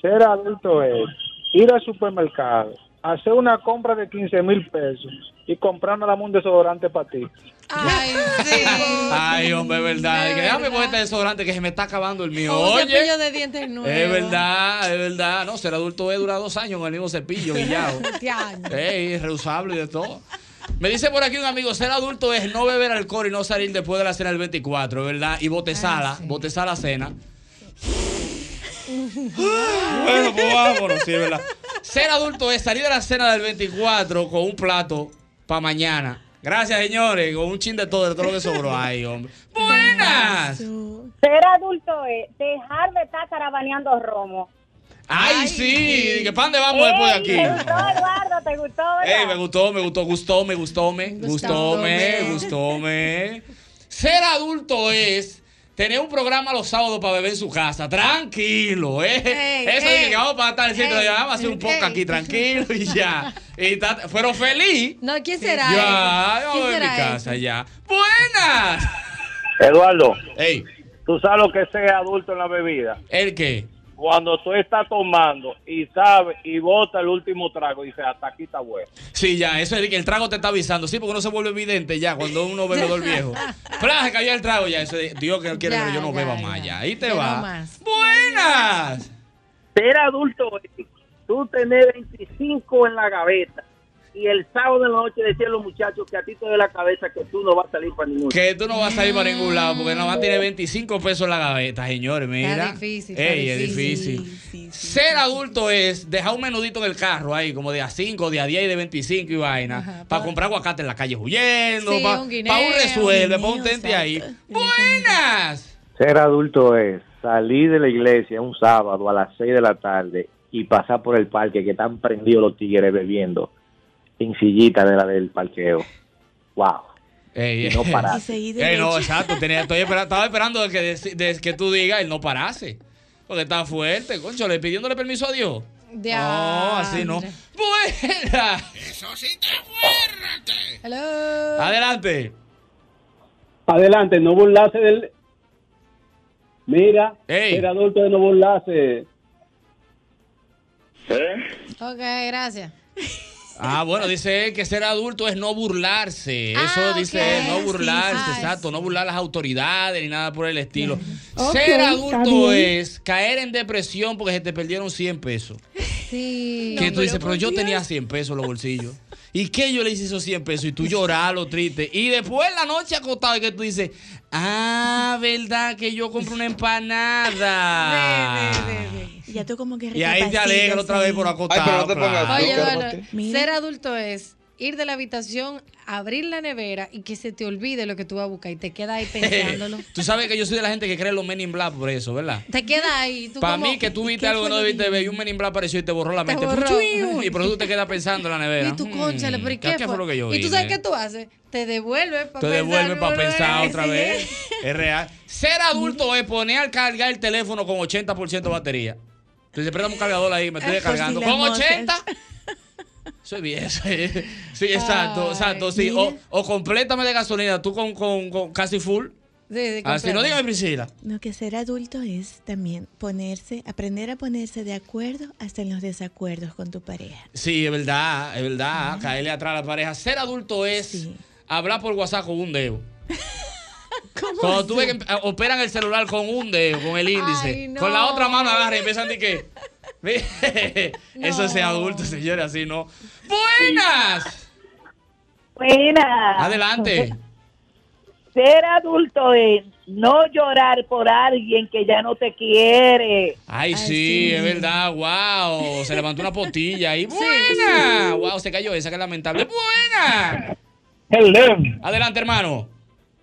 ser adulto es ir al supermercado, hacer una compra de 15 mil pesos y comprar nada más un desodorante para ti. Ay, sí. Ay, hombre, es verdad. Que déjame poner este desodorante que se me está acabando el mío. O un Oye. cepillo de dientes nuevo. Es verdad, es verdad. No, ser adulto es durar dos años con el mismo cepillo guillado. Diablo. Ey, es reusable y de todo. Me dice por aquí un amigo, ser adulto es no beber alcohol y no salir después de la cena del 24, ¿verdad? Y botezala, botezar la cena. Bueno, pues vámonos, sí, es verdad. Ser adulto es salir de la cena del 24 con un plato para mañana. Gracias, señores, con un chin de todo, de todo lo que sobró. Ay, hombre. Buenas. Ser adulto es dejar de estar carabaneando romo. Ay, sí. ¿Que para dónde vamos después de aquí? ¿Te gustó, Eduardo? ¿Te gustó, verdad? Ey, me gustó, me gustó, gustó, me gustó, me gustó, me gustó, me. Ser adulto es tener un programa los sábados para beber en su casa, tranquilo, ¿eh? Eso ey, es que vamos para estar el centro, vamos a hacer un poco aquí, tranquilo y ya. Y ta- pero feliz. No, ¿quién será? Ya, vamos ¿Quién a mi será casa, ese? ya. Buenas. Eduardo, Ey, ¿tú sabes lo que es ser adulto en la bebida? ¿el qué? Cuando tú estás tomando y sabes y bota el último trago y dices, hasta aquí está bueno. Sí, ya, eso es que el trago te está avisando. Sí, porque uno se vuelve evidente ya cuando uno bebe del viejo. ¡Plah! Se cayó el trago ya. Eso es, Dios que quiere Ya, que yo no ya, beba ya. más ya. Ahí te Ya va. más. Buenas. Ser adulto tú tener 25 en la gaveta y el sábado de la noche decía a los muchachos que a ti te dé la cabeza que tú no vas a salir para ningún Que tú no vas a salir para ningún lado porque nada más tiene 25 pesos en la gaveta, señores. Mira. difícil, está Ey, es difícil. Ser adulto es dejar un menudito en el carro ahí, como de a 5, de a 10 y de 25 y vaina, para comprar aguacate en la calle huyendo, Sí, para un un, guineo, resuelve, un para un tente ahí. ¡Buenas! Ser adulto es salir de la iglesia un sábado a las 6 de la tarde y pasar por el parque que están prendidos los tigres bebiendo sillita de la del parqueo. Wow. Ey, Y no. Ey, no, exacto. tenía- estoy espera- estaba esperando de que, de- de que tú digas el no parase. Porque está fuerte, concho, le pidiéndole permiso a Dios. No, así no. Buena. Eso sí está fuerte. Hello. Adelante. Adelante, no burlarse del. Mira, Ey. ser adulto de no burlarse. Ok, gracias. Ah, bueno, dice él que ser adulto es no burlarse. Eso Ah, dice ok. él, no burlarse, sí. exacto. No burlar a las autoridades ni nada por el estilo. Ser adulto es caer en depresión porque se te perdieron 100 pesos. Sí. que tú dices, pero yo tenía 100 pesos en los bolsillos. ¿Y qué yo le hice esos 100 pesos? Y tú llorar lo triste. Y después en la noche acostado y que tú dices, ah, verdad que yo compré una empanada. Ya tú como que Y ahí te alegras otra vez por acostado. claro. Oye, bueno, ser adulto es ir de la habitación, abrir la nevera y que se te olvide lo que tú vas a buscar y te quedas ahí pensándolo. Tú sabes que yo soy de la gente que cree los Men in Black por eso, ¿verdad? te quedas ahí. Para mí, que tú ¿y viste algo que no debiste ver y un Men in Black apareció y te borró la Te mente. borró. Y por eso tú te quedas pensando en la nevera. Y tú, Mm, conchale, pero ¿y qué, fue? lo que yo Y tú sabes qué tú haces. Te devuelves para Te devuelve para pensar otra vez. Es real. Ser adulto es poner al cargar el teléfono con 80% de batería. Entonces, préstame un cargador ahí, me estoy si descargando. las Con moscas. 80. Soy bien. Sí, sí, exacto, exacto. Sí. O, o complétame de gasolina, tú con, con, con casi full. Así, no completo. dígame, Priscila. No, que ser adulto es también ponerse, aprender a ponerse de acuerdo hasta en los desacuerdos con tu pareja. Sí, es verdad, es verdad. Caerle atrás a la pareja. Ser adulto es hablar por WhatsApp con un dedo. Cuando tú ves que operan el celular con un dedo, con el índice, Ay, no. con la otra mano agarran y empiezan de que. Eso es ser adulto, señores, así no. ¡Buenas! Buenas. Adelante. Ser adulto es no llorar por alguien que ya no te quiere. Ay, sí, es verdad, wow. Se levantó una potilla ahí. ¡Buena! Wow, se cayó esa, que lamentable. ¡Buena! Hello. Adelante, hermano.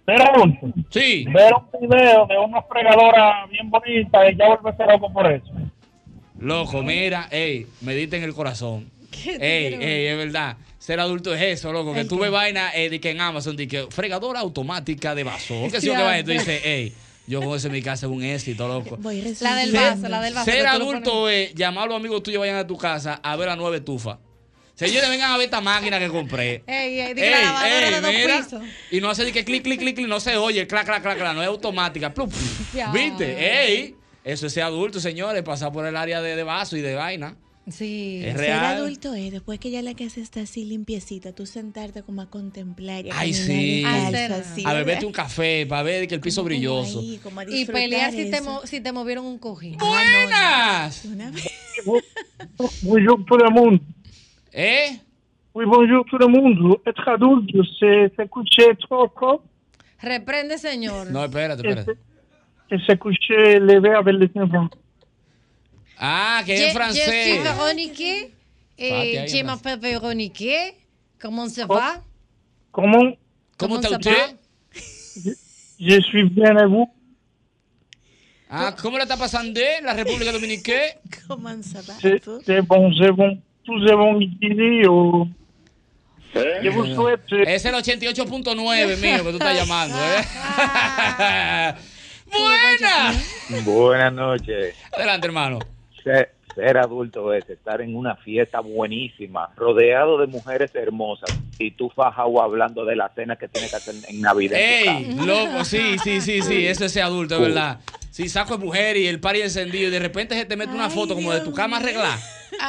Ser adulto. Sí. Ver un video de una fregadora bien bonita y ya vuelve a ser loco por eso. Loco, mira, ey, medita en el corazón. ¿Qué Ey, ey, es verdad. Ser adulto es eso, loco. Que ¿El tú qué? ves vaina eh, de que en Amazon, de que fregadora automática de vaso. Sí, o que vaina. Tú dices, ey, yo con eso en mi casa es un éxito, loco. La del Ser- vaso, la del vaso. Ser adulto es llamar a los amigos tuyos vayan a tu casa a ver la nueva estufa. Señores, vengan a ver esta máquina que compré. Ey, ey, di Ey, que la ey, de dos mira. pisos. Y no hace de que clic, clic, clic, clic, no se oye, clac, clac, clac, clac, no es automática. Plup, Ya. ¿Viste? Ey, eso es ser adulto, señores, pasar por el área de, de vaso y de vaina. Sí. Es Ser real. adulto es después que ya la casa está así limpiecita, tú sentarte como a contemplar y a Ay, sí. así, A beberte un café para ver que el piso brilloso. ahí, como a Y pelear si te, si te movieron un cojín. ¡Buenas! Bonjour tout le monde. Eh? Oui, bonjour tout le monde. Être adulte, c'est se coucher trop tôt Reprende, señor. No, espérate, espérate. Et se coucher levé avec les enfants. Ah, que es Je- en Je suis Véronique. Eh, ahí je m'appelle Véronique. Comment ça Oh. va? Comment? ¿Cómo está ça va? Je suis bien à vous? Ah, ¿cómo le está pasando en la República Dominicana? ¿Cómo ça va? C'est bon, c'est bon. Tous est bon ici. Au... Je vous souhaite. Es el 88.9 mío que tú estás llamando, ¿eh? ¡Buena! Buenas noches. Adelante, hermano. Ser, ser adulto es estar en una fiesta buenísima, rodeado de mujeres hermosas y tú fajado hablando de la cena que tienes que hacer en Navidad. ¡Ey! Loco, sí, sí, sí, sí, eso es ser adulto, es verdad. Sí, saco de mujer y el party encendido y de repente se te mete una foto como de tu cama arreglada,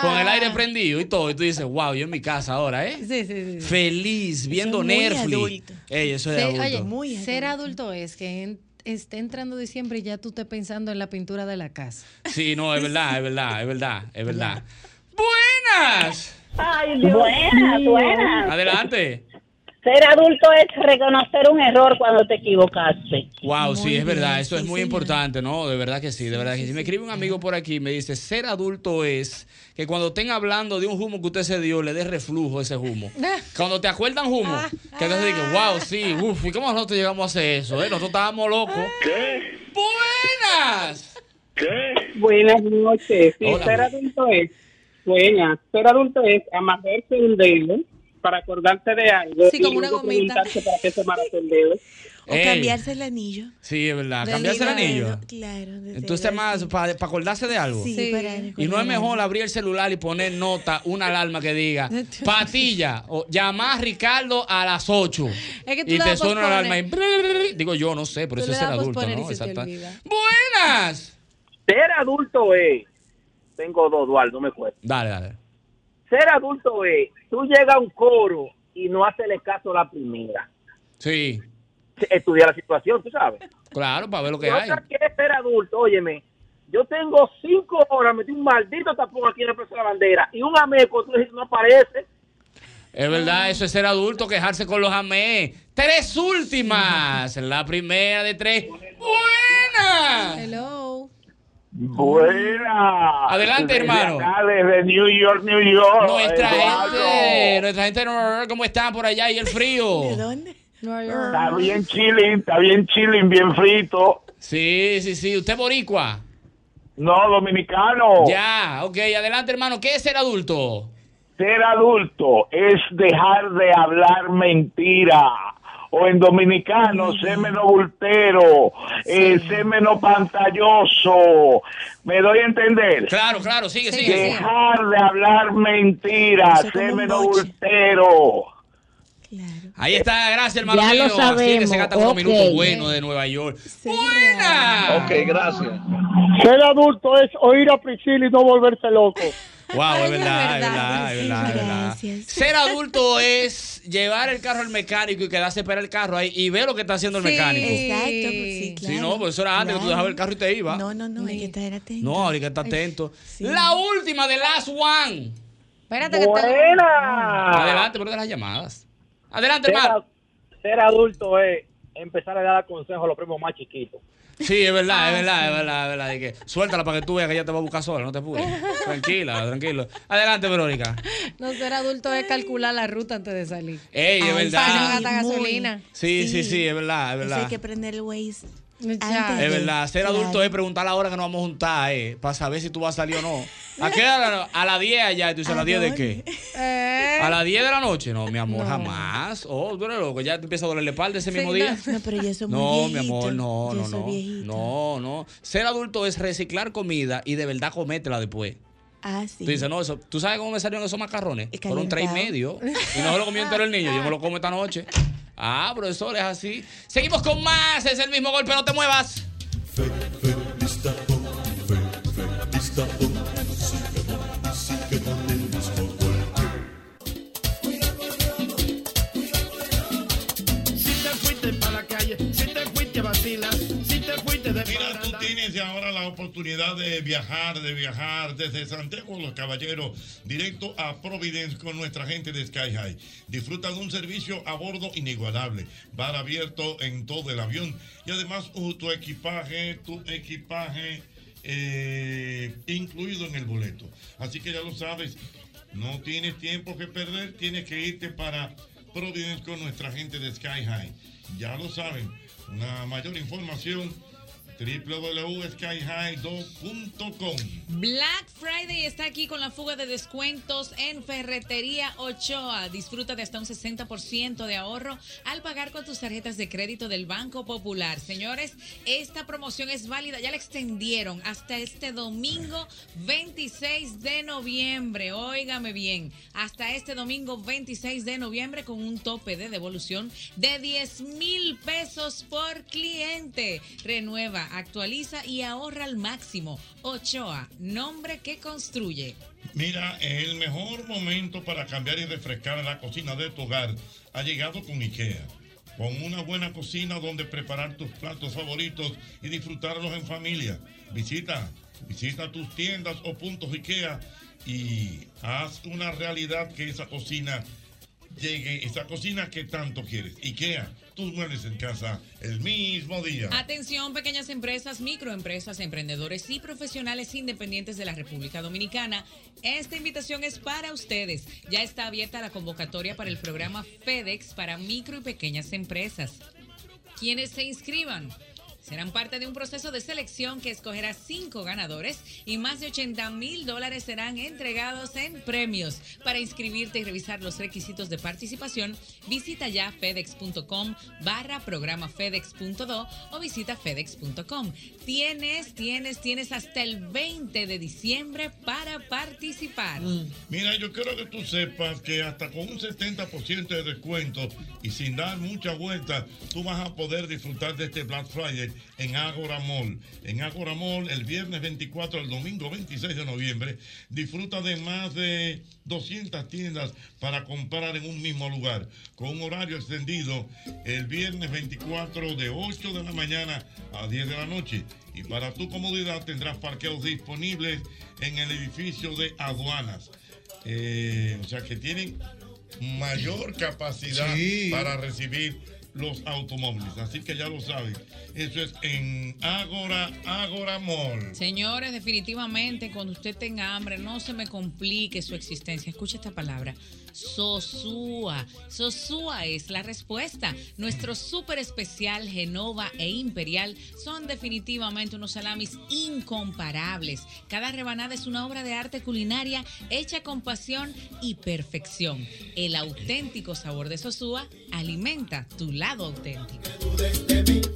con el aire prendido y todo, y tú dices, wow, yo en mi casa ahora, ¿eh? Sí, sí, sí. Feliz, viendo es muy Netflix. adulto. Ey, eso es de adulto. oye, ser adulto es que en- esté entrando diciembre y ya tú estés pensando en la pintura de la casa. Sí, no, es verdad, es verdad, es verdad, es verdad. ¡Buenas! Ay, Dios Buenas, mío. buenas. Adelante. Ser adulto es reconocer un error cuando te equivocaste. Wow, sí, es verdad, bien, eso es muy importante, ¿no? De verdad que sí, de verdad que sí. Me escribe un amigo por aquí, me dice, ser adulto es que cuando estén hablando de un humo que usted se dio, le dé reflujo a ese humo. Cuando te acuerdan humo, que entonces dices, wow, sí, uff, ¿y cómo nosotros llegamos a hacer eso? eh? Nosotros estábamos locos. ¿Qué? ¡Buenas! ¿Qué? Buenas noches. Sí, Hola. ser adulto es, buenas, ser adulto es amarrarse un dedo para acordarse de algo Sí, y como una luego preguntarse para qué se el dedo. O Ey. cambiarse el anillo. Sí, es verdad, cambiarse el anillo. Claro. de Entonces, más para acordarse de algo. Sí, para Y no es mejor abrir el celular y poner nota, una alarma que diga patilla o llamar a Ricardo a las 8. Es que tú y te suena una alarma y digo yo no sé, pero Tú eso es ser das adulto, ¿no? Exacto. Buenas. Ser adulto es. Tengo dos, Eduardo, me cuesta. Dale, dale. Ser adulto es. Tú llegas a un coro y no hacerle caso a la primera. Sí, Estudiar la situación, tú sabes. claro, para ver lo que hay. otra que es ser adulto, óyeme. Yo tengo cinco horas, metí un maldito tapón aquí en la Plaza de la Bandera y un ameco, tú dices, no aparece. Es verdad, eso es ser adulto, quejarse con los amé. Tres últimas. La primera de tres. Buenas. Hello. Buena. Adelante, hermano. de New York, New York. Nuestra Eduardo. gente, nuestra gente de Nueva York, ¿cómo están por allá y el frío? ¿De dónde? Está bien chilling, está bien chilling, bien frito. Sí, sí, sí. ¿Usted boricua? No, dominicano. Ya, ok. Adelante, hermano. ¿Qué es ser adulto? Ser adulto es dejar de hablar mentira. O en dominicano, ser menos bultero, eh, ser menos pantalloso. ¿Me doy a entender? Claro, claro, sigue, sigue. Dejar de hablar mentira, ser menos bultero. Ahí está, gracias, hermano Ya mío. lo Así es que se sabemos, gasta unos ok. minutos buenos de Nueva York. ¡Buena! Ok, gracias. Ser adulto es oír a Priscila y no volverse loco. Wow, es verdad, es verdad, es verdad, es verdad. Ser adulto es llevar el carro al mecánico y quedarse para el carro ahí y ver lo que está haciendo el mecánico. Exacto, pues sí, claro. Si no, pues eso era antes que tú dejabas el carro y te ibas. No, no, no, hay que estar atento. No, ahora hay que estar atento. La última de Last One. Espérate que Buena. Adelante, pero de las llamadas. Adelante, Ser, hermano. ser adulto es empezar a dar consejos a los primos más chiquitos. Sí, es verdad, Ah, es verdad, es verdad, es verdad. que suéltala para que tú veas que ella te va a buscar sola, no te apures. Tranquila, tranquilo. Adelante, Verónica. No ser adulto es calcular la ruta antes de salir. Ey, es Para no verdad. gastar Muy. gasolina. Sí, sí, sí, es verdad, es Eso verdad. hay que prender el Waze. Antes Es verdad, ser Claro. adulto es preguntar la hora que nos vamos a juntar, eh, para saber si tú vas a salir o no. ¿A qué hora? A las 10 allá, y tú dices, ¿a las 10 de qué? Eh. ¿A las 10 de la noche? No, mi amor, No. jamás. Oh, tú eres loco, ya te empieza a doler la espalda ese Sí, mismo no. día. No, pero yo soy muy No, mi amor, no, Yo no, soy no. viejito. No, no. Ser adulto es reciclar comida y de verdad comértela después. Ah, sí. Tú dices, no, eso, ¿tú sabes cómo me salieron esos macarrones? Fueron tres y medio. Y no se lo comió entero el niño, yo me lo como esta noche. Ah, profesor, es así. Seguimos con más, es el mismo golpe, no te muevas. Si te fuiste para la calle, si te fuiste a vacilar, Mira, tú tienes ahora la oportunidad de viajar, de viajar desde Santiago los Caballeros directo a Providence con nuestra gente de Sky High. Disfruta de un servicio a bordo inigualable, bar abierto en todo el avión y además uh, tu equipaje, tu equipaje eh, incluido en el boleto. Así que ya lo sabes, no tienes tiempo que perder, tienes que irte para Providence con nuestra gente de Sky High. Ya lo saben, una mayor información www.skyhigh2.com Black Friday está aquí con la fuga de descuentos en Ferretería Ochoa. Disfruta de hasta un 60% de ahorro al pagar con tus tarjetas de crédito del Banco Popular. Señores, esta promoción es válida, ya la extendieron hasta este domingo 26 de noviembre. Óigame bien, hasta este domingo 26 de noviembre con un tope de devolución de 10 mil pesos por cliente. Renueva, actualiza y ahorra al máximo. Ochoa, nombre que construye. Mira, el mejor momento para cambiar y refrescar la cocina de tu hogar ha llegado con IKEA. Con una buena cocina donde preparar tus platos favoritos y disfrutarlos en familia. Visita, visita tus tiendas o puntos IKEA y haz una realidad que esa cocina llegue, esa cocina que tanto quieres. IKEA, muebles en casa el mismo día. Atención, pequeñas empresas, microempresas, emprendedores y profesionales independientes de la República Dominicana. Esta invitación es para ustedes. Ya está abierta la convocatoria para el programa FedEx para micro y pequeñas empresas. Quienes se inscriban serán parte de un proceso de selección que escogerá cinco ganadores y más de 80 mil dólares serán entregados en premios. Para inscribirte y revisar los requisitos de participación, visita ya fedex.com barra programa fedex.do o visita fedex.com. Tienes, tienes, tienes hasta el 20 de diciembre para participar. Mira, yo quiero que tú sepas que hasta con un 70% de descuento y sin dar mucha vuelta, tú vas a poder disfrutar de este Black Friday en Agora Mall. En Agora Mall, el viernes 24 al domingo 26 de noviembre, disfruta de más de 200 tiendas para comprar en un mismo lugar, con un horario extendido el viernes 24 de 8 de la mañana a 10 de la noche. Y para tu comodidad tendrás parqueos disponibles en el edificio de aduanas. Eh, o sea que tienen mayor capacidad Sí. para recibir los automóviles. Así que ya lo saben. Eso es en Agora, Agora Mall. Señores, definitivamente cuando usted tenga hambre, no se me complique su existencia. Escucha esta palabra. Sosúa. Sosúa es la respuesta. Nuestro súper especial Genova e Imperial son definitivamente unos salamis incomparables. Cada rebanada es una obra de arte culinaria hecha con pasión y perfección. El auténtico sabor de Sosúa alimenta tu lado auténtico.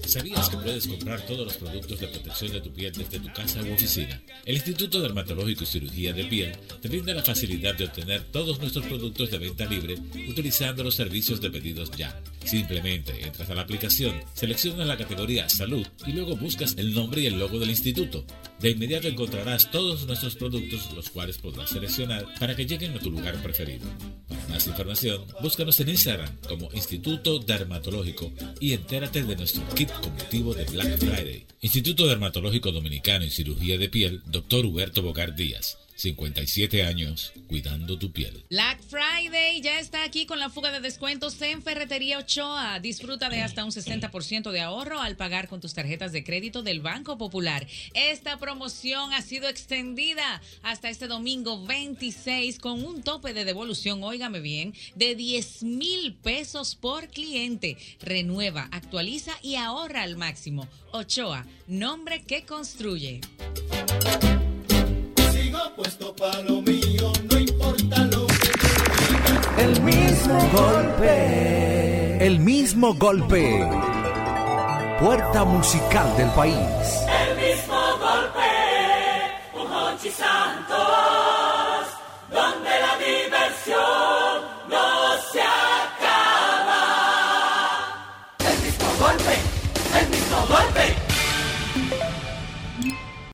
¿Sabías que puedes comprar todos los productos de protección de tu piel desde tu casa u oficina? El Instituto Dermatológico y Cirugía de Piel te brinda la facilidad de obtener todos nuestros productos de venta libre utilizando los servicios de pedidos ya. Simplemente entras a la aplicación, seleccionas la categoría Salud y luego buscas el nombre y el logo del instituto. De inmediato encontrarás todos nuestros productos los cuales podrás seleccionar para que lleguen a tu lugar preferido. Para más información, búscanos en Instagram como Instituto Dermatológico y entérate de nuestro kit con motivo de Black Friday. Instituto Dermatológico Dominicano y Cirugía de Piel, Dr. Huberto Bogar Díaz. 57 años, cuidando tu piel. Black Friday ya está aquí con la fuga de descuentos en Ferretería Ochoa. Disfruta de hasta un 60% de ahorro al pagar con tus tarjetas de crédito del Banco Popular. Esta promoción ha sido extendida hasta este domingo 26 con un tope de devolución, óigame bien, de 10 mil pesos por cliente. Renueva, actualiza y ahorra al máximo. Ochoa, nombre que construye. Puesto pa' lo mío, no importa lo que El mismo golpe. El mismo golpe. Puerta musical del país.